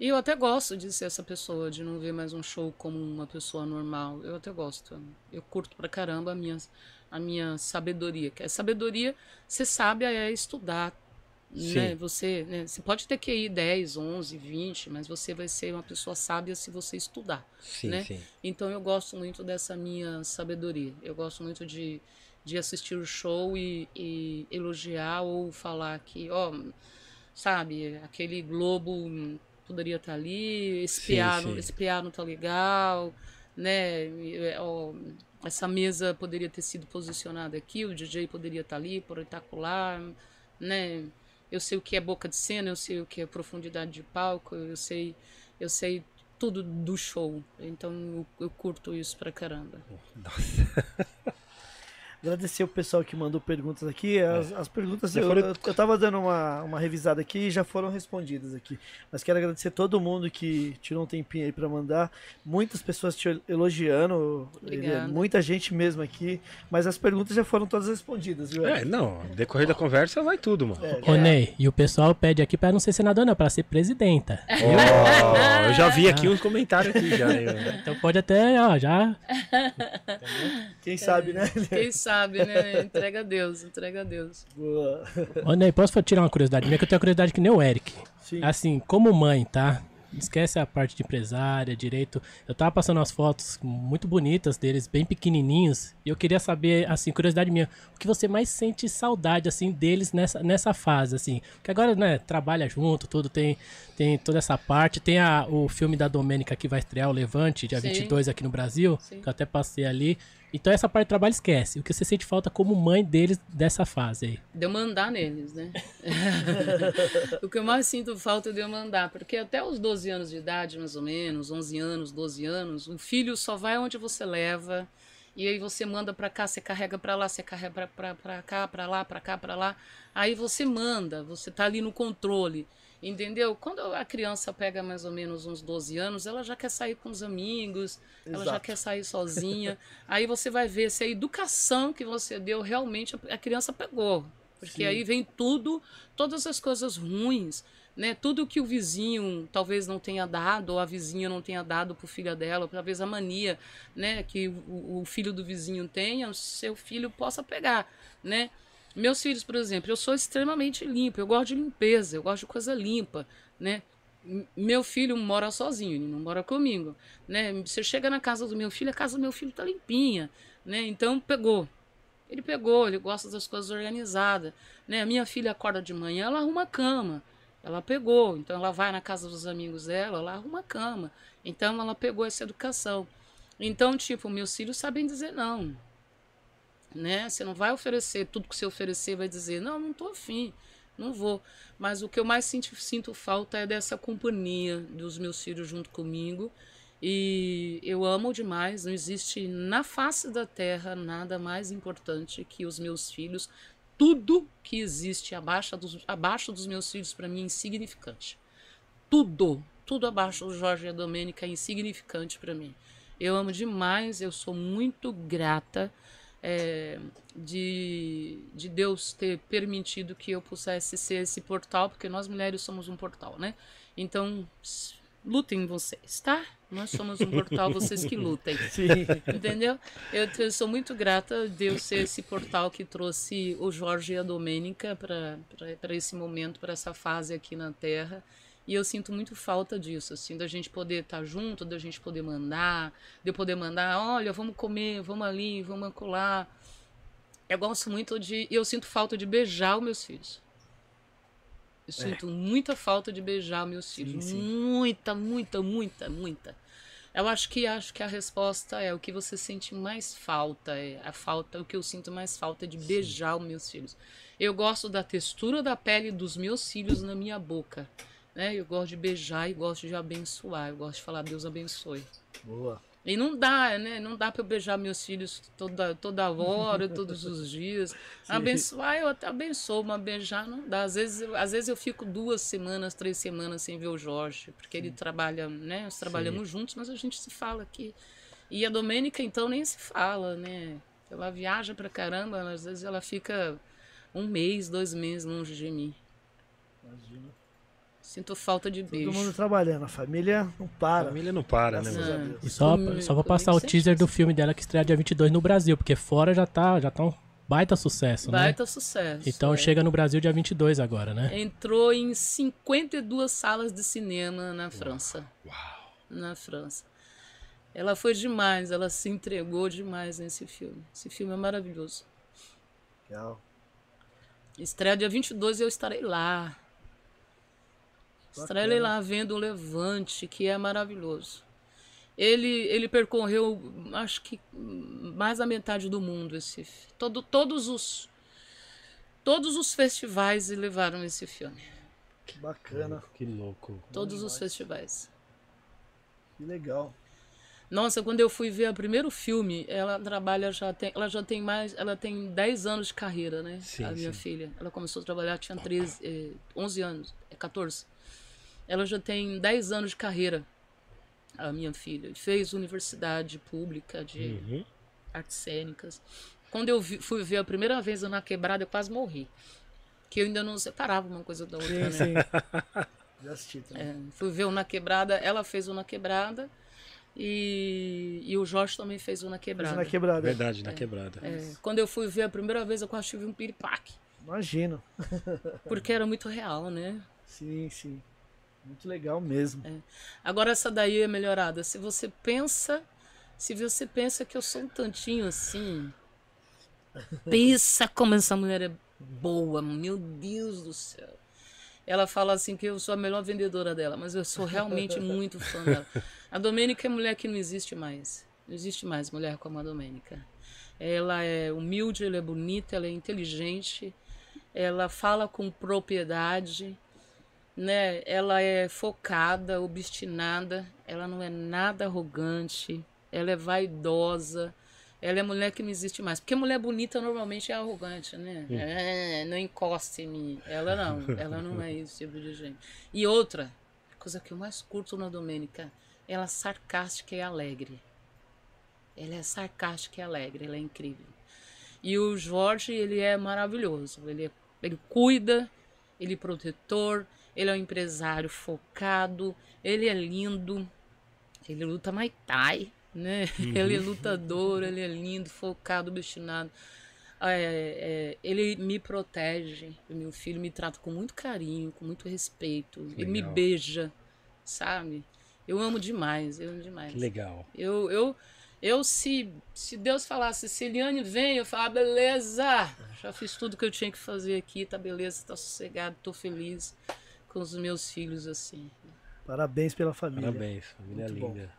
E eu até gosto de ser essa pessoa, de não ver mais um show como uma pessoa normal. Eu até gosto. Eu curto pra caramba a minha, a minha sabedoria. Que a sabedoria, você sabe, é estudar. Né? Você, né? você pode ter que ir 10, 11, 20, mas você vai ser uma pessoa sábia se você estudar. Sim, né? Sim. Então eu gosto muito dessa minha sabedoria. Eu gosto muito de, de assistir o show e, e elogiar ou falar que, ó, sabe, aquele globo poderia estar tá ali, esse, piano, esse piano tá legal, né? Ó, essa mesa poderia ter sido posicionada aqui, o DJ poderia estar tá ali, por espetacular, né? Eu sei o que é boca de cena, eu sei o que é profundidade de palco, eu sei, eu sei tudo do show. Então eu, eu curto isso pra caramba. Nossa. <laughs> Agradecer o pessoal que mandou perguntas aqui. As, é. as perguntas, eu, foram... eu tava dando uma, uma revisada aqui e já foram respondidas aqui. Mas quero agradecer todo mundo que tirou um tempinho aí para mandar. Muitas pessoas te elogiando, muita gente mesmo aqui. Mas as perguntas já foram todas respondidas, viu? É, não, decorrer da conversa vai tudo, mano. É, Ô, Ney, e o pessoal pede aqui para não ser senador, não, para ser presidenta. Oh, eu já vi aqui uns comentários aqui já. <laughs> Então pode até, ó, já. Quem sabe, né? Quem sabe sabe, né? Entrega a Deus, entrega a Deus. Boa. Ô, Ney, posso tirar uma curiosidade minha? Que eu tenho curiosidade que nem o Eric. Sim. Assim, como mãe, tá? Esquece a parte de empresária, direito. Eu tava passando umas fotos muito bonitas deles, bem pequenininhos. E eu queria saber, assim, curiosidade minha, o que você mais sente saudade, assim, deles nessa, nessa fase, assim. Que agora, né, trabalha junto, tudo, tem, tem toda essa parte. Tem a, o filme da Domênica que vai estrear, o Levante, dia Sim. 22 aqui no Brasil, Sim. que eu até passei ali. Então essa parte de trabalho esquece. O que você sente falta como mãe deles dessa fase aí? De eu mandar neles, né? <laughs> o que eu mais sinto falta é de eu mandar, porque até os 12 anos de idade, mais ou menos, 11 anos, 12 anos, o filho só vai onde você leva. E aí você manda para cá, você carrega para lá, você carrega para cá, para lá, para cá, para lá. Aí você manda, você tá ali no controle. Entendeu? Quando a criança pega mais ou menos uns 12 anos, ela já quer sair com os amigos, Exato. ela já quer sair sozinha. <laughs> aí você vai ver se a educação que você deu realmente a criança pegou. Porque Sim. aí vem tudo, todas as coisas ruins, né? Tudo que o vizinho talvez não tenha dado, ou a vizinha não tenha dado para o filho dela, talvez a mania, né, que o, o filho do vizinho tenha, o seu filho possa pegar, né? Meus filhos, por exemplo, eu sou extremamente limpo, eu gosto de limpeza, eu gosto de coisa limpa, né? Meu filho mora sozinho, ele não mora comigo, né? Você chega na casa do meu filho, a casa do meu filho tá limpinha, né? Então pegou. Ele pegou, ele gosta das coisas organizadas, né? A minha filha acorda de manhã, ela arruma a cama. Ela pegou, então ela vai na casa dos amigos dela, ela arruma a cama. Então ela pegou essa educação. Então, tipo, meus filhos sabem dizer não né? Você não vai oferecer tudo que você oferecer, vai dizer, não, não tô afim, não vou. Mas o que eu mais sinto, sinto falta é dessa companhia dos meus filhos junto comigo. E eu amo demais, não existe na face da terra nada mais importante que os meus filhos. Tudo que existe abaixo dos, abaixo dos meus filhos para mim é insignificante. Tudo, tudo abaixo do Jorge e a Domênica é insignificante para mim. Eu amo demais, eu sou muito grata é, de, de Deus ter permitido que eu pudesse ser esse portal, porque nós mulheres somos um portal, né? Então, lutem vocês, tá? Nós somos um portal, vocês que lutem. <laughs> Sim. Entendeu? Eu, eu, sou muito grata a Deus ser esse portal que trouxe o Jorge e a Domênica para esse momento, para essa fase aqui na Terra. E eu sinto muito falta disso, assim, da gente poder estar tá junto, da gente poder mandar, de eu poder mandar, olha, vamos comer, vamos ali, vamos acolá. Eu gosto muito de. Eu sinto falta de beijar os meus filhos. Eu é. sinto muita falta de beijar os meus filhos. Sim, sim. Muita, muita, muita, muita. Eu acho que acho que a resposta é o que você sente mais falta, é a falta, o que eu sinto mais falta é de beijar os meus filhos. Eu gosto da textura da pele dos meus filhos na minha boca. Né? Eu gosto de beijar e gosto de abençoar. Eu gosto de falar Deus abençoe. Boa. E não dá, né? Não dá para eu beijar meus filhos toda, toda hora, <laughs> todos os dias. Sim. Abençoar, eu até abençoo, mas beijar não dá. Às vezes, às vezes eu fico duas semanas, três semanas sem ver o Jorge, porque Sim. ele trabalha, né? Nós trabalhamos Sim. juntos, mas a gente se fala aqui. E a Domênica, então, nem se fala, né? Ela viaja pra caramba, às vezes ela fica um mês, dois meses longe de mim. Imagina. Sinto falta de beijo. Todo mundo trabalhando, a família não para. A família não para, né, mano? E só, só vou passar o teaser do filme dela que estreia dia 22 no Brasil, porque fora já tá, já tá um baita sucesso, baita né? Baita sucesso. Então é. chega no Brasil dia 22 agora, né? Entrou em 52 salas de cinema na França. Uau. Na França. Ela foi demais, ela se entregou demais nesse filme. Esse filme é maravilhoso. Legal. Estreia dia 22 e eu estarei lá. Estarei lá vendo o Levante, que é maravilhoso. Ele, ele percorreu, acho que mais da metade do mundo. Esse, todo, todos os todos os festivais levaram esse filme. Que bacana. Que louco. Todos os festivais. Que legal. Nossa, quando eu fui ver o primeiro filme, ela trabalha já tem, ela já tem mais, ela tem 10 anos de carreira, né? Sim, a minha sim. filha. Ela começou a trabalhar tinha 13, eh, 11 anos, 14. Ela já tem 10 anos de carreira. A minha filha fez universidade pública de uhum. artes cênicas. Quando eu vi, fui ver a primeira vez na quebrada, eu quase morri. Que eu ainda não separava uma coisa da outra, sim, né? Sim. <laughs> Já assisti também. É, fui ver o Na Quebrada, ela fez o Na Quebrada. E, e o Jorge também fez o Na Quebrada. Fez na quebrada. Verdade, na é, quebrada. É, quando eu fui ver a primeira vez, eu quase tive um piripaque. Imagino. Porque era muito real, né? Sim, sim. Muito legal mesmo. É. Agora essa daí é melhorada. Se você pensa, se você pensa que eu sou um tantinho assim, <laughs> pensa como essa mulher é boa, meu Deus do céu. Ela fala assim que eu sou a melhor vendedora dela, mas eu sou realmente <laughs> muito fã dela. A Domênica é mulher que não existe mais. Não existe mais mulher como a Domênica. Ela é humilde, ela é bonita, ela é inteligente, ela fala com propriedade, né? Ela é focada, obstinada, ela não é nada arrogante, ela é vaidosa, ela é mulher que não existe mais. Porque mulher bonita normalmente é arrogante, né? É, não encosta em mim. Ela não, ela não é esse tipo de gente. E outra, coisa que eu mais curto na Domênica, ela é sarcástica e alegre. Ela é sarcástica e alegre, ela é incrível. E o Jorge, ele é maravilhoso. Ele, é, ele cuida, ele é protetor, ele é um empresário focado, ele é lindo, ele luta Muay Thai, né? Uhum. <laughs> Ele é lutador, ele é lindo, focado, obstinado. É, é, ele me protege, meu filho me trata com muito carinho, com muito respeito, Legal. ele me beija, sabe? Eu amo demais, eu amo demais. Que legal. Eu, eu, eu se, se Deus falasse, Celiane vem, eu falo, ah, beleza, já fiz tudo que eu tinha que fazer aqui, tá beleza, tá sossegado, tô feliz com os meus filhos assim. Parabéns pela família. Parabéns, família Muito linda. Bom.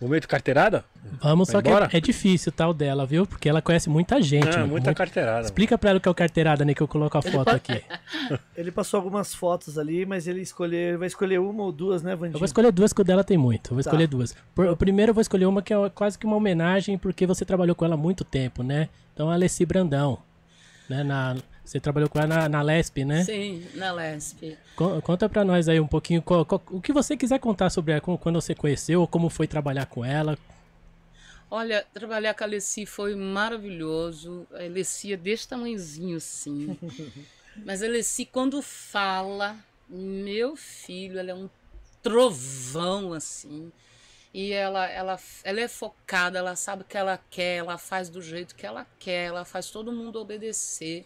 Momento carteirada? Vamos, Vai só embora? que é, é, difícil tal dela, viu? Porque ela conhece muita gente. Ah, muita carteirada. Explica pra ela o que é o carteirada, né? Que eu coloco a foto aqui. <laughs> ele passou algumas fotos ali, mas ele escolher, vai escolher uma ou duas, né, Vandinho? Eu vou escolher duas, que o dela tem muito. Eu vou tá. escolher duas. Por, primeiro eu vou escolher uma que é quase que uma homenagem, porque você trabalhou com ela há muito tempo, né? Então, a Alessi Brandão. Né, na, você trabalhou com ela na, na Lesp, né? Sim, na Lesp. Conta pra nós aí um pouquinho o que você quiser contar sobre ela, quando você conheceu, como foi trabalhar com ela. Olha, trabalhar com a Alessi foi maravilhoso. A Alessi é desse tamanhozinho assim. <laughs> Mas a Alessi, quando fala, meu filho, ela é um trovão assim. E ela, ela, ela é focada, ela sabe o que ela quer, ela faz do jeito que ela quer, ela faz todo mundo obedecer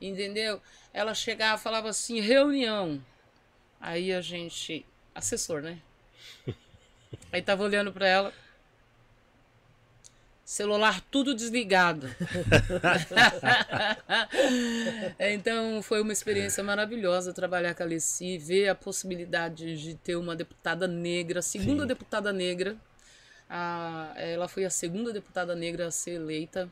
entendeu? Ela chegava falava assim, reunião. Aí a gente, assessor, né? <laughs> Aí tava olhando para ela, celular tudo desligado. <laughs> então foi uma experiência maravilhosa trabalhar com a Alessi, ver a possibilidade de ter uma deputada negra, segunda Sim. deputada negra. A, ela foi a segunda deputada negra a ser eleita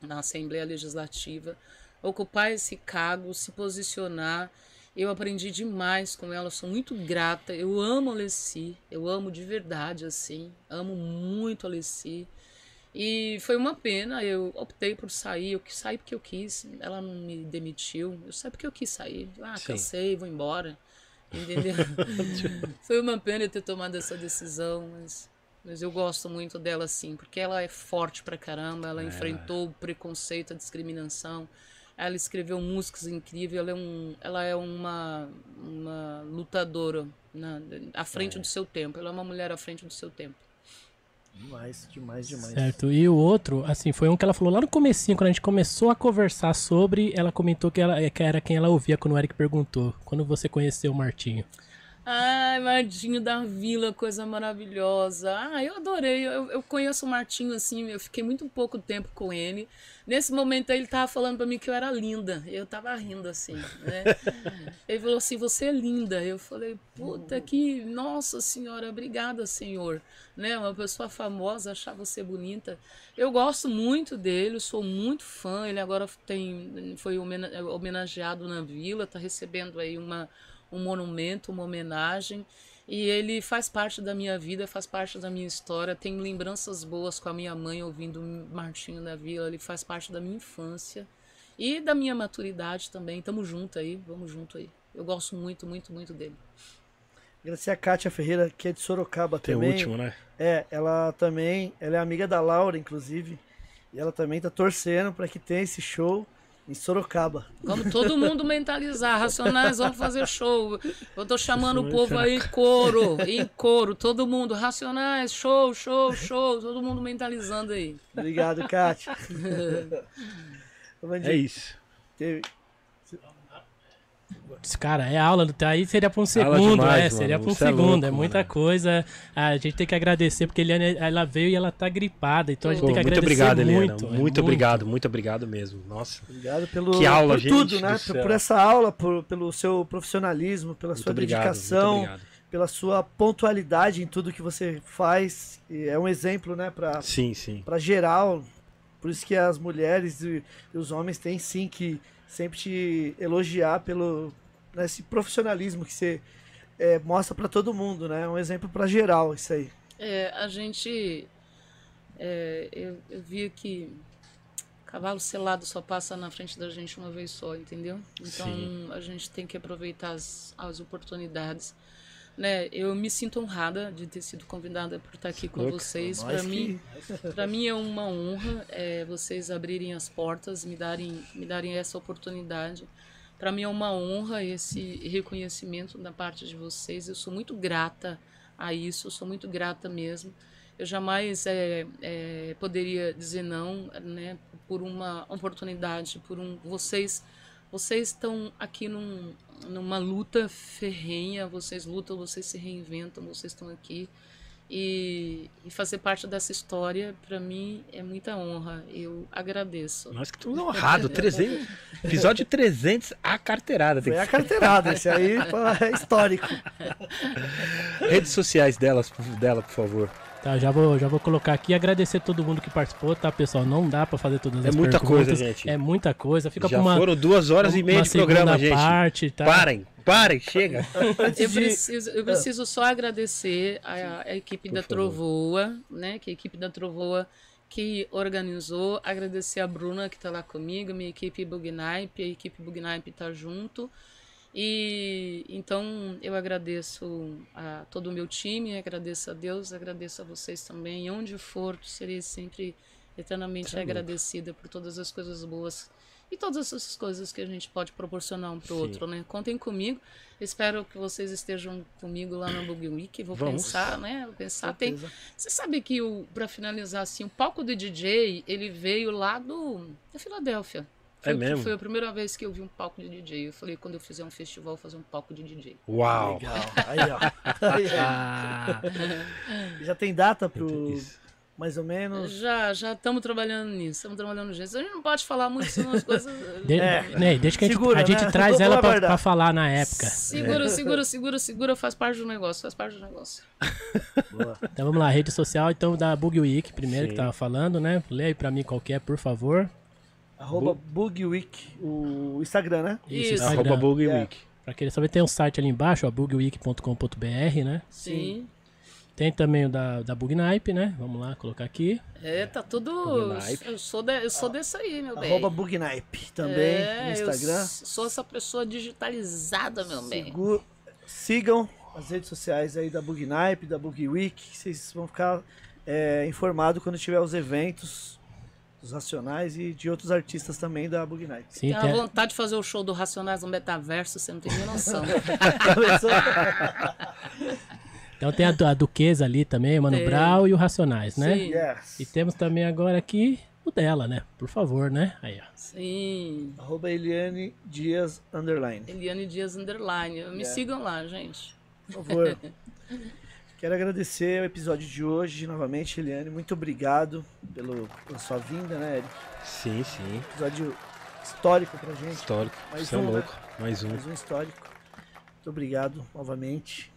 na Assembleia Legislativa ocupar esse cargo, se posicionar. Eu aprendi demais com ela, sou muito grata. Eu amo a Alessi, eu amo de verdade, assim. Amo muito a Alessi. E foi uma pena, eu optei por sair, eu sair porque eu quis. Ela não me demitiu, eu saí porque eu quis sair. Ah, Sim. cansei, vou embora. Entendeu? <laughs> foi uma pena eu ter tomado essa decisão, mas, mas eu gosto muito dela, sim, porque ela é forte pra caramba, ela é. enfrentou o preconceito, a discriminação Ela escreveu músicas incríveis, ela é, um, ela é uma, uma lutadora na, à frente é. do seu tempo. Ela é uma mulher à frente do seu tempo. Demais, demais, demais. Certo. E o outro, assim, foi um que ela falou lá no comecinho, quando a gente começou a conversar sobre, ela comentou que, ela, que era quem ela ouvia quando o Eric perguntou. Quando você conheceu o Martinho? Ai, Martinho da Vila, coisa maravilhosa. Ah, eu adorei. Eu, eu conheço o Martinho assim, eu fiquei muito pouco tempo com ele. Nesse momento ele tava falando para mim que eu era linda. Eu tava rindo assim, né? <laughs> ele falou assim: "Você é linda". Eu falei: "Puta que, nossa senhora, obrigada, senhor". Né? Uma pessoa famosa achar você bonita. Eu gosto muito dele, sou muito fã. Ele agora tem foi homenageado na Vila, tá recebendo aí uma um monumento, uma homenagem. E ele faz parte da minha vida, faz parte da minha história. Tenho lembranças boas com a minha mãe ouvindo Martinho da Vila. Ele faz parte da minha infância e da minha maturidade também. Tamo junto aí, vamos junto aí. Eu gosto muito, muito, muito dele. Agradecer a Kátia Ferreira, que é de Sorocaba Tem também. o último, né? É, ela também, ela é amiga da Laura, inclusive. E ela também tá torcendo para que tenha esse show em Sorocaba. Vamos todo mundo mentalizar. Racionais, vamos fazer show. Eu tô chamando o povo aí em coro, <laughs> em coro, todo mundo. Racionais, show, show, show. Todo mundo mentalizando aí. Obrigado, Kátia. <laughs> é isso. Teve, Cara, é aula, aí seria para um segundo, demais, é, seria para um é segundo, é, louco, é muita mano. coisa. A gente tem que agradecer, porque Eliane, ela veio e ela tá gripada, então a gente Pô, tem que muito agradecer obrigado, Eliana. muito. Muito, é muito obrigado, muito obrigado mesmo. Nossa. Obrigado pelo que aula, por gente tudo, né? Por, por, essa aula, por, pelo seu profissionalismo, pela muito sua obrigado, dedicação, pela sua pontualidade em tudo que você faz. E é um exemplo, né, para sim, sim. para geral. Por isso que as mulheres e, e os homens têm sim que sempre te elogiar pelo nesse profissionalismo que você é, mostra para todo mundo, né? É um exemplo para geral isso aí. É, a gente é, eu, eu vi que cavalo selado só passa na frente da gente uma vez só, entendeu? Então Sim. a gente tem que aproveitar as, as oportunidades. Né, eu me sinto honrada de ter sido convidada por estar aqui com Louca, vocês. Para mim, para mim é uma honra é, vocês abrirem as portas, me darem, me darem essa oportunidade. Para mim é uma honra esse reconhecimento da parte de vocês. Eu sou muito grata a isso, eu sou muito grata mesmo. Eu jamais é, é, poderia dizer não, né, por uma oportunidade, por um vocês vocês estão aqui num, numa luta ferrenha, vocês lutam, vocês se reinventam, vocês estão aqui e, e, fazer parte dessa história, para mim, é muita honra. Eu agradeço. Nós que estamos honrados. 300, episódio 300, a carteirada. Foi a carteirada, esse aí é histórico. Redes sociais delas, dela, por favor. Tá, já vou, já vou colocar aqui e agradecer todo mundo que participou, tá, pessoal? Não dá para fazer todas é as perguntas. É muita coisa, gente. É muita coisa. Fica já uma, foram duas horas e meia de programa, gente. Parte, tá? Parem, parem, chega. eu, preciso, eu preciso só agradecer a, a equipe Por da favor. Trovoa, né? Que a equipe da Trovoa que organizou, agradecer a Bruna que está lá comigo, minha equipe Bugnipe, a equipe Bugnipe está junto. E então eu agradeço a todo o meu time, agradeço a Deus, agradeço a vocês também. E onde for, serei sempre eternamente tá agradecida por todas as coisas boas e todas essas coisas que a gente pode proporcionar um para o outro, né? Contem comigo. Espero que vocês estejam comigo lá no Bug Week. Vou Vamos. pensar, né? Vou pensar. Tem, você sabe que o para finalizar assim, o palco do DJ ele veio lá do da Filadélfia. É mesmo? Foi a primeira vez que eu vi um palco de DJ. Eu falei, quando eu fizer um festival, vou fazer um palco de DJ. Uau! Legal. Aí, ó. Aí, ó. Já tem data pro. Mais ou menos. Já, já estamos trabalhando nisso, estamos trabalhando nisso. A gente não pode falar muito sobre as coisas. <laughs> De, é. né, deixa que a gente, Segura, a gente né? traz ela para falar na época. Segura, é. segura, segura, segura, faz parte do negócio, faz parte do negócio. Boa. Então vamos lá, rede social, então da Bug Week, primeiro Sim. que tava falando, né? Lê aí pra mim qual que é, por favor. Arroba Bugweek, o Instagram, né? Isso, Isso. arroba Bugweek. É. Pra querer saber, tem um site ali embaixo, ó, bugweek.com.br, né? Sim. Tem também o da, da Bugnipe, né? Vamos lá, colocar aqui. É, tá tudo. Eu sou, de, eu sou desse aí, meu bem. Arroba Bugnipe também é, no Instagram. sou essa pessoa digitalizada, meu Sigur, bem. Sigam as redes sociais aí da Bugnipe, da Bugweek. Vocês vão ficar é, informados quando tiver os eventos dos Racionais e de outros artistas também da Bug Night. Sim, tem a vontade de fazer o show do Racionais no metaverso, você não tem nem noção. <laughs> então tem a, a Duquesa ali também, o Mano tem. Brau e o Racionais, né? Sim. Yes. E temos também agora aqui o dela, né? Por favor, né? Aí, ó. Sim. Arroba Eliane Dias Underline. Eliane Dias Underline. Me yeah. sigam lá, gente. Por favor. <laughs> Quero agradecer o episódio de hoje novamente, Eliane. Muito obrigado pelo, pela sua vinda, né, Eric? Sim, sim. Episódio histórico pra gente. Histórico. Mais Você é um, é louco. Né? Mais um. Mais um histórico. Muito obrigado novamente.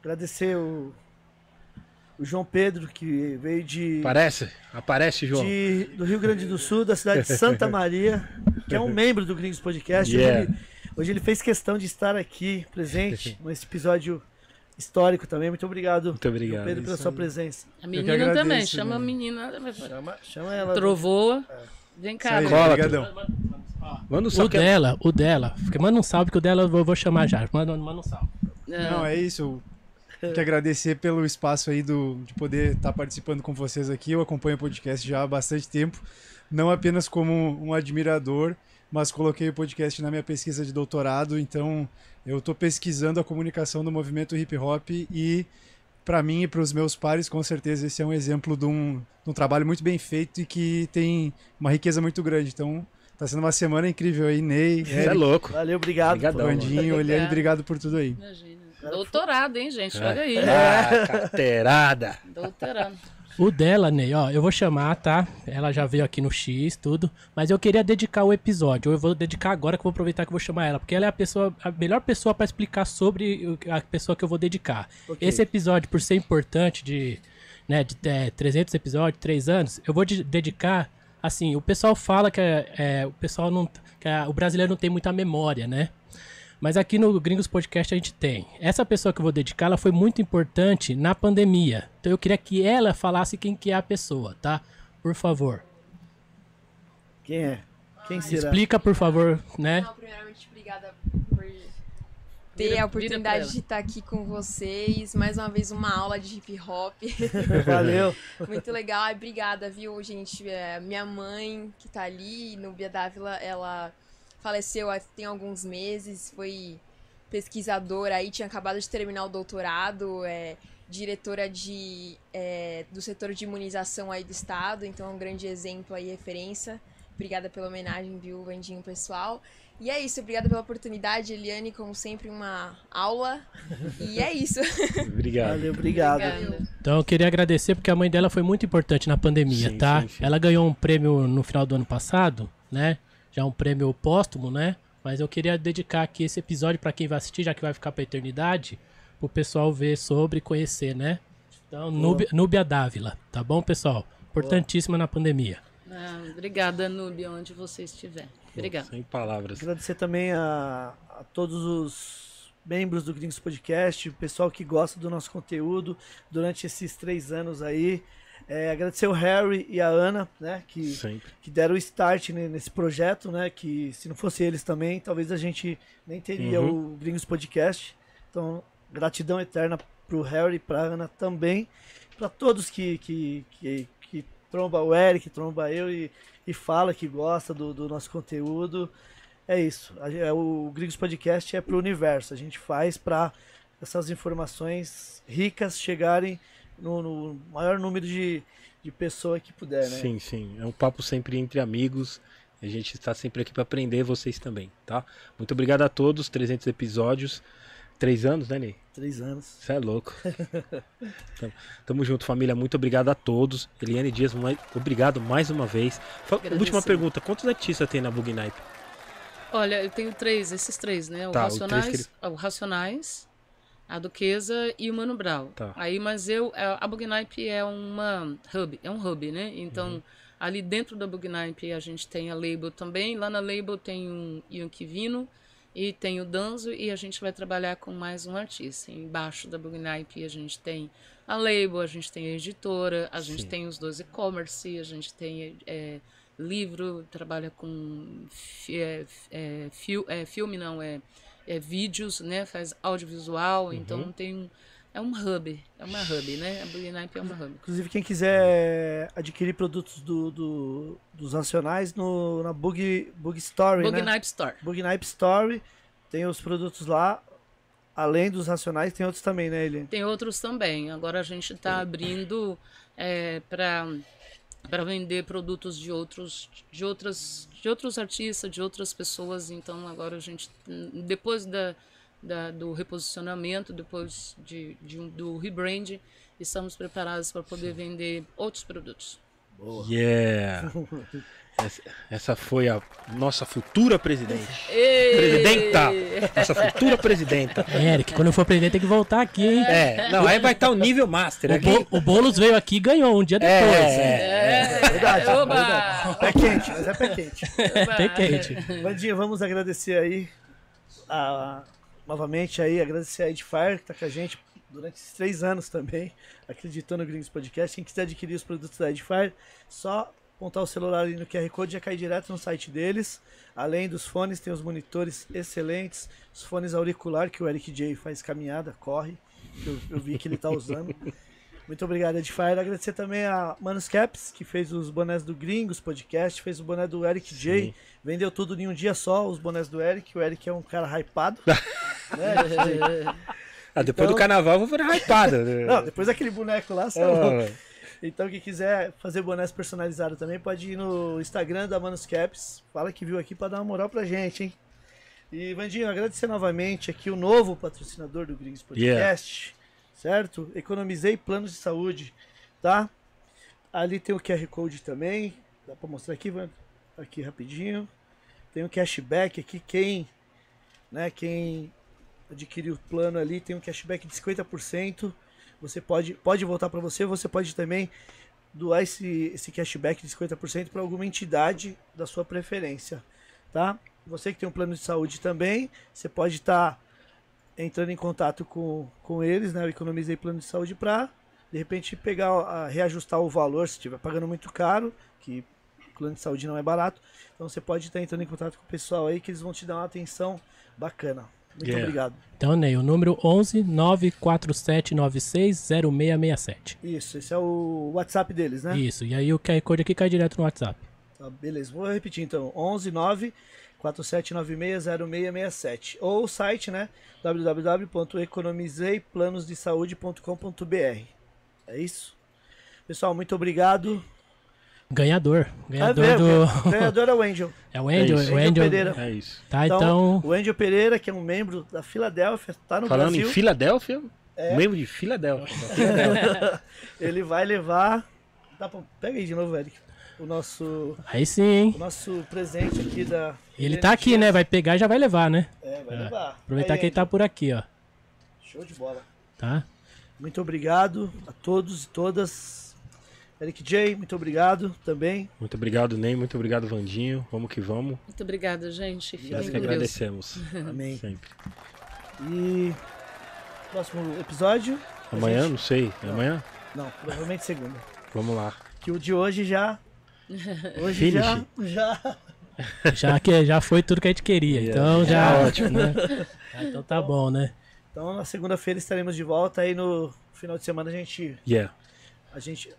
Agradecer o, o João Pedro, que veio de. Aparece, aparece, João. De, do Rio Grande do Sul, da cidade de Santa Maria, que é um <laughs> membro do Gringos Podcast. Yeah. Hoje, ele, hoje ele fez questão de estar aqui presente <laughs> nesse episódio histórico também. Muito obrigado, Muito obrigado Pedro, pela sua presença. A menina agradeço, também, chama a menina. Chama, chama ela. Trovoa. É. Vem cá. Cola, Manda um salve. O dela, o dela. Porque manda um salve que o dela eu vou, chamar já. Manda, manda um salve. Não, é isso. Quero agradecer pelo espaço aí do, de poder estar participando com vocês aqui. Eu acompanho o podcast já há bastante tempo. Não apenas como um admirador, mas coloquei o podcast na minha pesquisa de doutorado. Então, eu estou pesquisando a comunicação do movimento hip hop e para mim e para os meus pares, com certeza esse é um exemplo de um, de um, trabalho muito bem feito e que tem uma riqueza muito grande. Então, tá sendo uma semana incrível aí, Ney. Você é louco. Valeu, obrigado. Obrigadão, Bandinho, Eliane, obrigado por tudo aí. Imagina. Doutorado, hein, gente? Olha aí. Ah, carteirada. Doutorado. O dela, Ney, ó, eu vou chamar, tá? Ela já veio aqui no X, tudo. Mas eu queria dedicar o episódio. Eu vou dedicar agora que eu vou aproveitar que eu vou chamar ela. Porque ela é a pessoa, a melhor pessoa para explicar sobre a pessoa que eu vou dedicar. Okay. Esse episódio, por ser importante, de, né, de é, 300 episódios, 3 anos, eu vou de, dedicar. Assim, o pessoal fala que é, é o pessoal não. Que o brasileiro não tem muita memória, né? Mas aqui no Gringos Podcast a gente tem. Essa pessoa que eu vou dedicar, ela foi muito importante na pandemia. Então eu queria que ela falasse quem que é a pessoa, tá? Por favor. Quem é? Quem será? Explica, por favor, né? Não, primeiramente, obrigada por ter a oportunidade de estar aqui com vocês. Mais uma vez, uma aula de hip hop. <laughs> Valeu. Muito legal. Ai, obrigada, viu, gente? É, minha mãe, que tá ali, Nubia Dávila, ela faleceu tem alguns meses, foi pesquisadora aí, tinha acabado de terminar o doutorado, é diretora de, é, do setor de imunização aí do estado, então é um grande exemplo aí, referência. Obrigada pela homenagem, viu, Vandinho, pessoal. E é isso, obrigada pela oportunidade, Eliane, como sempre, uma aula. E é isso. <laughs> Obrigado. Valeu, obrigado. Então eu queria agradecer porque a mãe dela foi muito importante na pandemia, sim, tá? Sim, sim. Ela ganhou um prêmio no final do ano passado, né? Já um prêmio póstumo, né? Mas eu queria dedicar aqui esse episódio para quem vai assistir, já que vai ficar pra eternidade, pro pessoal ver sobre e conhecer, né? Então, Núbia, Núbia Dávila, tá bom, pessoal? Importantíssima na pandemia. Ah, obrigada, Núbia, onde você estiver. Obrigada. Sem palavras. Agradecer também a, a todos os membros do Gringos Podcast, o pessoal que gosta do nosso conteúdo durante esses três anos aí. É, agradecer o Harry e a Ana, né, que, que deram o start nesse projeto, né, que se não fosse eles também, talvez a gente nem teria uhum. o Gringos Podcast. Então, gratidão eterna pro Harry e pra Ana também, para todos que, que, que, que, tromba o Eric, tromba eu e, e fala que gosta do, do nosso conteúdo. É isso. É, o Gringos Podcast é pro universo. A gente faz para essas informações ricas chegarem no, no maior número de, de pessoas que puder, né? Sim, sim. É um papo sempre entre amigos. A gente está sempre aqui para aprender vocês também, tá? Muito obrigado a todos, 300 episódios. Três anos, né, Ney? Três anos. Você é louco. <laughs> tamo, tamo, junto, família. Muito obrigado a todos. Eliane Dias, obrigado mais uma vez. Última pergunta: quantos artistas tem na Bug Nipe? Olha, eu tenho três, esses três, né? O tá, Racionais, o, ele... o Racionais, a Duquesa e o Mano Brown. Tá. Aí, mas eu, é, a Bugnipe é uma hub, é um hub, né? Então, uhum. ali dentro da Bugnipe a gente tem a Label também. Lá na Label tem um Ian Kivino e tem o Danzo e a gente vai trabalhar com mais um artista. Embaixo da Bugnipe a gente tem a Label, a gente tem a editora, a gente Sim. tem os dois e-commerce, a gente tem é, livro, trabalha com é, é, fil, é, filme, não, é é, vídeos, né? Faz audiovisual, uhum. então tem é um hub, é uma hub, né? A Bugnipe é uma hub. Inclusive, quem quiser adquirir produtos do, do dos nacionais no, na Bug, Bug Story, Bugnipe né? Store. Bugnipe Story, tem os produtos lá. Além dos nacionais, tem outros também, né, Eliane? Tem outros também. Agora a gente está abrindo é, para para vender produtos de outros de outras de outros artistas de outras pessoas. Então agora a gente depois da, da do reposicionamento depois de, de um, do rebrand estamos preparados para poder vender outros produtos. Boa. yeah <laughs> essa foi a nossa futura presidente. Ei! Presidenta! Nossa futura presidenta. <laughs> Eric, quando eu for presidente tem que voltar aqui, hein? É, não, aí vai estar o nível master. O, aqui. Bo o Boulos veio aqui e ganhou um dia depois. É, é, é verdade. Oba! verdade. Pé quente, mas é pé quente. Pé quente. Bandinha, vamos agradecer aí, a, novamente aí, agradecer a Edfire que tá com a gente durante esses três anos também, acreditou no Gringos Podcast. Quem quiser adquirir os produtos da Edfire, só apontar o celular ali no QR Code já cai direto no site deles. Além dos fones, tem os monitores excelentes, os fones auricular que o Eric J faz caminhada, corre. Eu, eu vi que ele está usando. <laughs> Muito obrigado, Edfire. Agradecer também a Manus Caps, que fez os bonés do Gringos Podcast, fez o boné do Eric J. Sim. Vendeu tudo em um dia só, os bonés do Eric. O Eric é um cara hypado. <laughs> né, ah, depois então... do carnaval eu vou virar hypado. Né? Não, depois daquele boneco lá, você oh. Então, quem quiser fazer bonés personalizados também, pode ir no Instagram da Manus Caps. Fala que viu aqui para dar uma moral pra gente, hein? E, Vandinho, agradecer novamente aqui o novo patrocinador do Gringos Podcast, yeah. certo? Economizei planos de saúde, tá? Ali tem o QR Code também. Dá para mostrar aqui, Vand? Aqui rapidinho. Tem um cashback aqui. Quem, né, quem adquiriu o plano ali tem um cashback de 50% você pode, pode voltar para você, você pode também doar esse, esse cashback de 50% para alguma entidade da sua preferência, tá? Você que tem um plano de saúde também, você pode estar tá entrando em contato com, com eles, né? Eu economizei plano de saúde para de repente pegar, a, reajustar o valor se estiver pagando muito caro, que plano de saúde não é barato. Então você pode estar tá entrando em contato com o pessoal aí que eles vão te dar uma atenção bacana. Muito yeah. obrigado. Então, Ney, o número 11 94796 0667. Isso, esse é o WhatsApp deles, né? Isso, e aí o QR Code aqui cai direto no WhatsApp. Tá, beleza, vou repetir então: 11 47960667 ou o site, né? www.economizeiplanosdesaude.com.br. É isso? Pessoal, muito obrigado. Ganhador. Ganhador é, do. Ganhador é o Angel. <laughs> É o Angel, é o Angel. Pereira. É isso. Tá, então, então, O Angel Pereira, que é um membro da Filadélfia, tá no Falando Brasil. em Filadélfia, é. membro de Filadélfia. <laughs> Ele vai levar. Tá, pega aí de novo, Eric. O nosso. Aí sim, hein? O nosso presente aqui da. Ele tá aqui, né? Vai pegar e já vai levar, né? É, vai é. levar. Aproveitar aí, que ele tá por aqui, ó. Show de bola. Tá? Muito obrigado a todos e todas. Eric J, muito obrigado também. Muito obrigado, Ney. Muito obrigado, Vandinho. Vamos que vamos. Muito obrigada, gente. Fiquem Nós que agradecemos. <laughs> Amém. Sempre. E próximo episódio? Amanhã? Gente... Não sei. É não. amanhã? Não, provavelmente segunda. Vamos lá. Que o de hoje já. <laughs> Hoje Finish. já. Já. <laughs> Já que já foi tudo que a gente queria. Yeah. Então já. É ótimo, né? então tá bom, né? Então na segunda-feira estaremos de volta aí no final de semana a gente. Yeah. A gente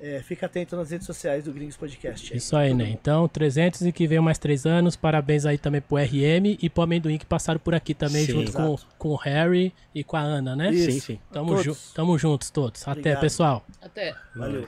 é, fica atento nas redes sociais do Gringos Podcast. Isso aí, né? Então, 300 e que veio mais 3 anos. Parabéns aí também pro RM e pro Amendoim que passaram por aqui também, sim, junto com, com o Harry e com a Ana, né? Isso. Sim, sim. Tamo, ju tamo juntos todos. Obrigado. Até, pessoal. Até. Valeu.